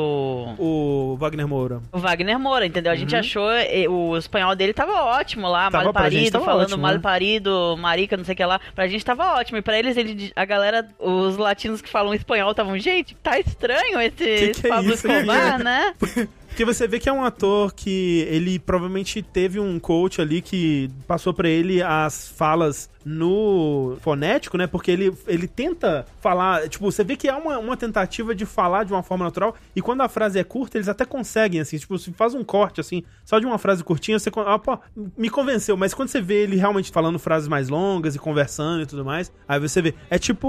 O Wagner Moura. O Wagner Moura, entendeu? A gente achou. O espanhol dele tava ótimo lá, Uhum. Tava, mal parido, falando ótimo, mal né? parido, marica, não sei o que lá. Pra gente tava ótimo. E pra eles, ele, a galera, os latinos que falam espanhol estavam, gente, tá estranho esse, Que que é Pablo isso, Escobar, né? Porque você vê que é um ator que ele provavelmente teve um coach ali que passou pra ele as falas no fonético, né? Porque ele, ele tenta falar, tipo, você vê que é uma, uma tentativa de falar de uma forma natural e quando a frase é curta, eles até conseguem, assim, tipo, se faz um corte, assim, só de uma frase curtinha, você, ah, pô, me convenceu, mas quando você vê ele realmente falando frases mais longas e conversando e tudo mais, aí você vê, é tipo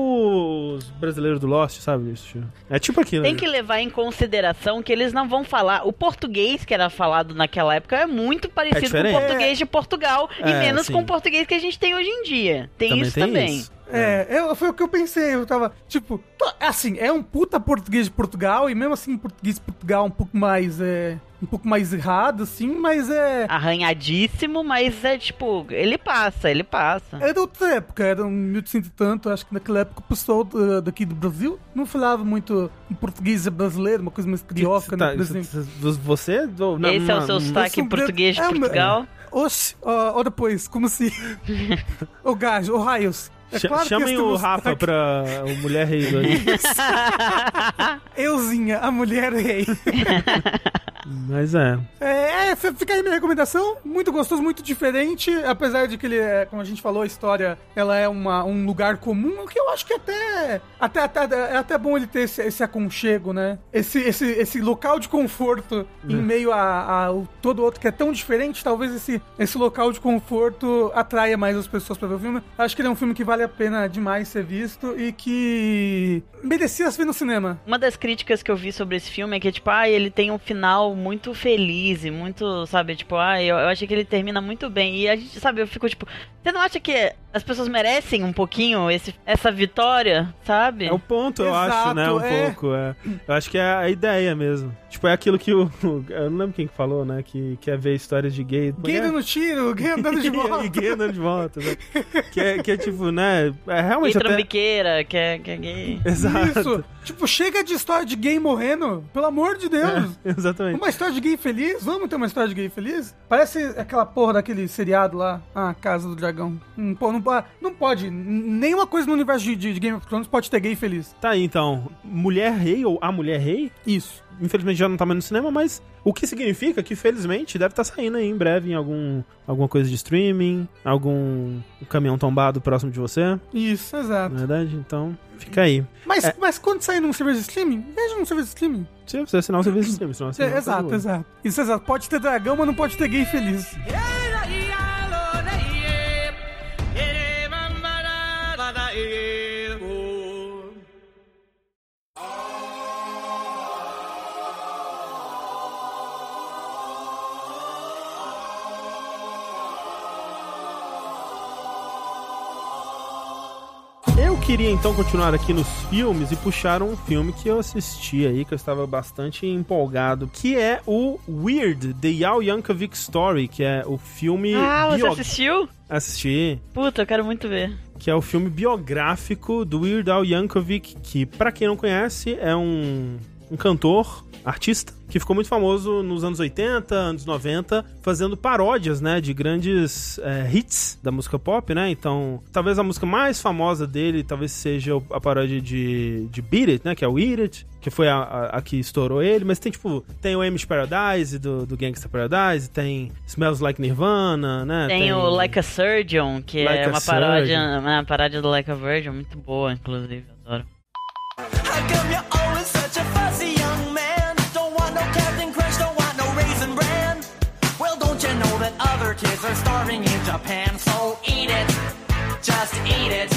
os brasileiros do Lost, sabe? Isso, é tipo aquilo. Tem né? que levar em consideração que eles não vão falar. O português que era falado naquela época é muito parecido com o português de Portugal e É, menos sim. com o português que a gente tem hoje em dia. Tem Também isso tem também. isso. É, eu- foi o que eu pensei. Eu tava, tipo, tô- assim, é um puta português de Portugal, e mesmo assim, português de Portugal um pouco mais, é, um pouco mais errado, assim, mas é. Arranhadíssimo, mas é tipo, ele passa, ele passa. Era outra época, era um 1800 e tanto, acho que naquela época o pessoal da- daqui do Brasil não falava muito em português brasileiro, uma coisa mais carioca, Tá, né, por exemplo. Você? não, Esse é o seu sotaque sou- português de é, Portugal. Oxe, ó, ó depois, como se... Ô gajo, ô raios. É Cha- claro Chamem o Rafa sotaque- pra o Mulher Rei do Euzinha, a mulher rei. Mas é. É, é, fica aí minha recomendação. Muito gostoso, muito diferente. Apesar de que ele é, como a gente falou, a história ela é uma, um lugar comum, o que eu acho que até, até, até é até bom ele ter esse, esse aconchego, né? Esse, esse, esse local de conforto em meio a, a o- todo outro que é tão diferente. Talvez esse, esse local de conforto atraia mais as pessoas pra ver o filme. Acho que ele é um filme que vale a pena demais ser visto e que merecia se ver no cinema. Uma das críticas que eu vi sobre esse filme é que, tipo, ah, ele tem um final muito feliz e muito, sabe, tipo, ah, eu, eu achei que ele termina muito bem. E a gente, sabe, eu fico, tipo, você não acha que as pessoas merecem um pouquinho esse, essa vitória, sabe? É o ponto, eu Exato, acho, né? Um é. pouco. É. Eu acho que é a ideia mesmo. Tipo, é aquilo que o. Eu não lembro quem que falou, né? Que quer ver histórias de gay. Gay dando tiro, gay andando de moto. e gay andando de volta. Né? Que, é, que é tipo, né? É Gay realmente até. trambiqueira, que é, que é gay. Exato. Isso. Tipo, chega de história de gay morrendo. Pelo amor de Deus. É, exatamente. Uma história de gay feliz? Vamos ter uma história de gay feliz? Parece aquela porra daquele seriado lá, a Casa do Dragão. Hum, pô, não, não pode. Nenhuma coisa no universo de, de Game of Thrones pode ter gay feliz. Tá aí então. Mulher Rei ou A Mulher Rei? Isso. Infelizmente já não tá mais no cinema, mas o que significa que felizmente deve estar saindo aí em breve em algum, alguma coisa de streaming, algum caminhão tombado próximo de você, Isso, exato. na verdade. Então, fica aí. Mas, É. mas quando sair num serviço de streaming, veja num serviço de streaming. Se você assinar o serviço de streaming, senão É, assinar o exato, exato. Isso, exato. Pode ter dragão, mas não pode ter gay feliz. Eu queria então continuar aqui nos filmes e puxar um filme que eu assisti aí, que eu estava bastante empolgado, que é o Weird, The Yao Yankovic Story, que é o filme... Ah, você assistiu? Assisti. Puta, eu quero muito ver. que é o filme biográfico do Weird Al Yankovic, que, pra quem não conhece, é um, um cantor, artista, que ficou muito famoso nos anos 80, anos 90, fazendo paródias, né, de grandes é, hits da música pop, né? Então, talvez a música mais famosa dele, talvez seja a paródia de, de Beat It, né, que é o Eat It, que foi a, a, a que estourou ele, mas tem, tipo, tem o Amish Paradise, do, do Gangsta Paradise, tem Smells Like Nirvana, né? Tem, o Like a Surgeon, que Like é uma paródia, uma paródia do Like a Virgin, muito boa, inclusive, adoro. How that other kids are starving in Japan? So eat it, just eat it.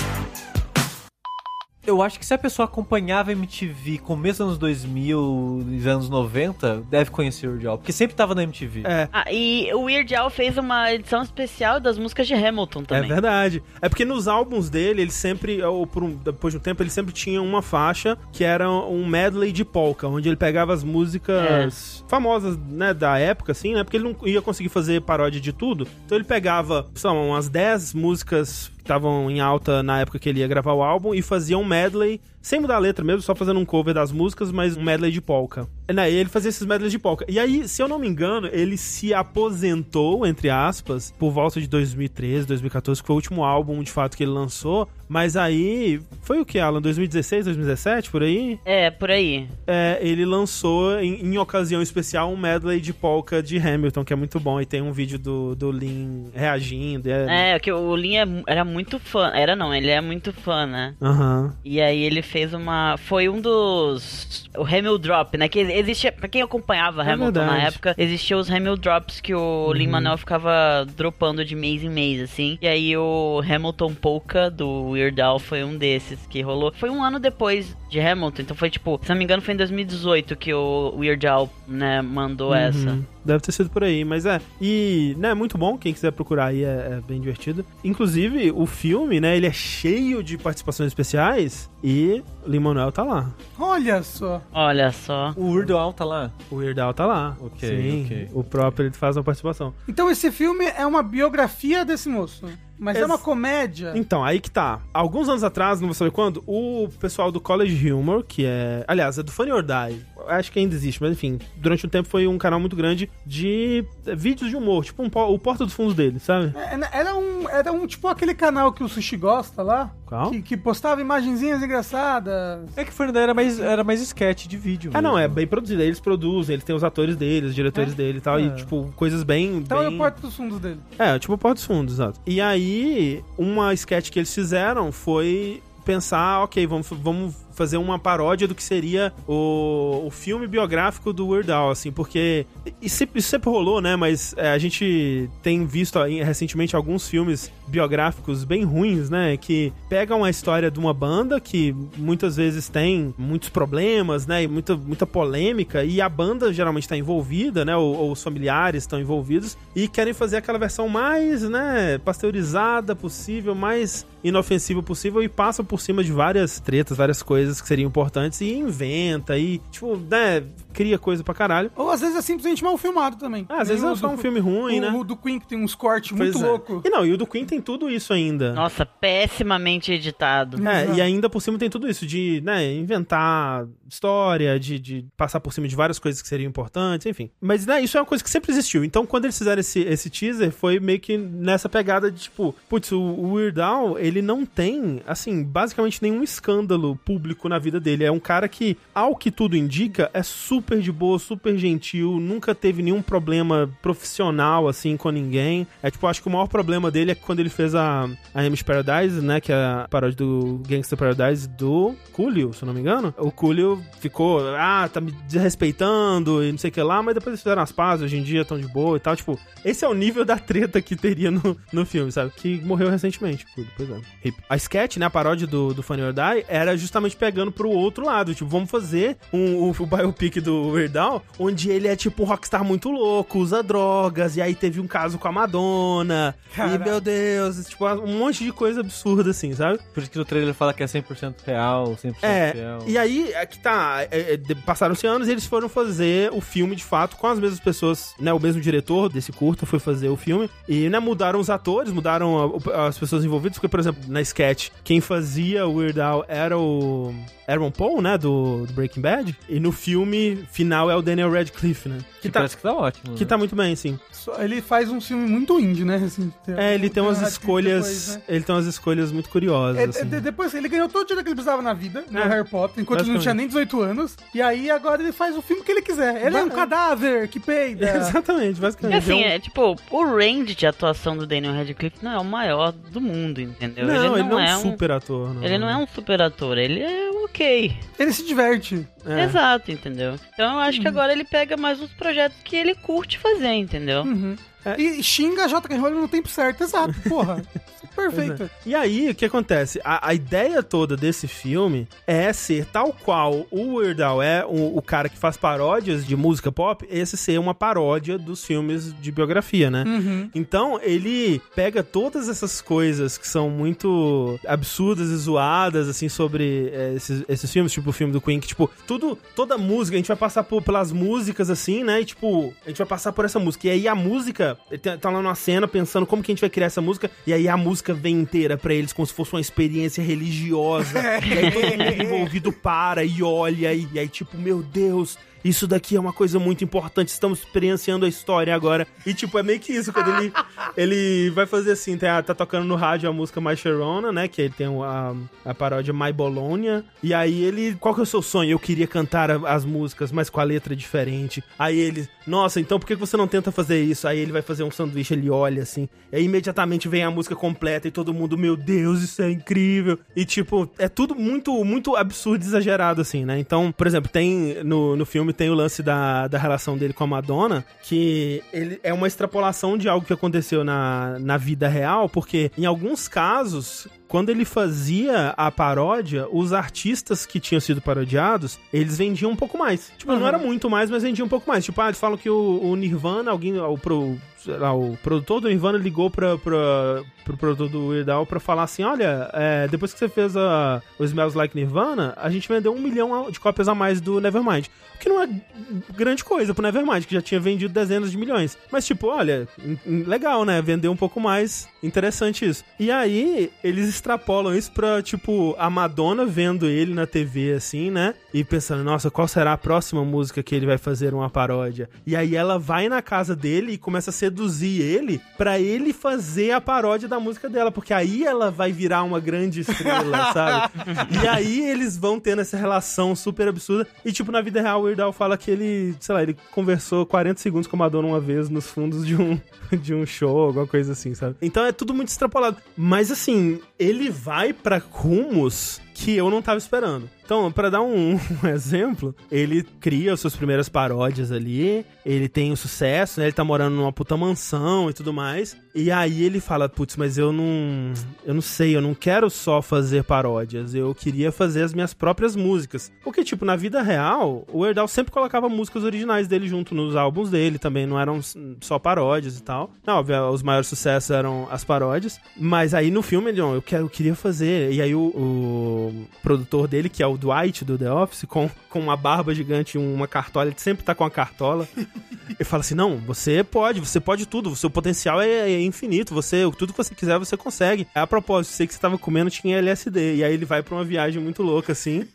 Eu acho que se a pessoa acompanhava MTV começo dos anos 2000 e anos 90, deve conhecer o Weird Al, porque sempre tava na MTV. É, Ah, e o Weird Al fez uma edição especial das músicas de Hamilton É também. verdade. É porque nos álbuns dele, ele sempre, ou por um, depois de um tempo, ele sempre tinha uma faixa que era um medley de polka, onde ele pegava as músicas famosas, né, da época, assim, né, porque ele não ia conseguir fazer paródia de tudo. Então ele pegava, sei lá, umas 10 músicas estavam em alta na época que ele ia gravar o álbum e fazia um medley, sem mudar a letra mesmo, só fazendo um cover das músicas, mas um medley de polka. E, né, ele fazia esses medleys de polka. E aí, se eu não me engano, ele se aposentou, entre aspas, por volta de 2013, 2014, que foi o último álbum, de fato, que ele lançou. Mas aí, foi o que, Alan? 2016, 2017, por aí? É, por aí. É, ele lançou, em, em ocasião especial, um medley de polka de Hamilton, que é muito bom. E tem um vídeo do, do Lin reagindo. É. É, que o Lin é era muito fã. Era não, ele é muito fã, né? Aham. E aí ele fez uma. Foi um dos. O Hamil Drop, né? Que existia. Pra quem acompanhava É Hamilton na verdade. Uhum. época, existia os Hamil Drops que o Lin Manuel ficava dropando de mês em mês, assim. E aí o Hamilton Polka do Weird Al foi um desses que rolou. Foi um ano depois de Hamilton, então foi tipo, se não me engano, foi em 2018 que o Weird Al, né, mandou essa. Deve ter sido por aí, mas é. E, né, muito bom, quem quiser procurar aí é, é bem divertido. Inclusive, o filme, né, ele é cheio de participações especiais e Lin-Manuel tá lá. Olha só. Olha só. O Weird Al tá lá. O Weird Al tá lá. Ok, Sim, ok. o próprio ele faz uma participação. Então esse filme é uma biografia desse moço. Mas é Ex- uma comédia. Então, aí que tá. Alguns anos atrás, não vou saber quando, o pessoal do College Humor, que é. Aliás, é do Funny or Die. Acho que ainda existe, mas enfim, durante um tempo foi um canal muito grande de eh, vídeos de humor, tipo um, o Porta dos Fundos dele, sabe? É, Era um, era um tipo aquele canal que o Sushi gosta lá. Qual? Que, que postava imagenzinhas engraçadas. É que Fernando era mais, era mais sketch de vídeo. Ah, não, é mesmo. bem produzido. Aí Eles produzem, eles têm os atores deles, os diretores dele e tal, e É. tipo, coisas bem. Então é bem... o porta dos fundos dele. É, tipo o Porta dos Fundos, exato. E aí, uma sketch que eles fizeram foi pensar, ok, vamos, vamos fazer uma paródia do que seria o, o filme biográfico do Weird Al, assim, porque isso, sempre- isso sempre rolou, né, mas é, a gente tem visto aí, recentemente alguns filmes biográficos bem ruins, né, que pegam a história de uma banda que muitas vezes tem muitos problemas, né, e muita, muita polêmica, e a banda geralmente está envolvida, né, ou, ou os familiares estão envolvidos, e querem fazer aquela versão mais, né, pasteurizada possível, mais inofensiva possível, e passa por cima de várias tretas, várias coisas que seriam importantes, e inventa, e, tipo, né, cria coisa pra caralho. Ou às vezes é simplesmente mal filmado também. Ah, às Nem vezes é um filme ruim, o, né? O do Queen que tem uns cortes Pois muito é. loucos. E não, e o do Queen tem tudo isso ainda. Nossa, pessimamente editado. É, Exato. e ainda por cima tem tudo isso de, né, inventar história, de, de passar por cima de várias coisas que seriam importantes, enfim. Mas, né, isso é uma coisa que sempre existiu. Então, quando eles fizeram esse, esse teaser, foi meio que nessa pegada de, tipo, putz, o, o Weird Al, ele não tem, assim, basicamente nenhum escândalo público na vida dele. É um cara que, ao que tudo indica, é super de boa, super gentil, nunca teve nenhum problema profissional, assim, com ninguém. É, tipo, acho que o maior problema dele é quando ele fez a, a Amish Paradise, né, que é a paródia do Gangster Paradise do Coolio, se não me engano. O Coolio ficou, ah, tá me desrespeitando e não sei o que lá, mas depois eles fizeram as pazes, hoje em dia estão de boa e tal. Tipo, esse é o nível da treta que teria no, no filme, sabe? Que morreu recentemente. Coolio, pois é. Hip. A sketch, né, a paródia do, do Funny or Die, era justamente pegando pro outro lado. Tipo, vamos fazer um, o biopic do Weird Al, onde ele é tipo um rockstar muito louco, usa drogas, e aí teve um caso com a Madonna. Caralho. E, meu Deus, tipo, um monte de coisa absurda, assim, sabe? Por isso que no trailer fala que é 100% real, 100% É, fiel. e aí, é que tá, é, é, passaram-se anos e eles foram fazer o filme de fato com as mesmas pessoas, né, o mesmo diretor desse curta foi fazer o filme, e, né, mudaram os atores, mudaram a- o- as pessoas envolvidas, porque, por exemplo, na sketch, quem fazia o Weird Al era o Aaron Paul, né, do, do Breaking Bad, e no filme final é o Daniel Radcliffe, né, que Que tá, parece que tá ótimo. que né? tá muito bem, sim. Só- Ele faz um filme muito indie, né? Assim, É, ele tem umas uma escolhas, depois, né? ele tem umas escolhas muito curiosas, É, assim. é, de- depois ele ganhou todo o dinheiro que ele precisava na vida, no É, Harry Potter, enquanto ele não tinha nem 18 anos. E aí agora ele faz o filme que ele quiser. Ele é um cadáver que peida. Exatamente, E basicamente. assim, É um- é tipo, o range de atuação do Daniel Radcliffe não é o maior do mundo, entendeu? Não, ele não, é um um super ator, não. Ele não é um super ator, ele é ok. Ele se diverte. É. Exato, entendeu? Então eu acho que agora ele pega mais uns projetos que ele curte fazer, entendeu? Uhum. É. E xinga a J.K. Rowling no tempo certo, exato, porra. Perfeito. E aí, o que acontece? A, a ideia toda desse filme é ser tal qual o Weird Al é o, o cara que faz paródias de música pop, esse ser uma paródia dos filmes de biografia, né? Uhum. Então, ele pega todas essas coisas que são muito absurdas e zoadas, assim, sobre é, esses, esses filmes, tipo o filme do Queen, que, tipo, tudo, toda música, a gente vai passar por, pelas músicas, assim, né? E, tipo, a gente vai passar por essa música. E aí a música, ele tá, lá numa cena pensando como que a gente vai criar essa música, e aí a música vem inteira pra eles, como se fosse uma experiência religiosa. e aí todo mundo envolvido para e olha, e, e aí, tipo, meu Deus. Isso daqui é uma coisa muito importante, estamos experienciando a história agora. E, tipo, é meio que isso, quando ele, ele vai fazer assim, tá, tá tocando no rádio a música My Sharona, né, que ele tem a, a paródia My Bologna, e aí ele, qual que é o seu sonho? Eu queria cantar as músicas, mas com a letra diferente. Aí ele, nossa, então por que você não tenta fazer isso? Aí ele vai fazer um sanduíche, ele olha assim, e aí imediatamente vem a música completa e todo mundo, meu Deus, isso é incrível. E, tipo, é tudo muito, muito absurdo e exagerado, assim, né? Então, por exemplo, tem no, no filme tem o lance da, da relação dele com a Madonna, que ele é uma extrapolação de algo que aconteceu na, na vida real, porque em alguns casos, quando ele fazia a paródia, os artistas que tinham sido parodiados, eles vendiam um pouco mais. Tipo, não era muito mais, mas vendiam um pouco mais. Tipo, ah, eles falam que o, o Nirvana, alguém, o, pro, lá, o produtor do Nirvana ligou pra, pra, pro produtor do Weird Al pra falar assim, olha, é, depois que você fez a, o Smells Like Nirvana, a gente vendeu um milhão de cópias a mais do Nevermind. O que não é grande coisa pro Nevermind, que já tinha vendido dezenas de milhões. Mas, tipo, olha, em- em- legal, né? Vendeu um pouco mais. Interessante isso. E aí, eles extrapolam isso pra, tipo, a Madonna vendo ele na TV, assim, né? E pensando, nossa, qual será a próxima música que ele vai fazer uma paródia? E aí ela vai na casa dele e começa a seduzir ele pra ele fazer a paródia da música dela, porque aí ela vai virar uma grande estrela, sabe? E aí eles vão tendo essa relação super absurda. E, tipo, na vida real, o Weird Al fala que ele, sei lá, ele conversou 40 segundos com a Madonna uma vez nos fundos de um, de um show, alguma coisa assim, sabe? Então é tudo muito extrapolado. Mas, assim, ele vai pra rumos que eu não tava esperando. Então, pra dar um, um exemplo, ele cria as suas primeiras paródias ali, ele tem um sucesso, né? Ele tá morando numa puta mansão e tudo mais. E aí ele fala, putz, mas eu não. Eu não sei, eu não quero só fazer paródias, eu queria fazer as minhas próprias músicas. Porque, tipo, na vida real, o Erdal sempre colocava músicas originais dele junto nos álbuns dele, também não eram só paródias e tal. Não, óbvio, os maiores sucessos eram as paródias. Mas aí no filme ele, não, eu, quero, eu queria fazer. E aí o, o produtor dele, que é o Dwight do The Office, com, com uma barba gigante e uma cartola, ele sempre tá com a cartola. Ele fala assim: não, você pode, você pode tudo, o seu potencial é, é infinito, você, tudo que você quiser você consegue. A propósito, sei que você tava comendo tinha LSD. E aí ele vai pra uma viagem muito louca, assim.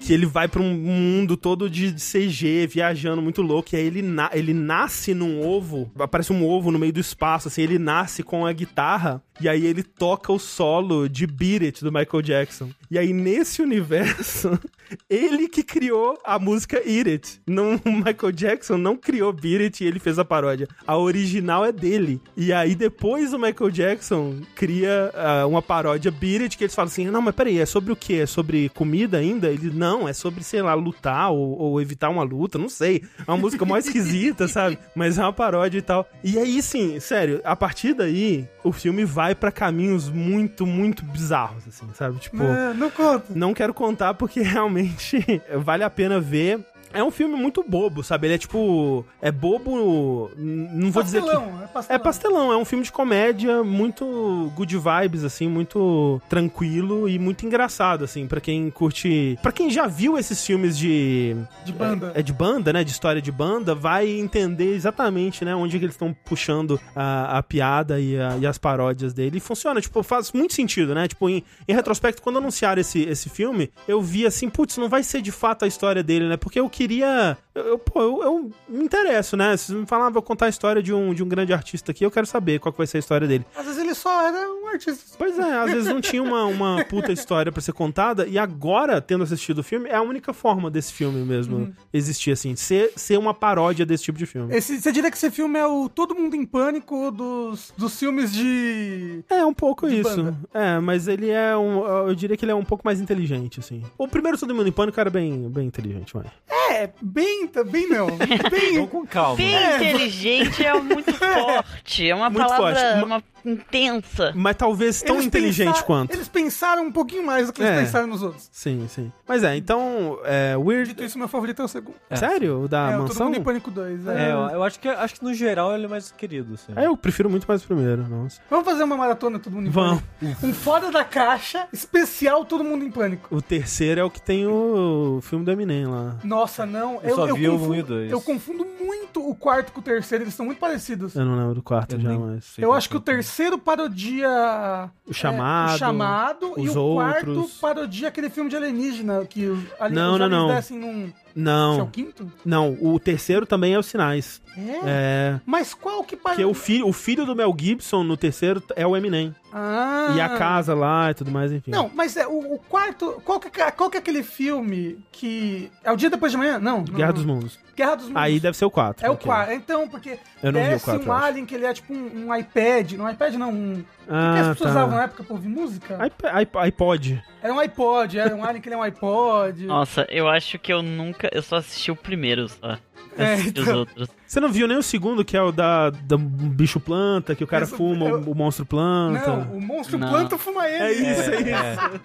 que ele vai pra um mundo todo de de CG, viajando muito louco. E aí ele, na- ele nasce num ovo, aparece um ovo no meio do espaço, assim, ele nasce com a guitarra. E aí ele toca o solo de Beat It do Michael Jackson. E aí nesse universo, ele que criou a música Eat It. Não, o Michael Jackson não criou Beat It e ele fez a paródia. A original é dele. E aí depois o Michael Jackson cria ah, uma paródia Beat It que eles falam assim: não, mas peraí, é sobre o quê? É sobre comida ainda? Ele, não, é sobre, sei lá, lutar ou, ou evitar uma luta, não sei. É uma música mais esquisita, sabe? Mas é uma paródia e tal. E aí, sim, sério, a partir daí, o filme vai pra caminhos muito, muito bizarros, assim, sabe? Tipo. É, não conta. Não quero contar porque realmente vale a pena ver. É um filme muito bobo, sabe? Ele é tipo. É bobo. Não vou dizer que. é pastelão. É pastelão, é um filme de comédia muito good vibes, assim, muito tranquilo e muito engraçado, assim, pra quem curte. Pra quem já viu esses filmes de. De banda. É, é de banda, né? De história de banda, vai entender exatamente, né? Onde que eles estão puxando a, a piada e, a- e as paródias dele. E funciona, tipo, faz muito sentido, né? Tipo, em, em retrospecto, quando anunciaram esse, esse filme, eu vi assim, putz, não vai ser de fato a história dele, né? Porque eu queria. Eu, pô, eu, eu me interesso, né? Se me falar, ah, vou contar a história de um, de um grande artista aqui, eu quero saber qual que vai ser a história dele. Às vezes ele só era um artista. Pois é, às vezes não tinha uma, uma puta história pra ser contada, e agora, tendo assistido o filme, é a única forma desse filme mesmo existir, assim, ser, ser uma paródia desse tipo de filme. Esse, você diria que esse filme é o Todo Mundo em Pânico dos, dos filmes de. É, um pouco isso. banda. É, mas ele é um. Eu diria que ele é um pouco mais inteligente, assim. O primeiro Todo Mundo em Pânico era bem, bem inteligente, vai. É, bem, bem não. Bem. Com calma. Bem inteligente é muito forte. É uma Muito palavra forte. uma, intensa. Mas talvez tão Eles inteligente pensaram- quanto. Eles pensaram um pouquinho mais do que eles É. pensaram nos outros. Sim, sim. Mas é, então. É, Weird. Dito isso, meu favorito é o segundo. Sério? O da é, o Todo mansão? Mundo em Pânico 2. É, É. eu, eu acho que acho que no geral ele é mais querido, assim. É, eu prefiro muito mais o primeiro, nossa. Vamos fazer uma maratona Todo Mundo em Vamos. Pânico? Um fora da caixa, especial Todo Mundo em Pânico. O terceiro é o que tem o filme do Eminem lá. Nossa, não. Eu só vi o um confundo, e o dois. Eu confundo muito o quarto com o terceiro, eles são muito parecidos. Eu não lembro do quarto Eu já, nem mas. Eu acho que o que é. Terceiro parodia O chamado. é, o chamado e o quarto outros. parodia aquele filme de alienígena que os, ali, Não, os não, não. descem num. Esse é o Não, quinto? não. O terceiro também é os sinais. É. É. Mas qual que Porque parodia? o filho, o filho do Mel Gibson no terceiro é o Eminem. Ah. E a casa lá e tudo mais, enfim. Não, mas é o, o quarto. Qual que, é- qual que é aquele filme que. É o dia depois de amanhã? Não. não, Guerra não. dos Mundos. Guerra dos Mundos. Aí deve ser o 4. É o quarto. Então, porque Eu não vi o desce quatro, um eu acho. alien que ele é tipo um, um iPad. Não, iPad não, um. o que que Ah, as pessoas tá. usavam na época pra ouvir música? iP- iPod. Era um iPod, era um alien que ele é um iPod. Nossa, eu acho que eu nunca nunca. Eu só assisti o primeiro só. Eu É, assisti os então. outros. Você não viu nem o segundo, que é o da, da bicho planta, que o cara Esse- fuma, eu- o monstro planta. Não, o monstro Não. planta fuma ele. É isso, é É, isso.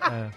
é,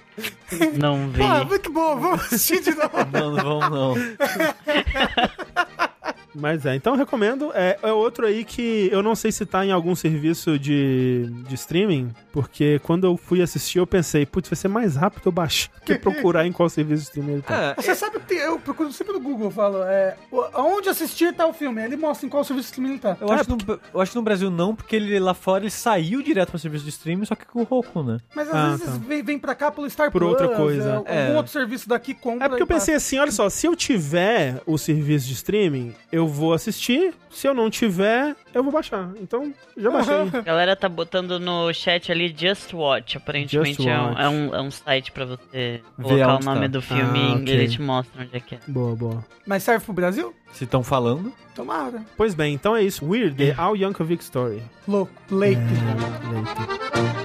é. Não vi. Ah, muito bom, vamos assistir de novo. Não, não vamos não. Mas é, então eu recomendo. É, é outro aí que eu não sei se tá em algum serviço de, de streaming, porque quando eu fui assistir eu pensei, putz, vai ser mais rápido eu baixar que procurar em qual serviço de streaming ele tá. Ah, Você sabe que eu procuro sempre no Google, eu falo, é, o- aonde assistir tal filme? Ele mostra em qual serviço de streaming ele tá. eu, acho que no, eu acho que no Brasil não, porque ele lá fora ele saiu direto pro serviço de streaming, só que com o Roku, né? Mas às Ah, vezes tá. vem, vem pra cá pelo Star Por Plus, outra coisa. é, algum É. outro serviço daqui compra. É porque eu e passa. pensei assim, olha só, se eu tiver o serviço de streaming, eu vou assistir. Se eu não tiver, eu vou baixar. Então, já baixei. A galera tá botando no chat ali Just Watch. Aparentemente Just é, um, Watch. é um- é um site pra você Ver colocar o nome tá. do filme Ah, e ok. ele te mostra onde é que é. boa, boa. Mas serve pro Brasil? Se estão falando. Tomara. Pois bem, então é isso. Weird, The Al Yankovic Story. Louco, leite. Leite.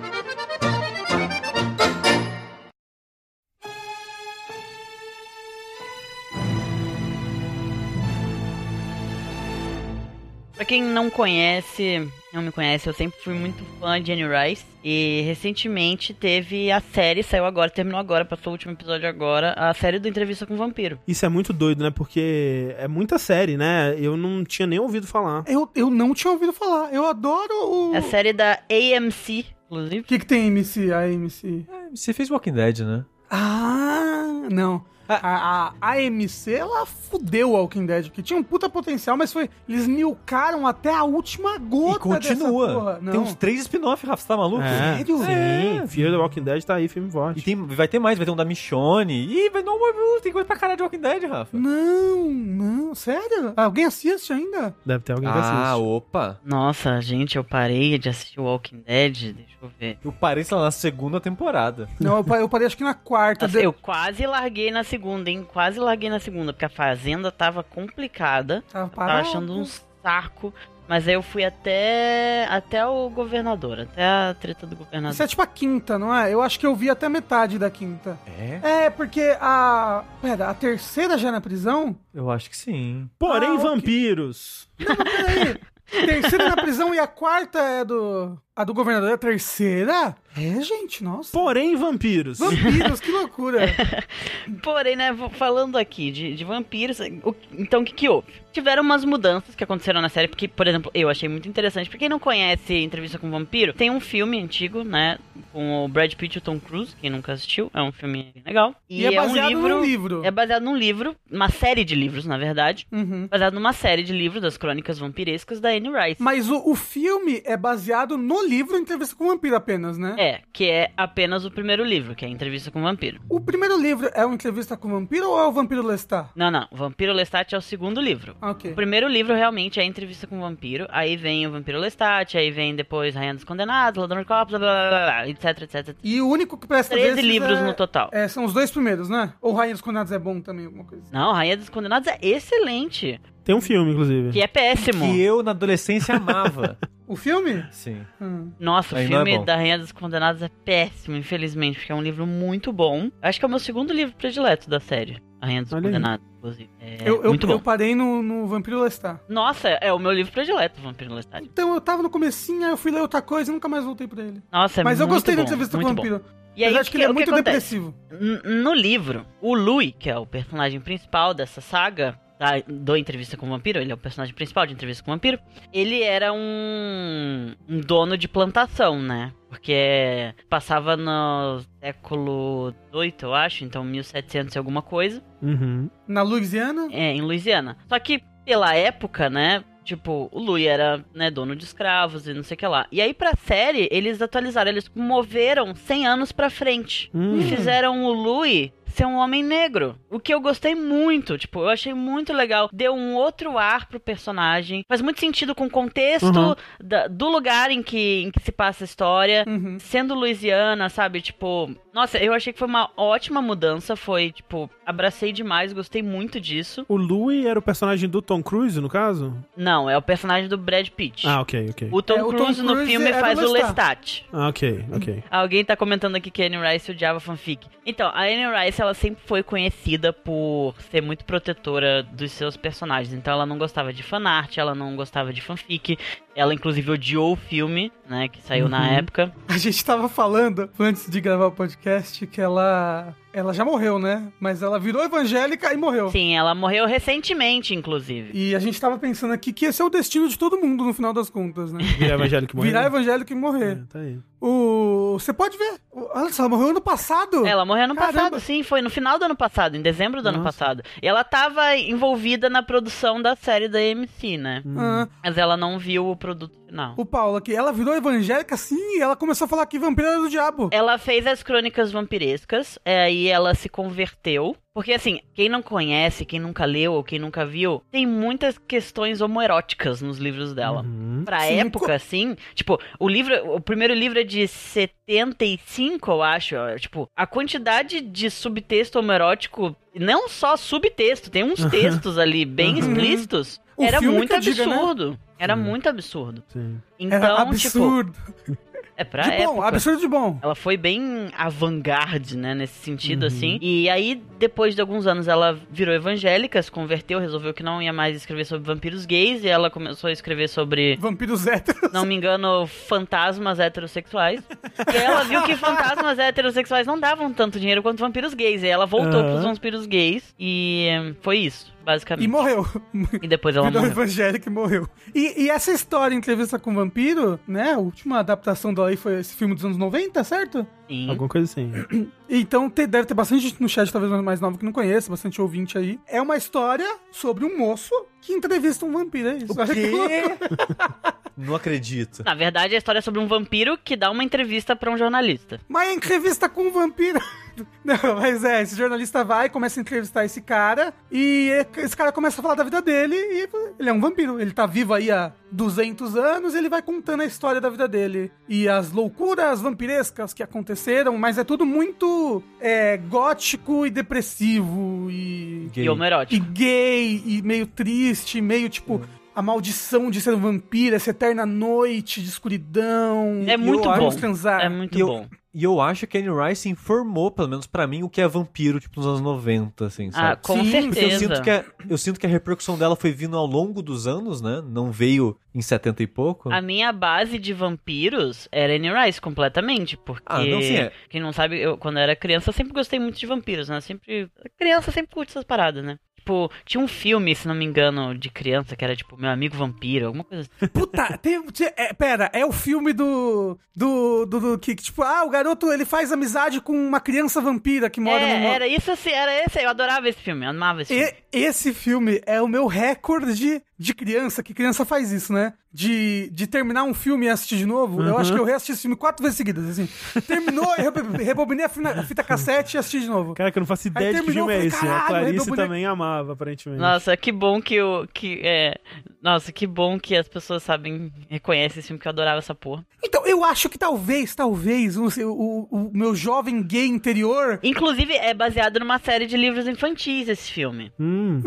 Quem não conhece, não me conhece, eu sempre fui muito fã de Annie Rice. E recentemente teve a série, saiu agora, terminou agora, passou o último episódio agora, a série do Entrevista com o Vampiro. Isso é muito doido, né? Porque é muita série, né? Eu não tinha nem ouvido falar. Eu, eu não tinha ouvido falar. Eu adoro o. É a série da AMC, inclusive. O que, que tem MC? A MC? É, você fez Walking Dead, né? Ah, não. A, a AMC, ela fudeu o Walking Dead, porque tinha um puta potencial, mas foi. Eles milcaram até a última gota e continua. dessa porra. Não. Tem uns três spin-off, Rafa, você tá maluco? É, Sério? Sim, Fear the Walking Dead tá aí, filme forte. E tem, vai ter mais, vai ter um da Michonne. Ih, vai não, tem coisa pra caralho de Walking Dead, Rafa. Não, não, sério? Alguém assiste ainda? Deve ter alguém que Ah, assiste. opa. Nossa, gente, eu parei de assistir Walking Dead, deixa eu ver. Eu parei, sei lá, na segunda temporada. Não, eu pa- eu parei acho que na quarta. Nossa, de- eu quase larguei na segunda, hein? Quase larguei na segunda, porque a fazenda tava complicada. Tava Tava achando um saco. Mas aí eu fui até até o governador, até a treta do governador. Isso é tipo a quinta, não é? Eu acho que eu vi até metade da quinta. É? É, porque a. Pera, a terceira já é na prisão? Eu acho que sim. Porém, Ah, vampiros. Peraí. Terceira na prisão e a quarta é do. A do governador é a terceira? É, gente, nossa. Porém, vampiros. Vampiros, que loucura. Porém, né, falando aqui de, de vampiros, o- então o que, que houve? Tiveram umas mudanças que aconteceram na série, porque, por exemplo, eu achei muito interessante. Pra quem não conhece Entrevista com o Vampiro, tem um filme antigo, né, com o Brad Pitt e o Tom Cruise, quem nunca assistiu, é um filme legal. E, é baseado um livro, num livro. É baseado num livro, uma série de livros, na verdade. Uhum. Baseado numa série de livros das crônicas vampirescas da Anne Rice. Mas o, o filme é baseado no livro Entrevista com o Vampiro apenas, né? É, que é apenas o primeiro livro, que é Entrevista com o Vampiro. O primeiro livro é uma entrevista com o vampiro ou é o Vampiro Lestat? Não, não, Vampiro Lestat é o segundo livro. Ah, Ok. O primeiro livro realmente é a entrevista com o vampiro, aí vem o Vampiro Lestat, aí vem depois Rainha dos Condenados, Ladrão de Copos, blá, blá, blá, blá, etc, etc. E o único que presta 13 desses livros é- no total. É, são os dois primeiros, né? Ou Rainha dos Condenados é bom também, alguma coisa. Não, Rainha dos Condenados é excelente, Tem um filme, inclusive. que é péssimo. Que eu, na adolescência, amava. O filme? Sim. Hum. Nossa, o Aí é filme bom. da Rainha dos Condenados é péssimo, infelizmente, porque é um livro muito bom. Acho que é o meu segundo livro predileto da série. A Rainha dos Olha aí. Condenados, inclusive. É eu, eu, muito bom. eu parei no, no Vampiro Lestat. Nossa, é o meu livro predileto, Vampiro Lestat. Então eu tava no comecinho, aí eu fui ler outra coisa e nunca mais voltei pra ele. Nossa, é Mas eu muito gostei da bom, entrevista com o muito bom. vampiro. E aí, Apesar o de que, que ele é o muito acontece? depressivo. No livro, o Louis, que é o personagem principal dessa saga, da, do Entrevista com o Vampiro, ele é o personagem principal de Entrevista com o Vampiro, ele era um, um dono de plantação, né? Porque passava no século VIII, eu acho, então 1700 e alguma coisa, Uhum. Na Louisiana, é, em Louisiana. Só que, pela época, né, tipo, o Louis era, né, dono de escravos e não sei o que lá. E aí, pra série, eles atualizaram, eles moveram 100 anos pra frente. Hum. E fizeram o Louis ser um homem negro. O que eu gostei muito, tipo, eu achei muito legal. Deu um outro ar pro personagem. Faz muito sentido com o contexto Uhum. da- do lugar em que, em que se passa a história. Uhum. Sendo Louisiana, sabe? Tipo, nossa, eu achei que foi uma ótima mudança. Foi, tipo, abracei demais, gostei muito disso. O Louis era o personagem do Tom Cruise, no caso? Não, é o personagem do Brad Pitt. Ah, ok, ok. O Tom, É, o Tom Cruise no filme faz o Lestat. Lestat. Ah, ok, ok. Alguém tá comentando aqui que a Anne Rice odiava fanfic. Então, a Anne Rice Rice, ela sempre foi conhecida por ser muito protetora dos seus personagens. Então ela não gostava de fanart, ela não gostava de fanfic. Ela, inclusive, odiou o filme, né, que saiu na Uhum. época. A gente tava falando, antes de gravar o podcast, que ela. Ela já morreu, né? Mas ela virou evangélica e morreu. Sim, ela morreu recentemente, inclusive. E a gente tava pensando aqui que esse é o destino de todo mundo no final das contas, né? Virar evangélico e morrer. Virar evangélico e morrer. É, tá aí. O. Você pode ver. Olha só, ela morreu ano passado. Ela morreu ano Caramba. passado, sim, foi no final do ano passado, em dezembro do ano Nossa. passado. E ela tava envolvida na produção da série da AMC, né? Ah, Mas ela não viu o produto final. o Paulo aqui. Ela virou evangélica, sim, e ela começou a falar que vampiro era do diabo. Ela fez as crônicas vampirescas, é, aí ela se converteu. Porque, assim, quem não conhece, quem nunca leu ou quem nunca viu, tem muitas questões homoeróticas nos livros dela. Uhum. Pra Sim, época, assim, tipo, o livro, o primeiro livro é de 75, eu acho. Tipo, a quantidade de subtexto homoerótico, não só subtexto, tem uns textos ali bem explícitos, O era muito que eu diga, né? Era muito absurdo. Sim. Então, era tipo, absurdo. é pra de bom, época. absurdo de bom. Ela foi bem avant-garde, né, nesse sentido, Uhum. assim. E aí, depois de alguns anos, ela virou evangélica, se converteu, resolveu que não ia mais escrever sobre vampiros gays, e ela começou a escrever sobre, Vampiros héteros. não me engano, fantasmas heterossexuais. e aí ela viu que fantasmas heterossexuais não davam tanto dinheiro quanto vampiros gays, e ela voltou Aham. pros vampiros gays, e foi isso, E basicamente. morreu. E, depois ela Virou morreu. evangélica e morreu. E, e essa história, Entrevista com o Vampiro, né? A última adaptação dela aí foi esse filme dos anos 90, certo? Sim. Alguma coisa assim. Então te- deve ter bastante gente no chat, talvez mais nova, que não conheça, bastante ouvinte aí. É uma história sobre um moço que entrevista um vampiro, é isso. Que louco. Não acredito. Na verdade, a história é sobre um vampiro que dá uma entrevista pra um jornalista. Mas é entrevista com um vampiro. Não, mas é, esse jornalista vai, começa a entrevistar esse cara, e esse cara começa a falar da vida dele, e ele é um vampiro. Ele tá vivo aí há 200 anos, e ele vai contando a história da vida dele. E as loucuras vampirescas que aconteceram, mas é tudo muito é, gótico e depressivo, e, Gay. E homoerótico. e gay, e meio triste, meio tipo... A maldição de ser um vampiro, essa eterna noite de escuridão. É muito eu bom. Transar. É muito E eu- bom. E eu acho que a Anne Rice informou, pelo menos pra mim, o que é vampiro, tipo, nos anos 90, assim, Ah, sabe? com Sim, Porque eu certeza. sinto, que a, eu sinto que a repercussão dela foi vindo ao longo dos anos, né? Não veio em 70 e pouco. A minha base de vampiros era Anne Rice, completamente. Porque, Ah, não, sim, é. quem não sabe, eu, quando eu era criança, eu sempre gostei muito de vampiros, né? Sempre. Criança sempre curte essas paradas, né? Tipo, tinha um filme, se não me engano, de criança, que era tipo Meu Amigo Vampiro, alguma coisa assim. Puta, tem, é, pera, é o filme do, do, do, do que, tipo, ah, o garoto, ele faz amizade com uma criança vampira que mora É, no... era isso assim, era esse, eu adorava esse filme, eu amava esse filme. E, esse filme é o meu recorde de criança, que criança faz isso, né? De, de terminar um filme e assistir de novo. Eu acho que eu reassisti esse filme quatro vezes seguidas, assim. Terminou, eu re- rebobinei a fina- a fita cassete e assisti de novo. Cara, que eu não faço ideia de que filme é esse. falei, A "Caralho, Clarice meu boneco." também amava, aparentemente. Nossa, que bom que o. Que, é, nossa, que bom que as pessoas sabem, reconhecem esse filme, que eu adorava essa porra. Então, eu acho que talvez, talvez, o, o, o meu jovem gay interior... Inclusive, é baseado numa série de livros infantis esse filme. Hum.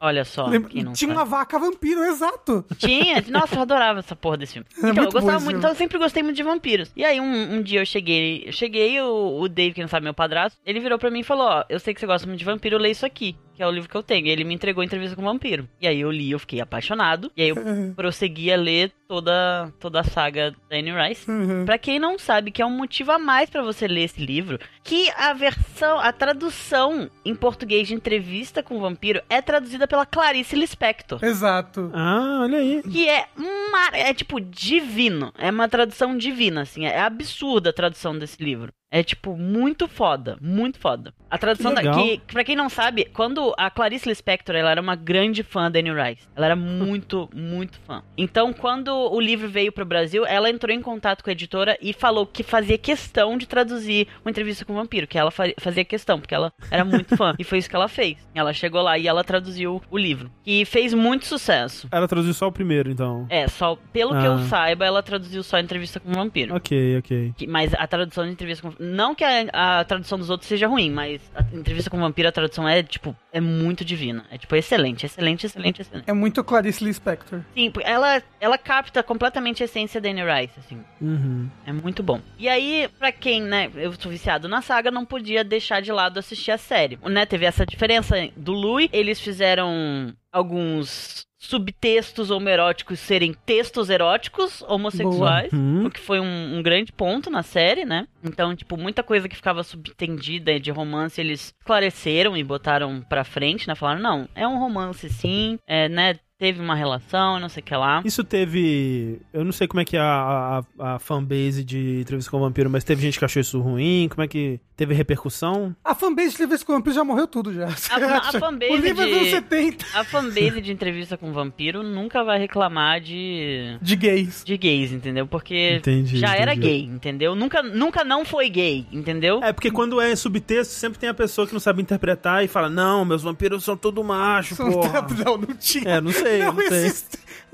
Olha só, lembra- quem não tinha sabe. uma vaca vampiro, exato. Tinha, nossa, eu adorava essa porra desse filme. Era Então, eu gostava muito, então eu sempre gostei muito de vampiros. E aí, um, um dia eu cheguei, eu cheguei, o, o Dave, que não sabe, meu padrasto, ele virou pra mim e falou: Ó, eu sei que você gosta muito de vampiro, lê isso aqui, que é o livro que eu tenho. E ele me entregou entrevista com o vampiro. E aí eu li, eu fiquei apaixonado. E aí eu prossegui a ler toda, toda a saga da Anne Rice. Uhum. Pra quem não sabe, que é um motivo a mais pra você ler esse livro, que a versão, a tradução em português de entrevista com o vampiro é traduzida pela Clarice Lispector. Exato. Ah, olha aí. Que é, mar... é tipo divino. É uma tradução divina, assim. É absurda a tradução desse livro. É, tipo, muito foda. Muito foda. A tradução Que da. Que, pra quem não sabe, quando a Clarice Lispector, ela era uma grande fã da Anne Rice. Ela era muito, muito fã. Então, quando o livro veio pro Brasil, ela entrou em contato com a editora e falou que fazia questão de traduzir uma entrevista com o vampiro. Que ela fa- fazia questão, porque ela era muito fã. e foi isso que ela fez. Ela chegou lá e ela traduziu o livro. E fez muito sucesso. Ela traduziu só o primeiro, então. É, só pelo que Ah. eu saiba, ela traduziu só a entrevista com o vampiro. Ok, ok. Que- Mas a tradução de entrevista com Não que a, a tradução dos outros seja ruim, mas a entrevista com o vampiro, a tradução é, tipo, é muito divina. É tipo excelente, excelente, excelente, excelente. É muito Clarice Lispector. Sim, porque ela, ela capta completamente a essência da Anne Rice, assim. Uhum. É muito bom. E aí, pra quem, né, eu sou viciado na saga, não podia deixar de lado assistir a série. Né, teve essa diferença do Louis, eles fizeram alguns subtextos homoeróticos serem textos eróticos homossexuais. Uhum. o que foi um, um grande ponto na série, né? Então, tipo, muita coisa que ficava subtendida de romance, eles esclareceram e botaram pra frente, né? Falaram, não, é um romance sim, é, né? Teve uma relação, não sei o que lá. Isso teve. Eu não sei como é que é a, a, a fanbase de Entrevista com o Vampiro, mas teve gente que achou isso ruim. Como é que. Teve repercussão? A fanbase de Entrevista com o Vampiro já morreu tudo já. A- a fanbase O livro é de- dos anos 70 A fanbase de entrevista com vampiro nunca vai reclamar de. de gays. de gays, entendeu? Porque Entendi, já era entendi. gay, entendeu? Nunca, nunca não foi gay, entendeu? É, porque quando é subtexto, sempre tem a pessoa que não sabe interpretar e fala: Não, meus vampiros são tudo macho, porra. não, não tinha. É, não sei, não, não sei.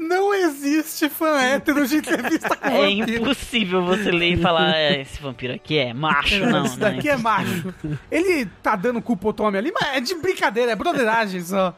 Não existe fã hétero de entrevista com É vampiro. impossível você ler e falar, "É, esse vampiro aqui é macho, não. Esse daqui é macho. Ele tá dando culpa ao Tommy ali, mas é de brincadeira, é broderagem só.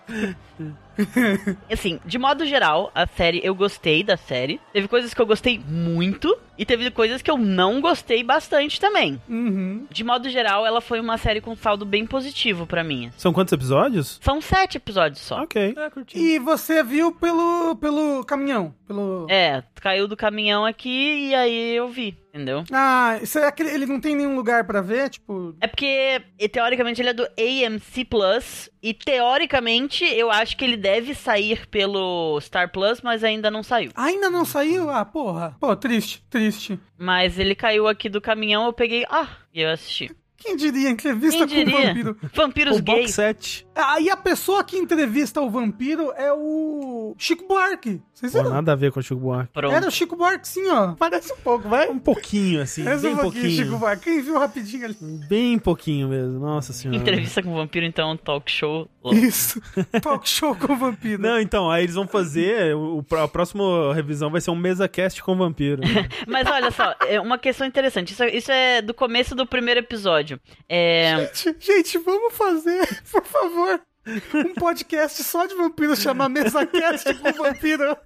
Assim, de modo geral, a série, eu gostei da série. Teve coisas que eu gostei muito e teve coisas que eu não gostei bastante também. Uhum. De modo geral, ela foi uma série com saldo bem positivo pra mim. São quantos episódios? São sete episódios só. Ok. E você viu pelo, pelo caminhão? Pelo... É, caiu do caminhão aqui e aí eu vi, entendeu? Ah, será que ele- ele não tem nenhum lugar pra ver? Tipo, É porque, teoricamente, ele é do AMC Plus. E, teoricamente, eu acho que ele deve sair pelo Star Plus, mas ainda não saiu. ainda não saiu? Ah, porra. Pô, triste, triste. Mas ele caiu aqui do caminhão, eu peguei... Ah, e eu assisti. Quem diria entrevista Quem com o diria? vampiro? Vampiros O box set. Aí a pessoa que entrevista o vampiro é o Chico Buarque. Vocês Pô, viram? nada a ver com o Chico Buarque. Pronto. Era o Chico Buarque, sim, ó. Parece um pouco, vai. Um pouquinho, assim. Parece bem um pouquinho, pouquinho. Chico Buarque. Quem viu rapidinho ali? Bem pouquinho mesmo. Nossa senhora. Entrevista com vampiro, então, um talk show. Isso. Talk show com o vampiro. Não, então, aí eles vão fazer. O, o- a próxima revisão vai ser um mesa cast com vampiro. Mas olha só, é uma questão interessante. Isso, é- isso é do começo do primeiro episódio. É... Gente, gente, vamos fazer, por favor, um podcast só de vampiros chamar MesaCast com vampiro.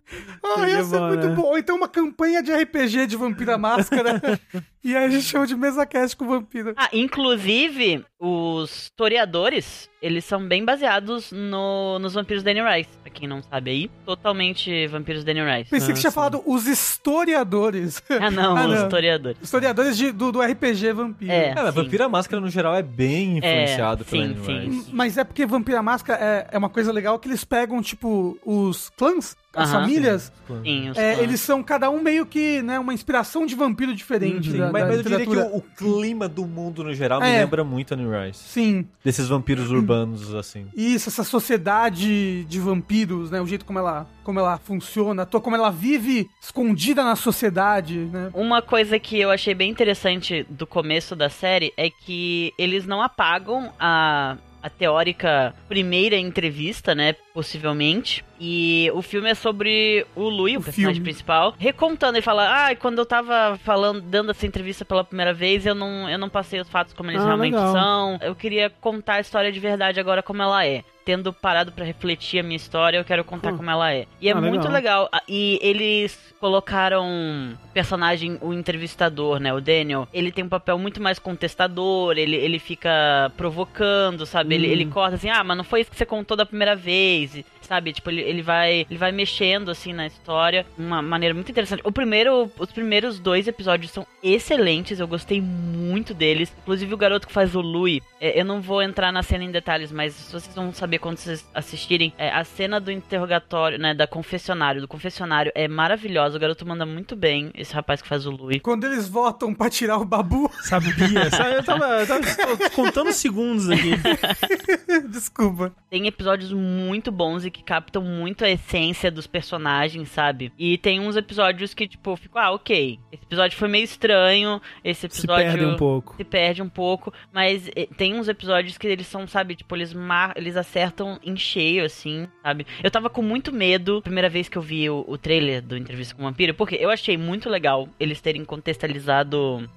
Ah, ia ser muito né? bom. Ou então uma campanha de RPG de Vampira Máscara. e aí a gente chama de MesaCast com vampiro. Ah, inclusive, os toreadores, eles são bem baseados no, nos vampiros da Anne Rice. Pra quem não sabe aí, totalmente vampiros da Anne Rice. Pensei Ah, que tinha sim. falado os historiadores. Ah, não, Ah, os não. toreadores. Historiadores de- do, do RPG Vampiro. É. É, sim. Vampira Máscara, no geral, é bem influenciado É, pela sim, sim. Rice. Mas é porque Vampira Máscara é, é uma coisa legal que eles pegam, tipo, os clãs, as Aham. famílias. Sim, os É, clãs. eles são cada um meio que, né, uma inspiração de vampiro diferente. Sim, da, mas, da mas eu diria que o, o clima do mundo, no geral, me É. lembra muito Anne Rice. Sim, Desses vampiros urbanos, assim. isso, essa sociedade de vampiros, né, o jeito como ela, como ela funciona, como ela vive escondida na sociedade, né. Uma coisa que eu achei bem interessante do começo da série é que eles não apagam a, a teórica primeira entrevista, né? Possivelmente. E o filme é sobre o Louis, o, O personagem filme. principal, recontando e fala: Ah, quando eu tava falando, dando essa entrevista pela primeira vez, eu não, eu não passei os fatos como eles Ah, realmente legal. são. Eu queria contar a história de verdade agora como ela é. Tendo parado pra refletir a minha história, eu quero contar Hum. como ela é. E é Ah, muito legal. legal. Ah, E eles colocaram o personagem, o entrevistador, né? O Daniel. Ele tem um papel muito mais contestador. Ele, ele fica provocando, sabe? Ele, Hum. ele corta assim, ah, mas não foi isso que você contou da primeira vez. Sabe? Tipo, ele, ele vai ele vai mexendo, assim, na história. de Uma maneira muito interessante. O primeiro, os primeiros dois episódios são excelentes. Eu gostei muito deles. Inclusive, o garoto que faz o Louis. é, eu não vou entrar na cena em detalhes, mas vocês vão saber quando vocês assistirem. É, a cena do interrogatório, né? Da confessionário. Do confessionário é maravilhosa. O garoto manda muito bem. Esse rapaz que faz o Louis. Quando eles votam pra tirar o babu, Sabia. Sabe, Eu tava, eu tava contando segundos aqui. desculpa. Tem episódios muito bons e que que captam muito a essência dos personagens, sabe? E tem uns episódios que, tipo, eu fico, ah, ok. Esse episódio foi meio estranho. Esse Se episódio. perde um pouco. se perde um pouco, mas eh, tem uns episódios que eles são, sabe, tipo, eles mar... eles acertam em cheio, assim, sabe? Eu tava com muito medo, a primeira vez que eu vi o, o trailer do Entrevista com o Vampiro, porque eu achei muito legal eles terem contextualizado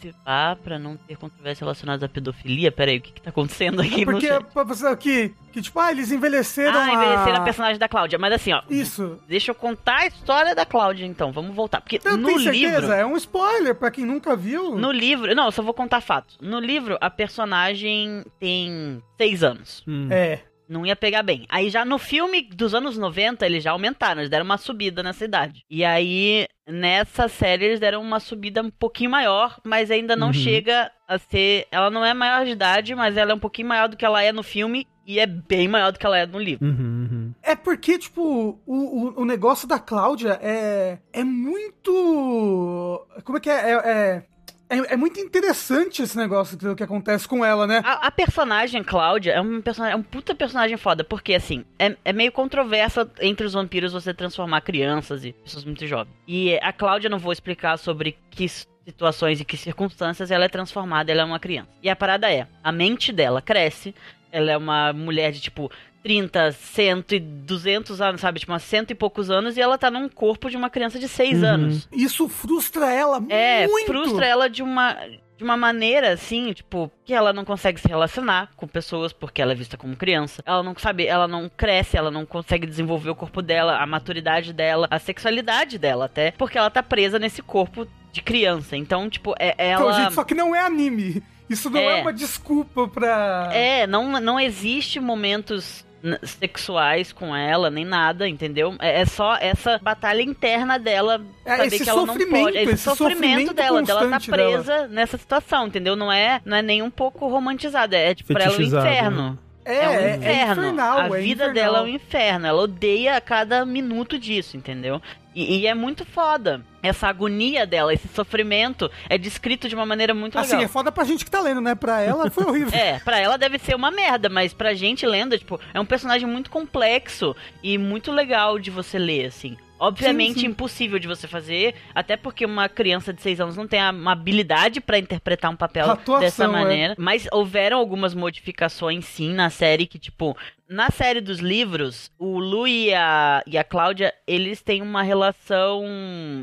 se ah, pra não ter controvérsia relacionada à pedofilia. Pera aí, o que que tá acontecendo aqui no Porque chat? pra você que, que tipo, ah, eles envelheceram Ah, a... a personagem da Cláudia, mas assim, ó, Isso. deixa eu contar a história da Cláudia então, vamos voltar, porque Eu no tenho certeza, livro... é um spoiler pra quem nunca viu. No livro. Não, eu só vou contar fatos. No livro, a personagem tem seis anos. Hum. É. Não ia pegar bem. Aí já no filme dos anos 90, eles já aumentaram, eles deram uma subida nessa idade. E aí, nessa série, eles deram uma subida um pouquinho maior, mas ainda não Uhum. chega a ser. Ela não é maior de idade, mas ela é um pouquinho maior do que ela é no filme. E é bem maior do que ela é no livro. Uhum, uhum. É porque, tipo, o, o, o negócio da Cláudia é. É muito. Como é que é? É, é, é- é muito interessante esse negócio que, que acontece com ela, né? A, a personagem Cláudia é um, personagem, é um puta personagem foda, porque assim, é, é meio controverso entre os vampiros você transformar crianças e pessoas muito jovens. E a Cláudia, não vou explicar sobre que situações e que circunstâncias ela é transformada, ela é uma criança. E a parada é, a mente dela cresce, ela é uma mulher de tipo 30, 100 e 200 anos, sabe? Tipo, umas cento e poucos anos e ela tá num corpo de uma criança de 6 Uhum. anos. Isso frustra ela É, muito. frustra ela de uma, de uma maneira, assim, tipo, que ela não consegue se relacionar com pessoas porque ela é vista como criança. Ela não sabe, ela não cresce, ela não consegue desenvolver o corpo dela, a maturidade dela, a sexualidade dela até, porque ela tá presa nesse corpo de criança. Então, tipo, é, Então, ela... gente, só que não é anime. Isso não é, É. uma desculpa pra. É, não, não existe momentos sexuais com ela, nem nada, entendeu? É, é só essa batalha interna dela É, saber esse que ela não sofrimento, pode. Esse, esse sofrimento, sofrimento dela, dela tá constante dela. presa nessa situação, entendeu? Não é, não é nem um pouco romantizada, é tipo pra ela o Fetichizado, inferno. É, É, um é- é inferno. infernal, a é vida infernal. dela é um inferno. Ela odeia a cada minuto disso, entendeu? E, e é muito foda. Essa agonia dela, esse sofrimento é descrito de uma maneira muito Assim, legal. é foda pra gente que tá lendo, né? Pra ela foi horrível. É, pra ela deve ser uma merda, mas pra gente lendo, tipo, é um personagem muito complexo e muito legal de você ler, assim. Obviamente Sim, sim. impossível de você fazer, até porque uma criança de 6 anos não tem uma habilidade pra interpretar um papel Atuação, dessa é. maneira. Mas houveram algumas modificações sim na série que, tipo, na série dos livros, o Lu e a, e a Cláudia, eles têm uma relação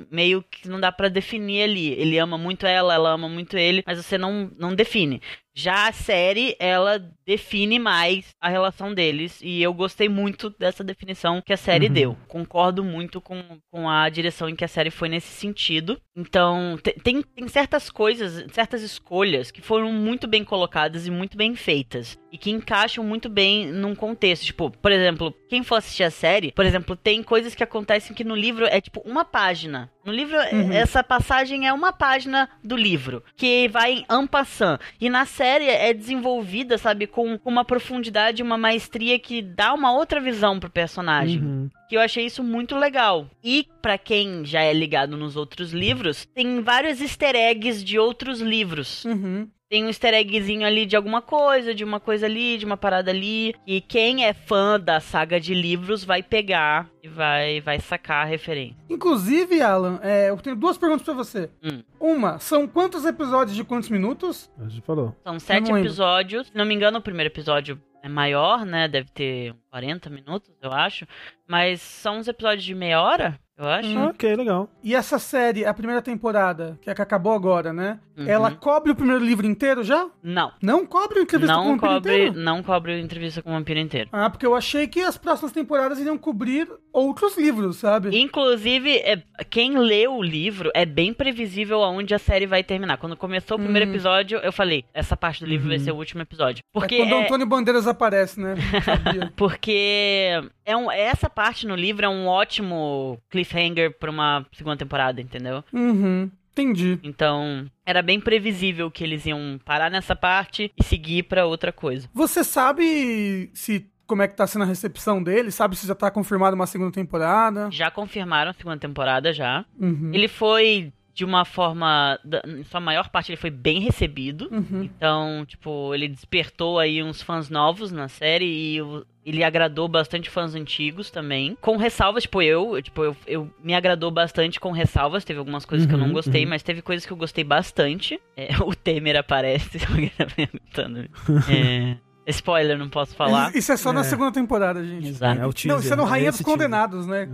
meio que não dá pra definir ali. Ele ama muito ela, ela ama muito ele, mas você não, não define. Já a série, ela define mais a relação deles. E eu gostei muito dessa definição que a série Uhum. deu. Concordo muito com, com a direção em que a série foi nesse sentido. Então, te- tem, tem certas coisas, certas escolhas que foram muito bem colocadas e muito bem feitas. E que encaixam muito bem num contexto. Tipo, por exemplo, quem for assistir a série, por exemplo, tem coisas que acontecem que no livro é tipo uma página. No livro, Uhum. essa passagem é uma página do livro, que vai em en passant. E na série é desenvolvida, sabe, com com uma profundidade, uma maestria que dá uma outra visão pro personagem Uhum. Que eu achei isso muito legal. E pra quem já é ligado nos outros livros, tem vários easter eggs de outros livros. Uhum. Tem um easter eggzinho ali de alguma coisa, de uma coisa ali, de uma parada ali. E quem é fã da saga de livros vai pegar e vai, vai sacar a referência. Inclusive, Alan, é, eu tenho duas perguntas pra você. Hum. Uma, são quantos episódios de quantos minutos? A gente falou. São sete episódios. Se não me engano, o primeiro episódio é maior, né? Deve ter 40 minutos, eu acho. Mas são uns episódios de meia hora, eu acho. Hum. Ok, legal. E essa série, a primeira temporada, que é a que acabou agora, né? Uhum. Ela cobre o primeiro livro inteiro já? Não. Não cobre o entrevista com o Não vampiro cobre, inteiro? não cobre a entrevista com o vampiro inteiro. Ah, porque eu achei que as próximas temporadas iriam cobrir outros livros, sabe? Inclusive, é, quem lê o livro é bem previsível aonde a série vai terminar. Quando começou o primeiro Hum. episódio, eu falei, essa parte do livro vai ser o último episódio. Porque é quando o é- Antônio Bandeiras aparece, né? Porque é um, essa parte no livro é um ótimo cliffhanger pra uma segunda temporada, entendeu? uhum. Entendi. Então, era bem previsível que eles iam parar nessa parte e seguir pra outra coisa. Você sabe se como é que tá sendo a recepção dele? Sabe se já tá confirmada uma segunda temporada? Já confirmaram a segunda temporada já. Uhum. Ele foi de uma forma. da- sua maior parte, ele foi bem recebido. Uhum. Então, tipo, ele despertou aí uns fãs novos na série e o- ele agradou bastante fãs antigos também. Com ressalvas, tipo, eu, tipo, eu, eu me agradou bastante com ressalvas. Teve algumas coisas que eu não Uhum, gostei, uhum. mas teve coisas que eu gostei bastante. É, o Temer aparece, se alguém tá perguntando. É, spoiler, não posso falar. Isso é só na É. segunda temporada, gente. Exato. É o teaser, Não, isso é no é Rainha esse dos teaser. Condenados, né?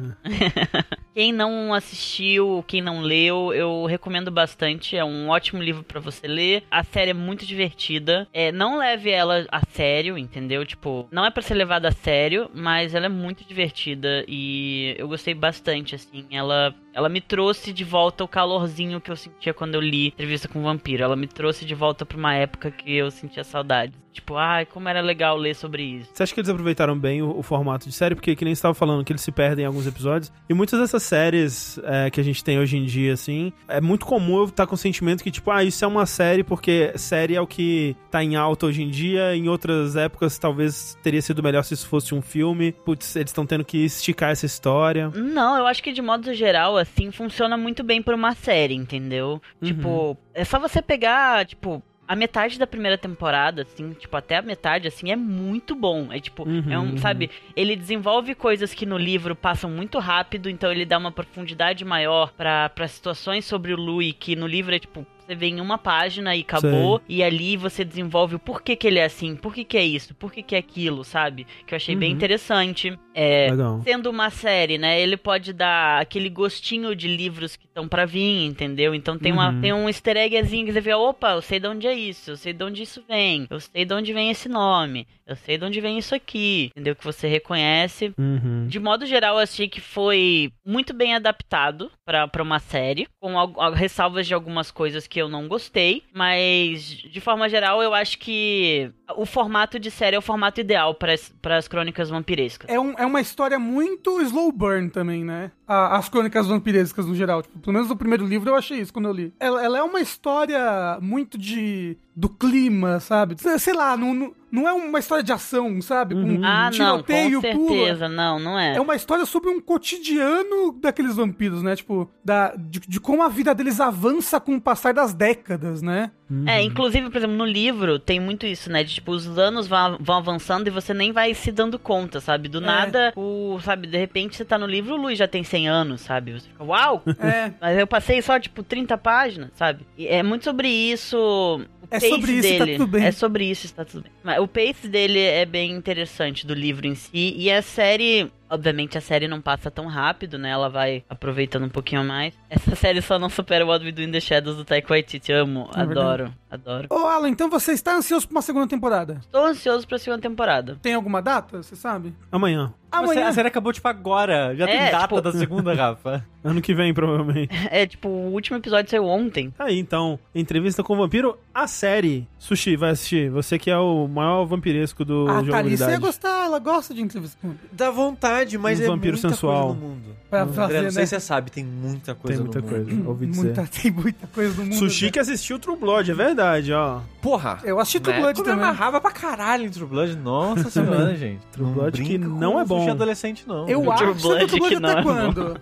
Quem não assistiu, quem não leu, eu recomendo bastante. É um ótimo livro pra você ler. A série é muito divertida. É, não leve ela a sério, entendeu? Tipo, não é pra ser levada a sério, mas ela é muito divertida e eu gostei bastante, assim. Ela, ela me trouxe de volta o calorzinho que eu sentia quando eu li Entrevista com o Vampiro. Ela me trouxe de volta pra uma época que eu sentia saudades. Tipo, ai, como era legal ler sobre isso. Você acha que eles aproveitaram bem o, o formato de série? Porque, que nem você estava falando, que eles se perdem em alguns episódios. E muitas dessas séries é, que a gente tem hoje em dia, assim, é muito comum eu estar com o sentimento que, tipo, ah, isso é uma série porque série é o que tá em alta hoje em dia. Em outras épocas, talvez teria sido melhor se isso fosse um filme. Putz, eles estão tendo que esticar essa história. Não, eu acho que de modo geral, assim, funciona muito bem pra uma série, entendeu? Uhum. Tipo, é só você pegar, tipo, a metade da primeira temporada, assim, tipo, até a metade, assim, é muito bom. É tipo, é um, Uhum. sabe, ele desenvolve coisas que no livro passam muito rápido, então ele dá uma profundidade maior pra situações sobre o Louis, que no livro é tipo. Você vê em uma página e acabou, e ali você desenvolve o porquê que ele é assim, por que que é isso, por que que é aquilo, sabe? Que eu achei bem Uhum. interessante. É, Legal. sendo uma série, né? Ele pode dar aquele gostinho de livros que estão pra vir, entendeu? Então tem, uma, Uhum. tem um easter eggzinho que você vê, opa, eu sei de onde é isso, eu sei de onde isso vem, eu sei de onde vem esse nome, eu sei de onde vem isso aqui, entendeu? Que você reconhece. Uhum. De modo geral, eu achei que foi muito bem adaptado pra pra uma série, com al- al- ressalvas de algumas coisas que eu não gostei, mas de forma geral, eu acho que o formato de série é o formato ideal para as crônicas vampirescas. É, um- é uma história muito slow burn também, né? A- as crônicas vampirescas no geral. Tipo, pelo menos no primeiro livro eu achei isso quando eu li. Ela, ela é uma história muito de. do clima, sabe? Sei lá, não, não, não é uma história de ação, sabe? Com Ah, não, com tiroteio, pula. certeza, não, não é. É uma história sobre um cotidiano daqueles vampiros, né? Tipo, da, de, de como a vida deles avança com o passar das décadas, né? É, inclusive, por exemplo, no livro tem muito isso, né? De tipo, os anos vão, vão avançando e você nem vai se dando conta, sabe? Do É. nada, o, sabe, de repente você tá no livro, o Luiz já tem 100 anos, sabe? Você fica, uau! É. Mas eu passei só, tipo, 30 páginas, sabe? E é muito sobre isso. É sobre isso tá dele. tudo bem. É sobre isso, está tudo bem. Mas o pace dele é bem interessante do livro em si. E a série. Obviamente a série não passa tão rápido, né? Ela vai aproveitando um pouquinho mais. Essa série só não supera o What We Do in the Shadows do Taika Waititi. Amo, É verdade. adoro, adoro. Ô, Alan, então você está ansioso por uma segunda temporada? Tô ansioso pra segunda temporada. Tem alguma data? Você sabe? Amanhã. Amanhã. A série acabou, tipo, agora. Já É, tem data tipo- da segunda, Rafa. Ano que vem, provavelmente. É, tipo, o último episódio saiu ontem. Aí, então, entrevista com o vampiro, a série. Sushi, vai assistir. Você que é o maior vampiresco do A Thalissa ia gostar, ela gosta de entrevista com Dá vontade, mas Um é vampiro muita sensual. coisa no mundo. Pra André, fazer, não sei né? se você sabe, tem muita coisa Tem muita no mundo. coisa, ouvi dizer. Muita, tem muita coisa no mundo. Sushi né? que assistiu True Blood, é verdade, ó. Porra! Eu assisti True né? Blood Como eu também. amarrava pra caralho em True Blood. Nossa senhora, gente. True Blood que não é bom. Sushi adolescente, não. Eu True acho Blood True Blood que não até é bom. quando?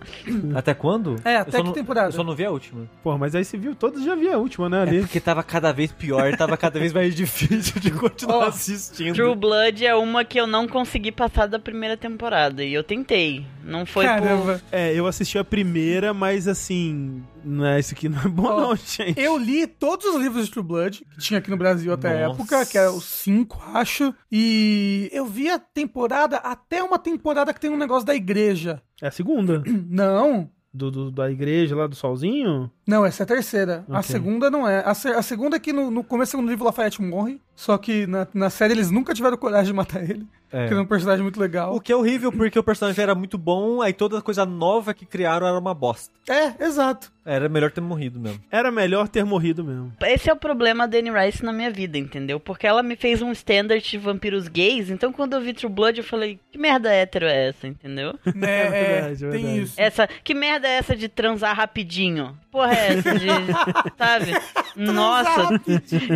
Até quando? É, Eu até que não- temporada? Eu só não vi a última. Porra, mas aí você viu todos, já vi a última, né, É ali. porque tava cada vez pior, tava cada vez mais difícil de continuar Ó, assistindo. True Blood é uma que eu não consegui passar da primeira temporada. E eu tentei. Não foi por. Caramba. É, eu assisti a primeira, mas assim. Não é, isso aqui não é bom, Ó, não, gente. Eu li todos os livros de True Blood, que tinha aqui no Brasil até a Nossa. época, que era os cinco, acho. E eu vi a temporada, até uma temporada que tem um negócio da igreja. É a segunda. Não, Do, do- da igreja lá do Solzinho? não, essa é a terceira. A Ok. segunda não é. A, a segunda é que no, no começo do segundo livro Lafayette morre, só que na, na série eles nunca tiveram coragem de matar ele. É. Porque ele é um personagem muito legal. O que é horrível, porque o personagem era muito bom, aí toda coisa nova que criaram era uma bosta. É, exato. Era melhor ter morrido mesmo. Era melhor ter morrido mesmo. Esse é o problema da Anne Rice na minha vida, entendeu? Porque ela me fez um standard de vampiros gays, então quando eu vi True Blood eu falei, que merda hétero é essa, entendeu? Né, é, verdade, é tem verdade. isso. Essa, que merda é essa de transar rapidinho? Porra é essa de, sabe? Nossa.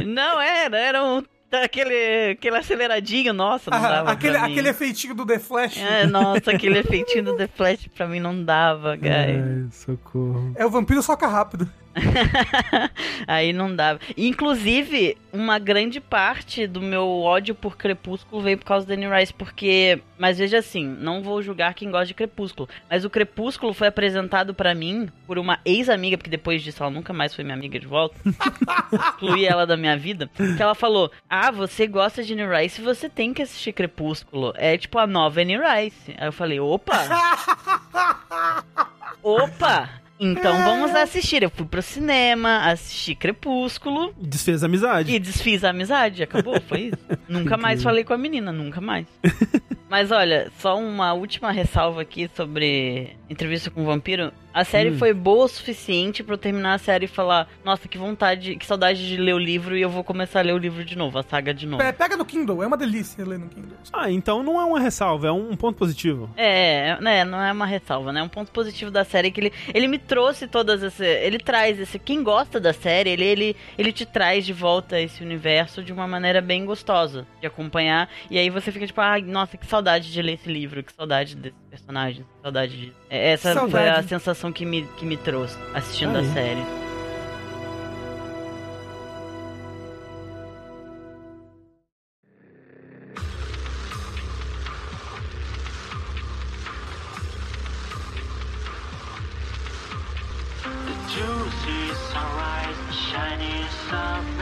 Não era, era um aquele, aquele aceleradinho, nossa, não Ah, dava aquele, pra mim. aquele efeitinho do The Flash. É, nossa, aquele efeitinho do The Flash pra mim não dava, guys. Ai, socorro. É o vampiro soca rápido. Aí não dava. Inclusive, uma grande parte do meu ódio por Crepúsculo veio por causa da Anne Rice, porque. Mas veja assim, não vou julgar quem gosta de Crepúsculo. Mas o Crepúsculo foi apresentado pra mim por uma ex-amiga, porque depois disso ela nunca mais foi minha amiga de volta. Excluí ela da minha vida. Que ela falou: Ah, você gosta de Anne Rice, você tem que assistir Crepúsculo. É tipo a nova Anne Rice. Aí eu falei: opa! Opa! Então vamos assistir. Eu fui pro cinema, assisti Crepúsculo Desfez a amizade. e desfiz a amizade. Acabou, foi isso. nunca mais falei com a menina, nunca mais. Mas olha, só uma última ressalva aqui sobre entrevista com o vampiro. A série Hum. foi boa o suficiente pra eu terminar a série e falar: Nossa, que vontade, que saudade de ler o livro e eu vou começar a ler o livro de novo, a saga de novo. Pe- Pega no Kindle, é uma delícia ler no Kindle. Ah, então não é uma ressalva, é um ponto positivo. É, né, não é uma ressalva, né? Um ponto positivo da série é que ele, ele me trouxe todas esse. Ele traz esse. Quem gosta da série, ele, ele, ele te traz de volta esse universo de uma maneira bem gostosa de acompanhar. E aí você fica tipo, ai, nossa, que saudade de ler esse livro, que saudade desse personagem, que saudade de. É, Essa foi Saudade. a sensação que me, que me trouxe assistindo Aí. a série. The juicy sunrise, shiny softness.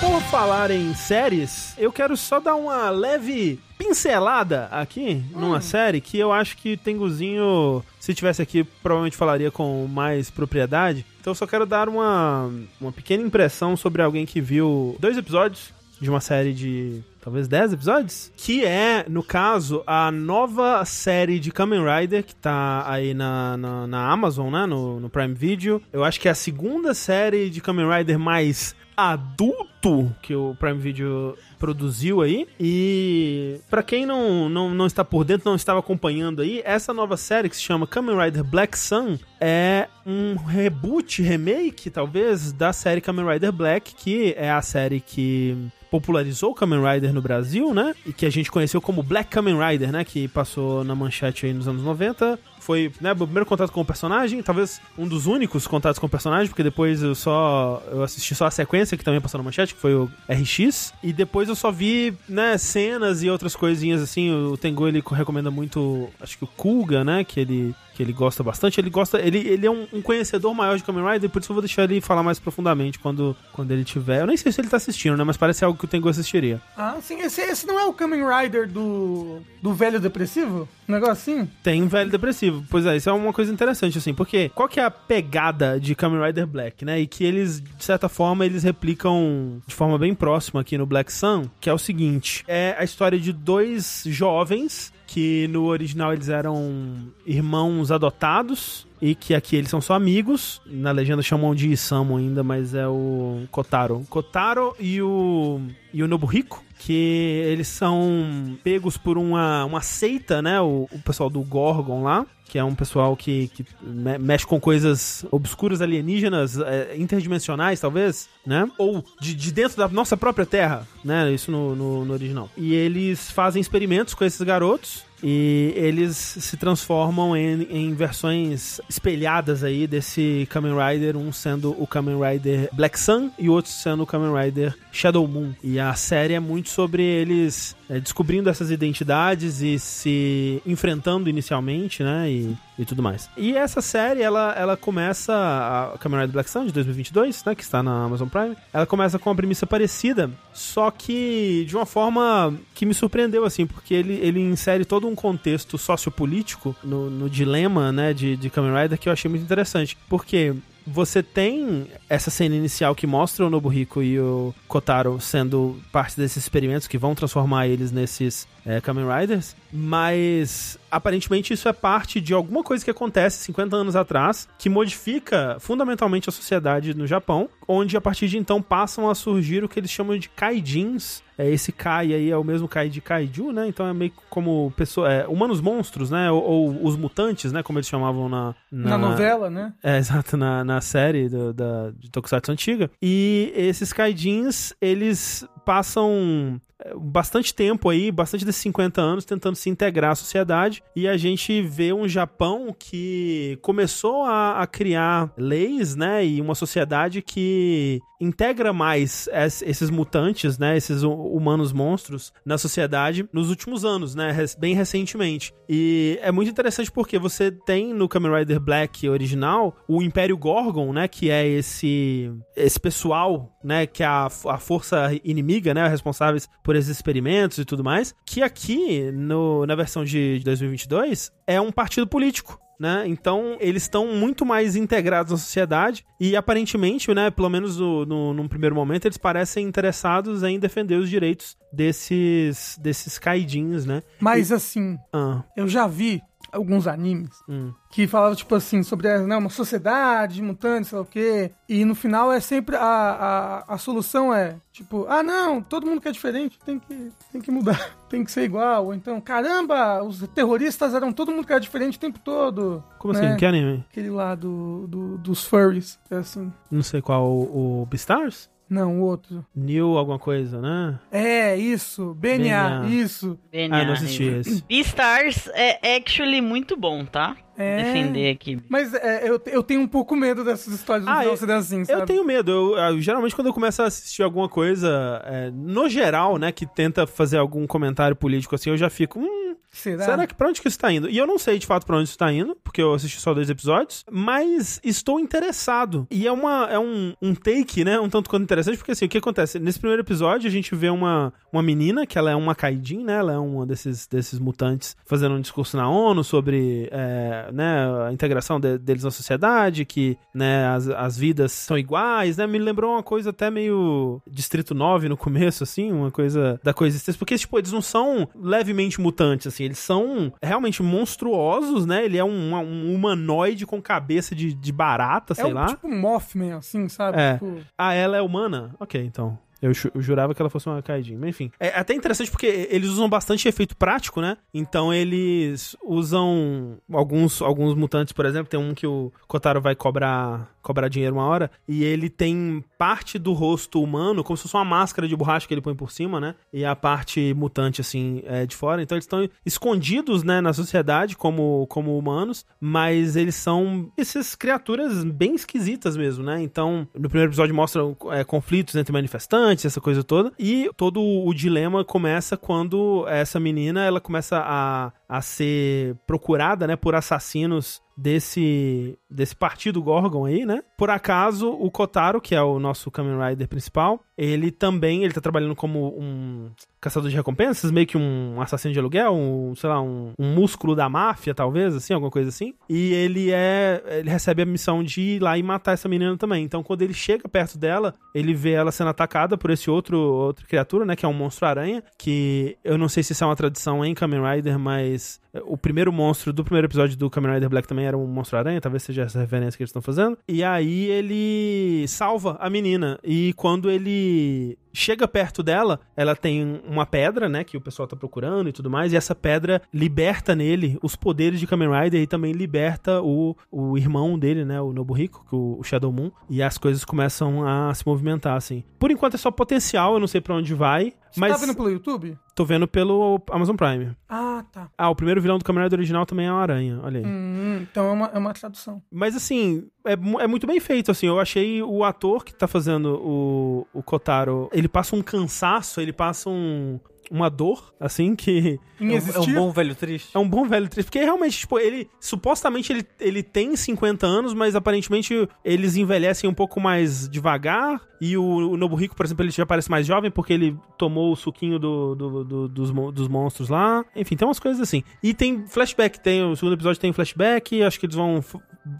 Por falar em séries, eu quero só dar uma leve pincelada aqui numa série que eu acho que Tenguzinho, se tivesse aqui, provavelmente falaria com mais propriedade. Então eu só quero dar uma, uma pequena impressão sobre alguém que viu dois episódios de uma série de talvez 10 episódios, que é, no caso, a nova série de Kamen Rider que tá aí na, na, na Amazon, né, no, no Prime Video. Eu acho que é a segunda série de Kamen Rider mais adulto que o Prime Video produziu aí. E pra quem não, não, não está por dentro, não estava acompanhando aí, essa nova série que se chama Kamen Rider Black Sun é um reboot, remake, talvez, da série Kamen Rider Black, que é a série que popularizou o Kamen Rider no Brasil, né? E que a gente conheceu como Black Kamen Rider, né? Que passou na manchete aí nos anos 90. Foi, né, meu primeiro contato com o personagem, talvez um dos únicos contatos com o personagem, porque depois eu só eu assisti só a sequência que também passou na manchete, que foi o RX, e depois eu só vi, né, cenas e outras coisinhas assim. O Tengu ele recomenda muito, acho que o Kuga, né, que ele que ele gosta bastante. Ele gosta, ele, ele é um, um conhecedor maior de Kamen Rider, por isso eu vou deixar ele falar mais profundamente quando, quando ele tiver. Eu nem sei se ele tá assistindo, né, mas parece algo que o Tengu assistiria. Ah, sim. Esse, esse não é o Kamen Rider do, do velho depressivo? Um negócio assim? Tem um velho depressivo. Pois é, isso é uma coisa interessante, assim, porque qual que é a pegada de Kamen Rider Black, né? E que eles, de certa forma, eles replicam de forma bem próxima aqui no Black Sun, que é o seguinte: é a história de dois jovens que no original eles eram irmãos adotados. E que aqui eles são só amigos. Na legenda chamam de Isamu ainda, mas é o Kotaro. Kotaro e o, e o Nobuhiko que eles são pegos por uma, uma seita, né? O, o pessoal do Gorgon lá, que é um pessoal que, que me- mexe com coisas obscuras alienígenas, é, interdimensionais, talvez, né? Ou de, de dentro da nossa própria Terra, né? Isso no, no, no original. E eles fazem experimentos com esses garotos. E eles se transformam em, em versões espelhadas aí desse Kamen Rider, um sendo o Kamen Rider Black Sun e outro sendo o Kamen Rider Shadow Moon. E a série é muito sobre eles é, descobrindo essas identidades e se enfrentando inicialmente, né? E, e tudo mais. E essa série, ela, ela começa, a Kamen Rider Black Sun de 2022, né? Que está na Amazon Prime. Ela começa com uma premissa parecida, só que de uma forma que me surpreendeu, assim, porque ele, ele insere todo um contexto sociopolítico no, no dilema, né, de, de Kamen Rider que eu achei muito interessante. Porque você tem essa cena inicial que mostra o Nobuhiko e o Kotaro sendo parte desses experimentos que vão transformar eles nesses é, Kamen Riders, mas aparentemente isso é parte de alguma coisa que acontece 50 anos atrás que modifica fundamentalmente a sociedade no Japão, onde a partir de então passam a surgir o que eles chamam de kaijins, é, esse Kai aí é o mesmo Kai de Kaiju, né? Então é meio como pessoa, é, humanos monstros, né? Ou, ou os mutantes, né? Como eles chamavam na, Na novela, né? é, exato, na, na série do- da, de Tokusatsu antiga. E esses kaijins, eles passam bastante tempo aí, bastante desses 50 anos, tentando se integrar à sociedade. E a gente vê um Japão que começou a, a criar leis, né? E uma sociedade que integra mais es- esses mutantes, né? Esses hu- humanos monstros na sociedade nos últimos anos, né? Bem recentemente. E é muito interessante porque você tem no Kamen Rider Black original o Império Gorgon, né? Que é esse esse pessoal, né? Que é a, a força inimiga, né? Responsáveis por esses experimentos e tudo mais. Que aqui, no, na versão de 2022, é um partido político. Né? Então, eles estão muito mais integrados na sociedade e, aparentemente, né, pelo menos no, no, num primeiro momento, eles parecem interessados em defender os direitos desses, desses kaidins, né? Mas assim, Ah, eu já vi alguns animes hum. que falavam, tipo assim, sobre né, uma sociedade de mutantes, sei lá o quê. E no final é sempre a, a, a solução é, tipo, ah não, todo mundo que é diferente tem que, tem que mudar, tem que ser igual. Ou então, caramba, os terroristas eram todo mundo que era diferente o tempo todo. Como né? assim? Que anime? Aquele lá do, do- dos furries, é assim. Não sei qual, o, o Beastars? Não, o outro. New alguma coisa, né? É, isso. BNA, BNA. isso. Ah, não assisti esse. Beastars é actually muito bom, tá? É. Defender aqui. Mas é, eu, eu tenho um pouco medo dessas histórias do Ah, final eu- serem assim, sabe? Eu tenho medo. Eu, eu- geralmente, quando eu começo a assistir alguma coisa, é, no geral, né, que tenta fazer algum comentário político assim, eu já fico. Hum, Será? será que pra onde que isso tá indo? E eu não sei de fato pra onde isso tá indo, porque eu assisti só dois episódios, mas estou interessado. E é, uma, é um, um take, né, um tanto quanto interessante, porque assim, o que acontece? Nesse primeiro episódio, a gente vê uma, uma menina, que ela é uma Kaidin, né, ela é uma desses, desses mutantes, fazendo um discurso na ONU sobre, é, né, a integração de- deles na sociedade, que, né, as, as vidas são iguais, né, me lembrou uma coisa até meio Distrito 9 no começo, assim, uma coisa da coexistência, porque, tipo, eles não são levemente mutantes, assim, eles são realmente monstruosos, né, ele é um, um humanoide com cabeça de, de barata, É sei um, lá. tipo Mothman, assim, sabe? É. Tipo, Ah, ela é humana? Ok, então. Eu, eu jurava que ela fosse uma Kaijin. Mas enfim. É até interessante porque eles usam bastante efeito prático, né? Então eles usam alguns, alguns mutantes, por exemplo. Tem um que o Kotaro vai cobrar, cobrar dinheiro uma hora. E ele tem parte do rosto humano, como se fosse uma máscara de borracha que ele põe por cima, né? E a parte mutante, assim, é de fora. Então eles estão escondidos, né, na sociedade como, como humanos. Mas eles são essas criaturas bem esquisitas mesmo, né? Então, no primeiro episódio mostra é, conflitos entre manifestantes, essa coisa toda. E todo o dilema começa quando essa menina, ela começa a, a ser procurada, né, por assassinos desse desse partido Gorgon aí, né? Por acaso, o Kotaro, que é o nosso Kamen Rider principal, ele também, ele tá trabalhando como um caçador de recompensas, meio que um assassino de aluguel, um, sei lá, um, um músculo da máfia, talvez, assim, alguma coisa assim. E ele é, ele recebe a missão de ir lá e matar essa menina também. Então, quando ele chega perto dela, ele vê ela sendo atacada por esse outro outra criatura, né, que é um monstro aranha, que eu não sei se isso é uma tradição em Kamen Rider, mas o primeiro monstro do primeiro episódio do Kamen Rider Black também era um monstro aranha, talvez seja essa referência que eles estão fazendo. E aí ele salva a menina. E quando ele chega perto dela, ela tem uma pedra, né, que o pessoal tá procurando e tudo mais, e essa pedra liberta nele os poderes de Kamen Rider e também liberta o, o irmão dele, né, o Nobuhiko, que o, o Shadow Moon, e as coisas começam a se movimentar, assim. Por enquanto é só potencial, eu não sei pra onde vai, Você mas tá vendo pelo YouTube? tô vendo pelo Amazon Prime. Ah, tá. Ah, o primeiro vilão do Kamen Rider original também é uma aranha, olha aí. Hum, então é uma, é uma tradução. Mas assim, é, é muito bem feito, assim. Eu achei o ator que tá fazendo o, o Kotaro, ele passa um cansaço, ele passa um, uma dor, assim, que É um, é um bom velho triste. é um bom velho triste. Porque realmente, tipo, ele, supostamente ele, ele tem 50 anos, mas aparentemente eles envelhecem um pouco mais devagar. E o, o Nobuhiko, por exemplo, ele já parece mais jovem porque ele tomou o suquinho do, do- do- dos, dos monstros lá. Enfim, tem umas coisas assim. E tem flashback, tem o segundo episódio tem flashback, acho que eles vão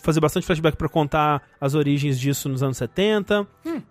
fazer bastante flashback pra contar as origens disso nos anos 70.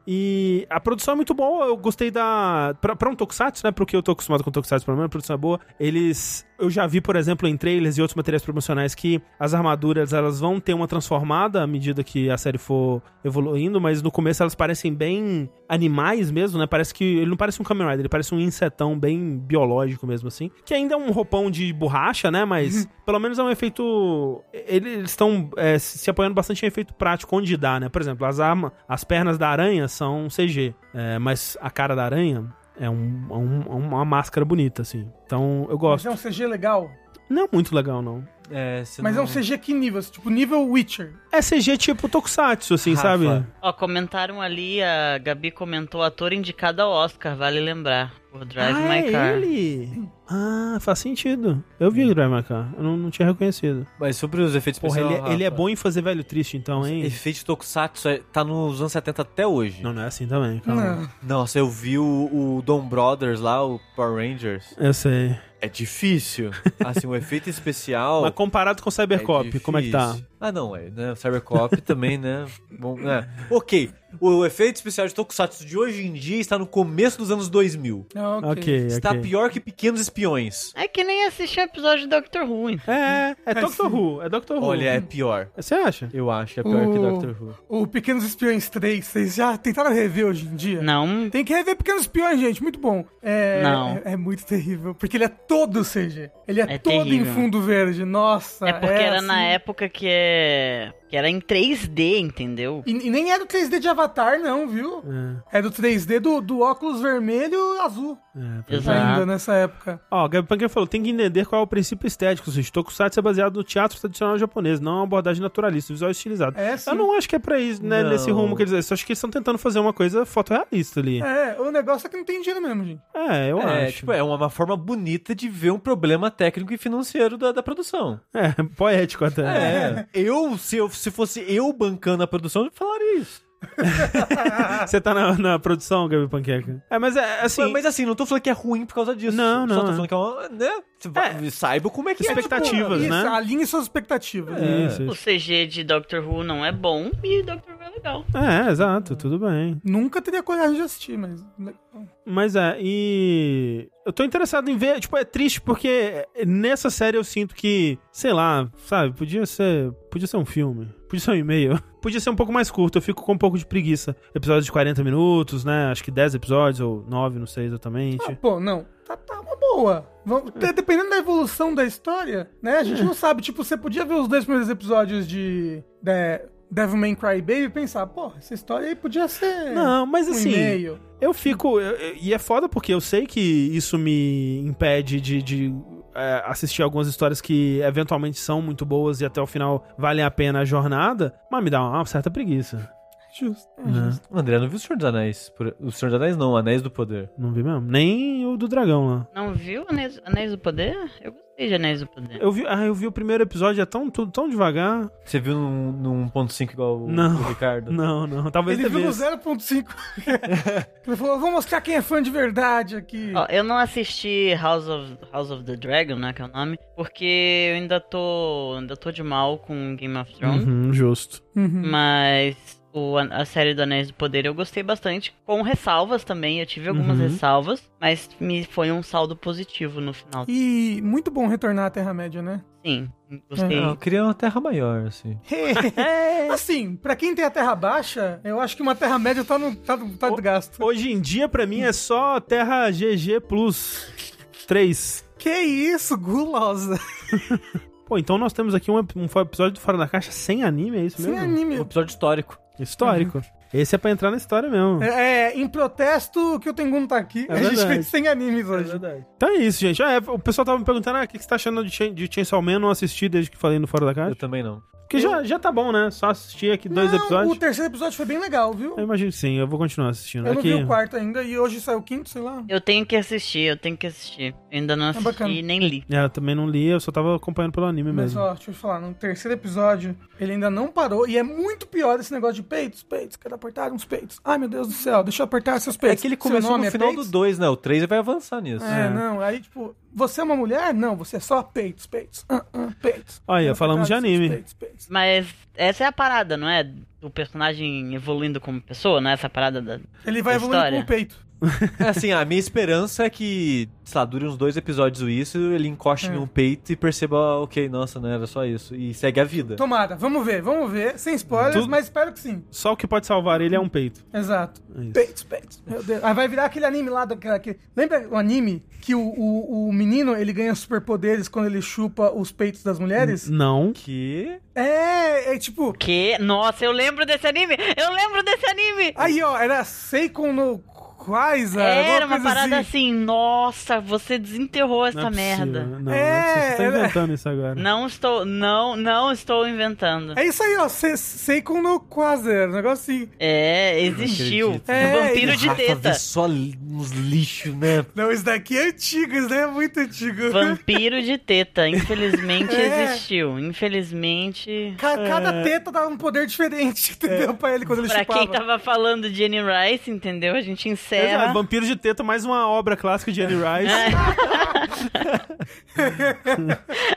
E a produção é muito boa, eu gostei da. Pra, pra um Tokusatsu, né? Porque eu tô acostumado com Tokusatsu, pelo menos a produção é boa. Eles. Eu já vi, por exemplo, em trailers e outros materiais promocionais que as armaduras elas vão ter uma transformada à medida que a série for evoluindo, mas no começo elas parecem bem animais mesmo, né? Parece que ele não parece um Kamen Rider, ele parece um insetão bem biológico mesmo assim. Que ainda é um roupão de borracha, né? Mas pelo menos é um efeito. ele- Eles estão é, se apoiando bastante em efeito prático onde dá, né? Por exemplo, as armas, as pernas da aranha são CG, é, mas a cara da aranha é um- um- uma máscara bonita, assim. Então eu Mas gosto. é um CG legal. Não é muito legal, não. É, você Mas é não- um CG que nível? Tipo, nível Witcher. É CG tipo Tokusatsu, assim, Rafa. sabe? Ó, comentaram ali, a Gabi comentou ator indicado ao Oscar, vale lembrar. Por Drive ah, My é Car. ele? Ah, faz sentido. Eu vi o Drive My Car, eu não, não tinha reconhecido. Mas sobre os efeitos Porra, especiais. ele, ele é bom em fazer velho triste, então, hein? Efeito Tokusatsu é- tá nos anos 70 até hoje. Não, não é assim também, calma. Não. Nossa, eu vi o, o Don Brothers lá, o Power Rangers. Eu sei. É difícil. Assim, o efeito especial. Mas comparado com o Cybercop, como é que tá? Ah, não, é, né? Cybercop também, né? Bom, né? Ok. O efeito especial de Tokusatsu de hoje em dia está no começo dos anos 2000. Ah, ok. Ok, Está ok. pior que Pequenos Espiões. É que nem assistir o episódio de Doctor Who. hein? É, é Doctor Who, é Doctor Who. Olha, é pior. Você acha? Eu acho que é pior que O- Doctor Who. O Pequenos Espiões 3, vocês já tentaram rever hoje em dia? Não, Tem que rever Pequenos Espiões, gente, muito bom. É, Não. É, é muito terrível, porque ele é todo CG. Ele é, É todo terrível. em fundo verde. Nossa, é porque era assim. na época que é. Que era em 3D, entendeu? E, e nem é do 3D de Avatar, não, viu? É, do 3D do, do óculos vermelho e azul. É, é. Exato. Ainda nessa época. Ó, o Gabi Panqueira falou, tem que entender qual é o princípio estético, ou seja, Tokusatsu é baseado no teatro tradicional japonês, não é uma abordagem naturalista, visual estilizado. É, sim. Eu não acho que é pra isso, né, Não. nesse rumo que eles eu acho que eles estão tentando fazer uma coisa fotorrealista ali. É, o negócio é que não tem dinheiro mesmo, gente. É, eu é, acho. tipo, é uma, uma forma bonita de ver um problema técnico e financeiro da, da produção. É, poético até. É. eu, se, eu, se fosse eu bancando a produção, eu falaria isso. Você tá na, na produção, Gabi Panqueca? É, mas é assim. Mas assim, não tô falando que é ruim por causa disso. Não, não, Só tô é. falando que é uma, né? Vai- Saiba como é que é. Expectativas, Isso, né? alinhe suas expectativas. Isso, O isso. CG de Doctor Who não é bom e Doctor Who é legal. É, exato, tudo bem. Nunca teria coragem de assistir, mas. Mas é, e. Eu tô interessado em ver. Tipo, é triste porque nessa série eu sinto que, sei lá, sabe, podia ser. Podia ser um filme. Podia ser um e-mail. Podia ser um pouco mais curto, eu fico com um pouco de preguiça. Episódios de 40 minutos, né? Acho que 10 episódios, ou 9, não sei exatamente. Ah, pô, não. Tá, tá uma boa. Vamos- de- Dependendo da evolução da história, né? A gente não sabe. Tipo, você podia ver os dois primeiros episódios de. de Devilman Crybaby e pensar, pô, essa história aí podia ser. Não, mas um assim, e-mail. Eu fico. eu- eu- e é foda porque eu sei que isso me impede de, de, é, assistir algumas histórias que eventualmente são muito boas e até o final valem a pena a jornada, mas me dá uma certa preguiça. Justo. é Né? justo. O André não viu o Senhor dos Anéis. Por- O Senhor dos Anéis não, Anéis do Poder. Não vi mesmo. Nem o do dragão lá. Não viu Anéis, Anéis do Poder? Eu gostei de Anéis do Poder. Eu vi, ah, eu vi o primeiro episódio, é tão, tudo tão devagar. Você viu num, num 1.5 igual o, Não. o Ricardo? Não, não. Talvez Ele viu no devesse. 0.5. Ele falou, vou mostrar quem é fã de verdade aqui. Ó, eu não assisti House of, House of the Dragon, né, que é o nome, porque eu ainda tô, ainda tô de mal com Game of Thrones, Uhum, justo. Uhum. mas o, a série do Anéis do Poder eu gostei bastante, com ressalvas também, eu tive algumas Uhum. ressalvas, mas me foi um saldo positivo no final. E muito bom retornar à Terra-média, né? Sim, gostei. Não, eu queria uma terra maior, assim. assim, pra quem tem a Terra Baixa, eu acho que uma Terra-média tá no tá, tá de gasto. Hoje em dia, pra mim, é só Terra GG Plus 3. Que isso, gulosa. Pô, então nós temos aqui um, um episódio do Fora da Caixa sem anime, é isso Sem mesmo? Um anime. episódio histórico. Histórico. Esse é pra entrar na história mesmo. É, é, em protesto que o Tengun tá aqui. É a gente verdade. fez sem animes hoje. Então é isso, gente. Ah, é, o pessoal tava me perguntando ah, o que que você tá achando de, Chain- de Chainsaw Man. Não assisti desde que falei no Fora da Eu Caixa. também não. Porque já, já tá bom, né? Só assistir aqui dois Não, episódios. O terceiro episódio foi bem legal, viu? Eu imagino que sim, eu vou continuar assistindo. Eu não aqui... vi o quarto ainda e hoje saiu o quinto, sei lá. Eu tenho que assistir, eu tenho que assistir. Eu ainda não assisti bacana. e nem li. É, eu também não li, eu só tava acompanhando pelo anime Mas mesmo. ó, deixa eu te falar, no terceiro episódio ele ainda não parou e é muito pior esse negócio de peitos, peitos, quero apertar uns peitos. Ai meu Deus do céu, deixa eu apertar seus É peitos. que ele começou no é final peitos? do 2, né? O 3 vai avançar nisso. É, não, aí tipo, você é uma mulher? Não, você é só peitos, peitos. Ah, ah, peitos. Olha, falamos de seus anime. Peitos, peitos. Mas essa é a parada, não é? Do personagem evoluindo como pessoa, não é essa parada da. Ele vai Da evoluindo com história. o peito. É assim, a minha esperança é que, sei lá, dure uns dois episódios isso, ele encoste É. em um peito e perceba, ok, nossa, não era só isso. E segue a vida. Tomara, vamos ver, vamos ver. Sem spoilers, Tudo- mas espero que sim. Só o que pode salvar ele é um peito. Exato. É isso. Peitos, peitos. Meu Deus. Aí vai virar aquele anime lá daquela. Que... Lembra o anime que o, o, o menino ele ganha superpoderes quando ele chupa os peitos das mulheres? Não. Que. É, é tipo. Que? Nossa, eu lembro desse anime! Eu lembro desse anime! Aí, ó, era Seikon no Quaiza. Era alguma uma parada assim. nossa, você desenterrou essa Não é merda. Não, É, você tá era- inventando isso agora. Não estou, não, não estou inventando. É isso aí, ó. Se, Seikon no Quasar, um negócio assim. É, existiu. acredito. É, Vampiro de Rafa teta. vê só uns lixos, né? Não, isso daqui é antigo, isso daí é muito antigo. Vampiro de teta. Infelizmente É. existiu. Infelizmente. Ca- Cada teta dá um poder diferente, entendeu? Pra ele quando ele Pra chupava. quem tava falando de Annie Rice, entendeu? A gente Exato, encerra. Vampiro de Teta, mais uma obra clássica de Annie Rice.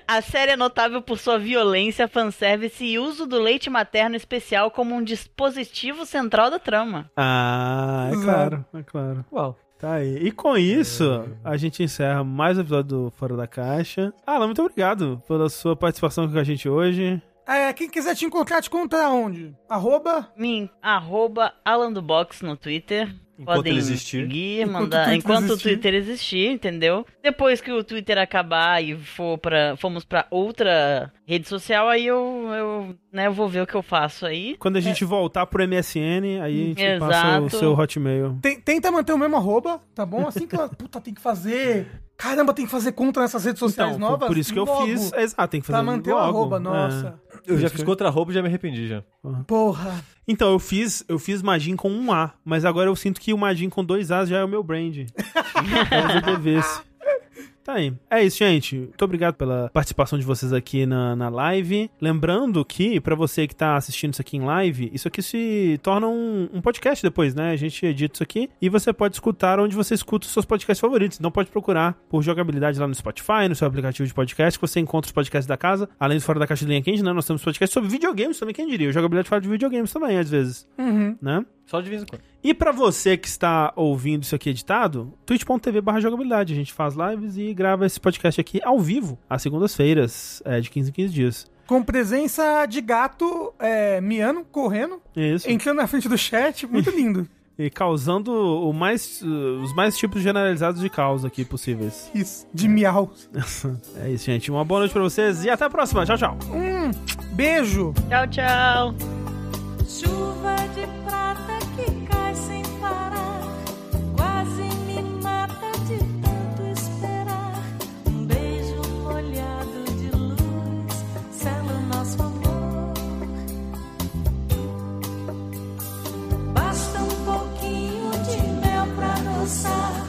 A série é notável por sua violência, fanservice e uso do leite materno especial como um dispositivo central da trama. Ah, é claro, é claro. Uau. Tá aí. E com isso, a gente encerra mais um episódio do Fora da Caixa. Alan, muito obrigado pela sua participação aqui com a gente hoje. É, quem quiser te encontrar, te encontra onde? Arroba? Mim, arroba Alan do Box no Twitter. Enquanto Podem seguir, Enquanto o mandar, Twitter enquanto existir. o Twitter existir, entendeu? Depois que o Twitter acabar e for pra, fomos pra outra rede social, aí eu, eu, né, eu vou ver o que eu faço aí. Quando a gente voltar pro MSN, aí a gente Exato. passa o seu Hotmail. Tem- tenta manter o mesmo arroba, tá bom? Assim que ela, puta, tem que fazer. Caramba, tem que fazer conta nessas redes sociais Então, novas. por isso que eu logo, fiz. Exato, tem que fazer Pra manter o logo. arroba, É. nossa. Eu já fiz outra roupa e já me arrependi já. Porra. Então, eu fiz, eu fiz Magin com um A, mas agora eu sinto que o Magin com dois As já é o meu brand. Talvez eu devesse. Tá aí. É isso, gente. Muito obrigado pela participação de vocês aqui na, na live. Lembrando que, pra você que tá assistindo isso aqui em live, isso aqui se torna um, um podcast depois, né? A gente edita isso aqui e você pode escutar onde você escuta os seus podcasts favoritos. Então pode procurar por jogabilidade lá no Spotify, no seu aplicativo de podcast, que você encontra os podcasts da casa. Além do Fora da Caixa de Linha Quente, né? Nós temos podcasts sobre videogames também, quem diria? O jogabilidade fala de videogames também, às vezes, Uhum. né? Só de vez em quando. E pra você que está ouvindo isso aqui editado, twitch.tv barra jogabilidade. A gente faz lives e grava esse podcast aqui ao vivo, às segundas-feiras, é, de 15 em 15 dias. Com presença de gato é, miando, correndo, Isso. entrando na frente do chat. Muito lindo. E causando o mais, uh, os mais tipos generalizados de caos aqui possíveis. Isso. De miau. É isso, gente. Uma boa noite pra vocês e até a próxima. Tchau, tchau. Hum, beijo. Tchau, tchau. Chuva de prata que cai sem parar, quase me mata de tanto esperar. Um beijo molhado de luz, sela nosso amor. Basta um pouquinho de mel pra adoçar,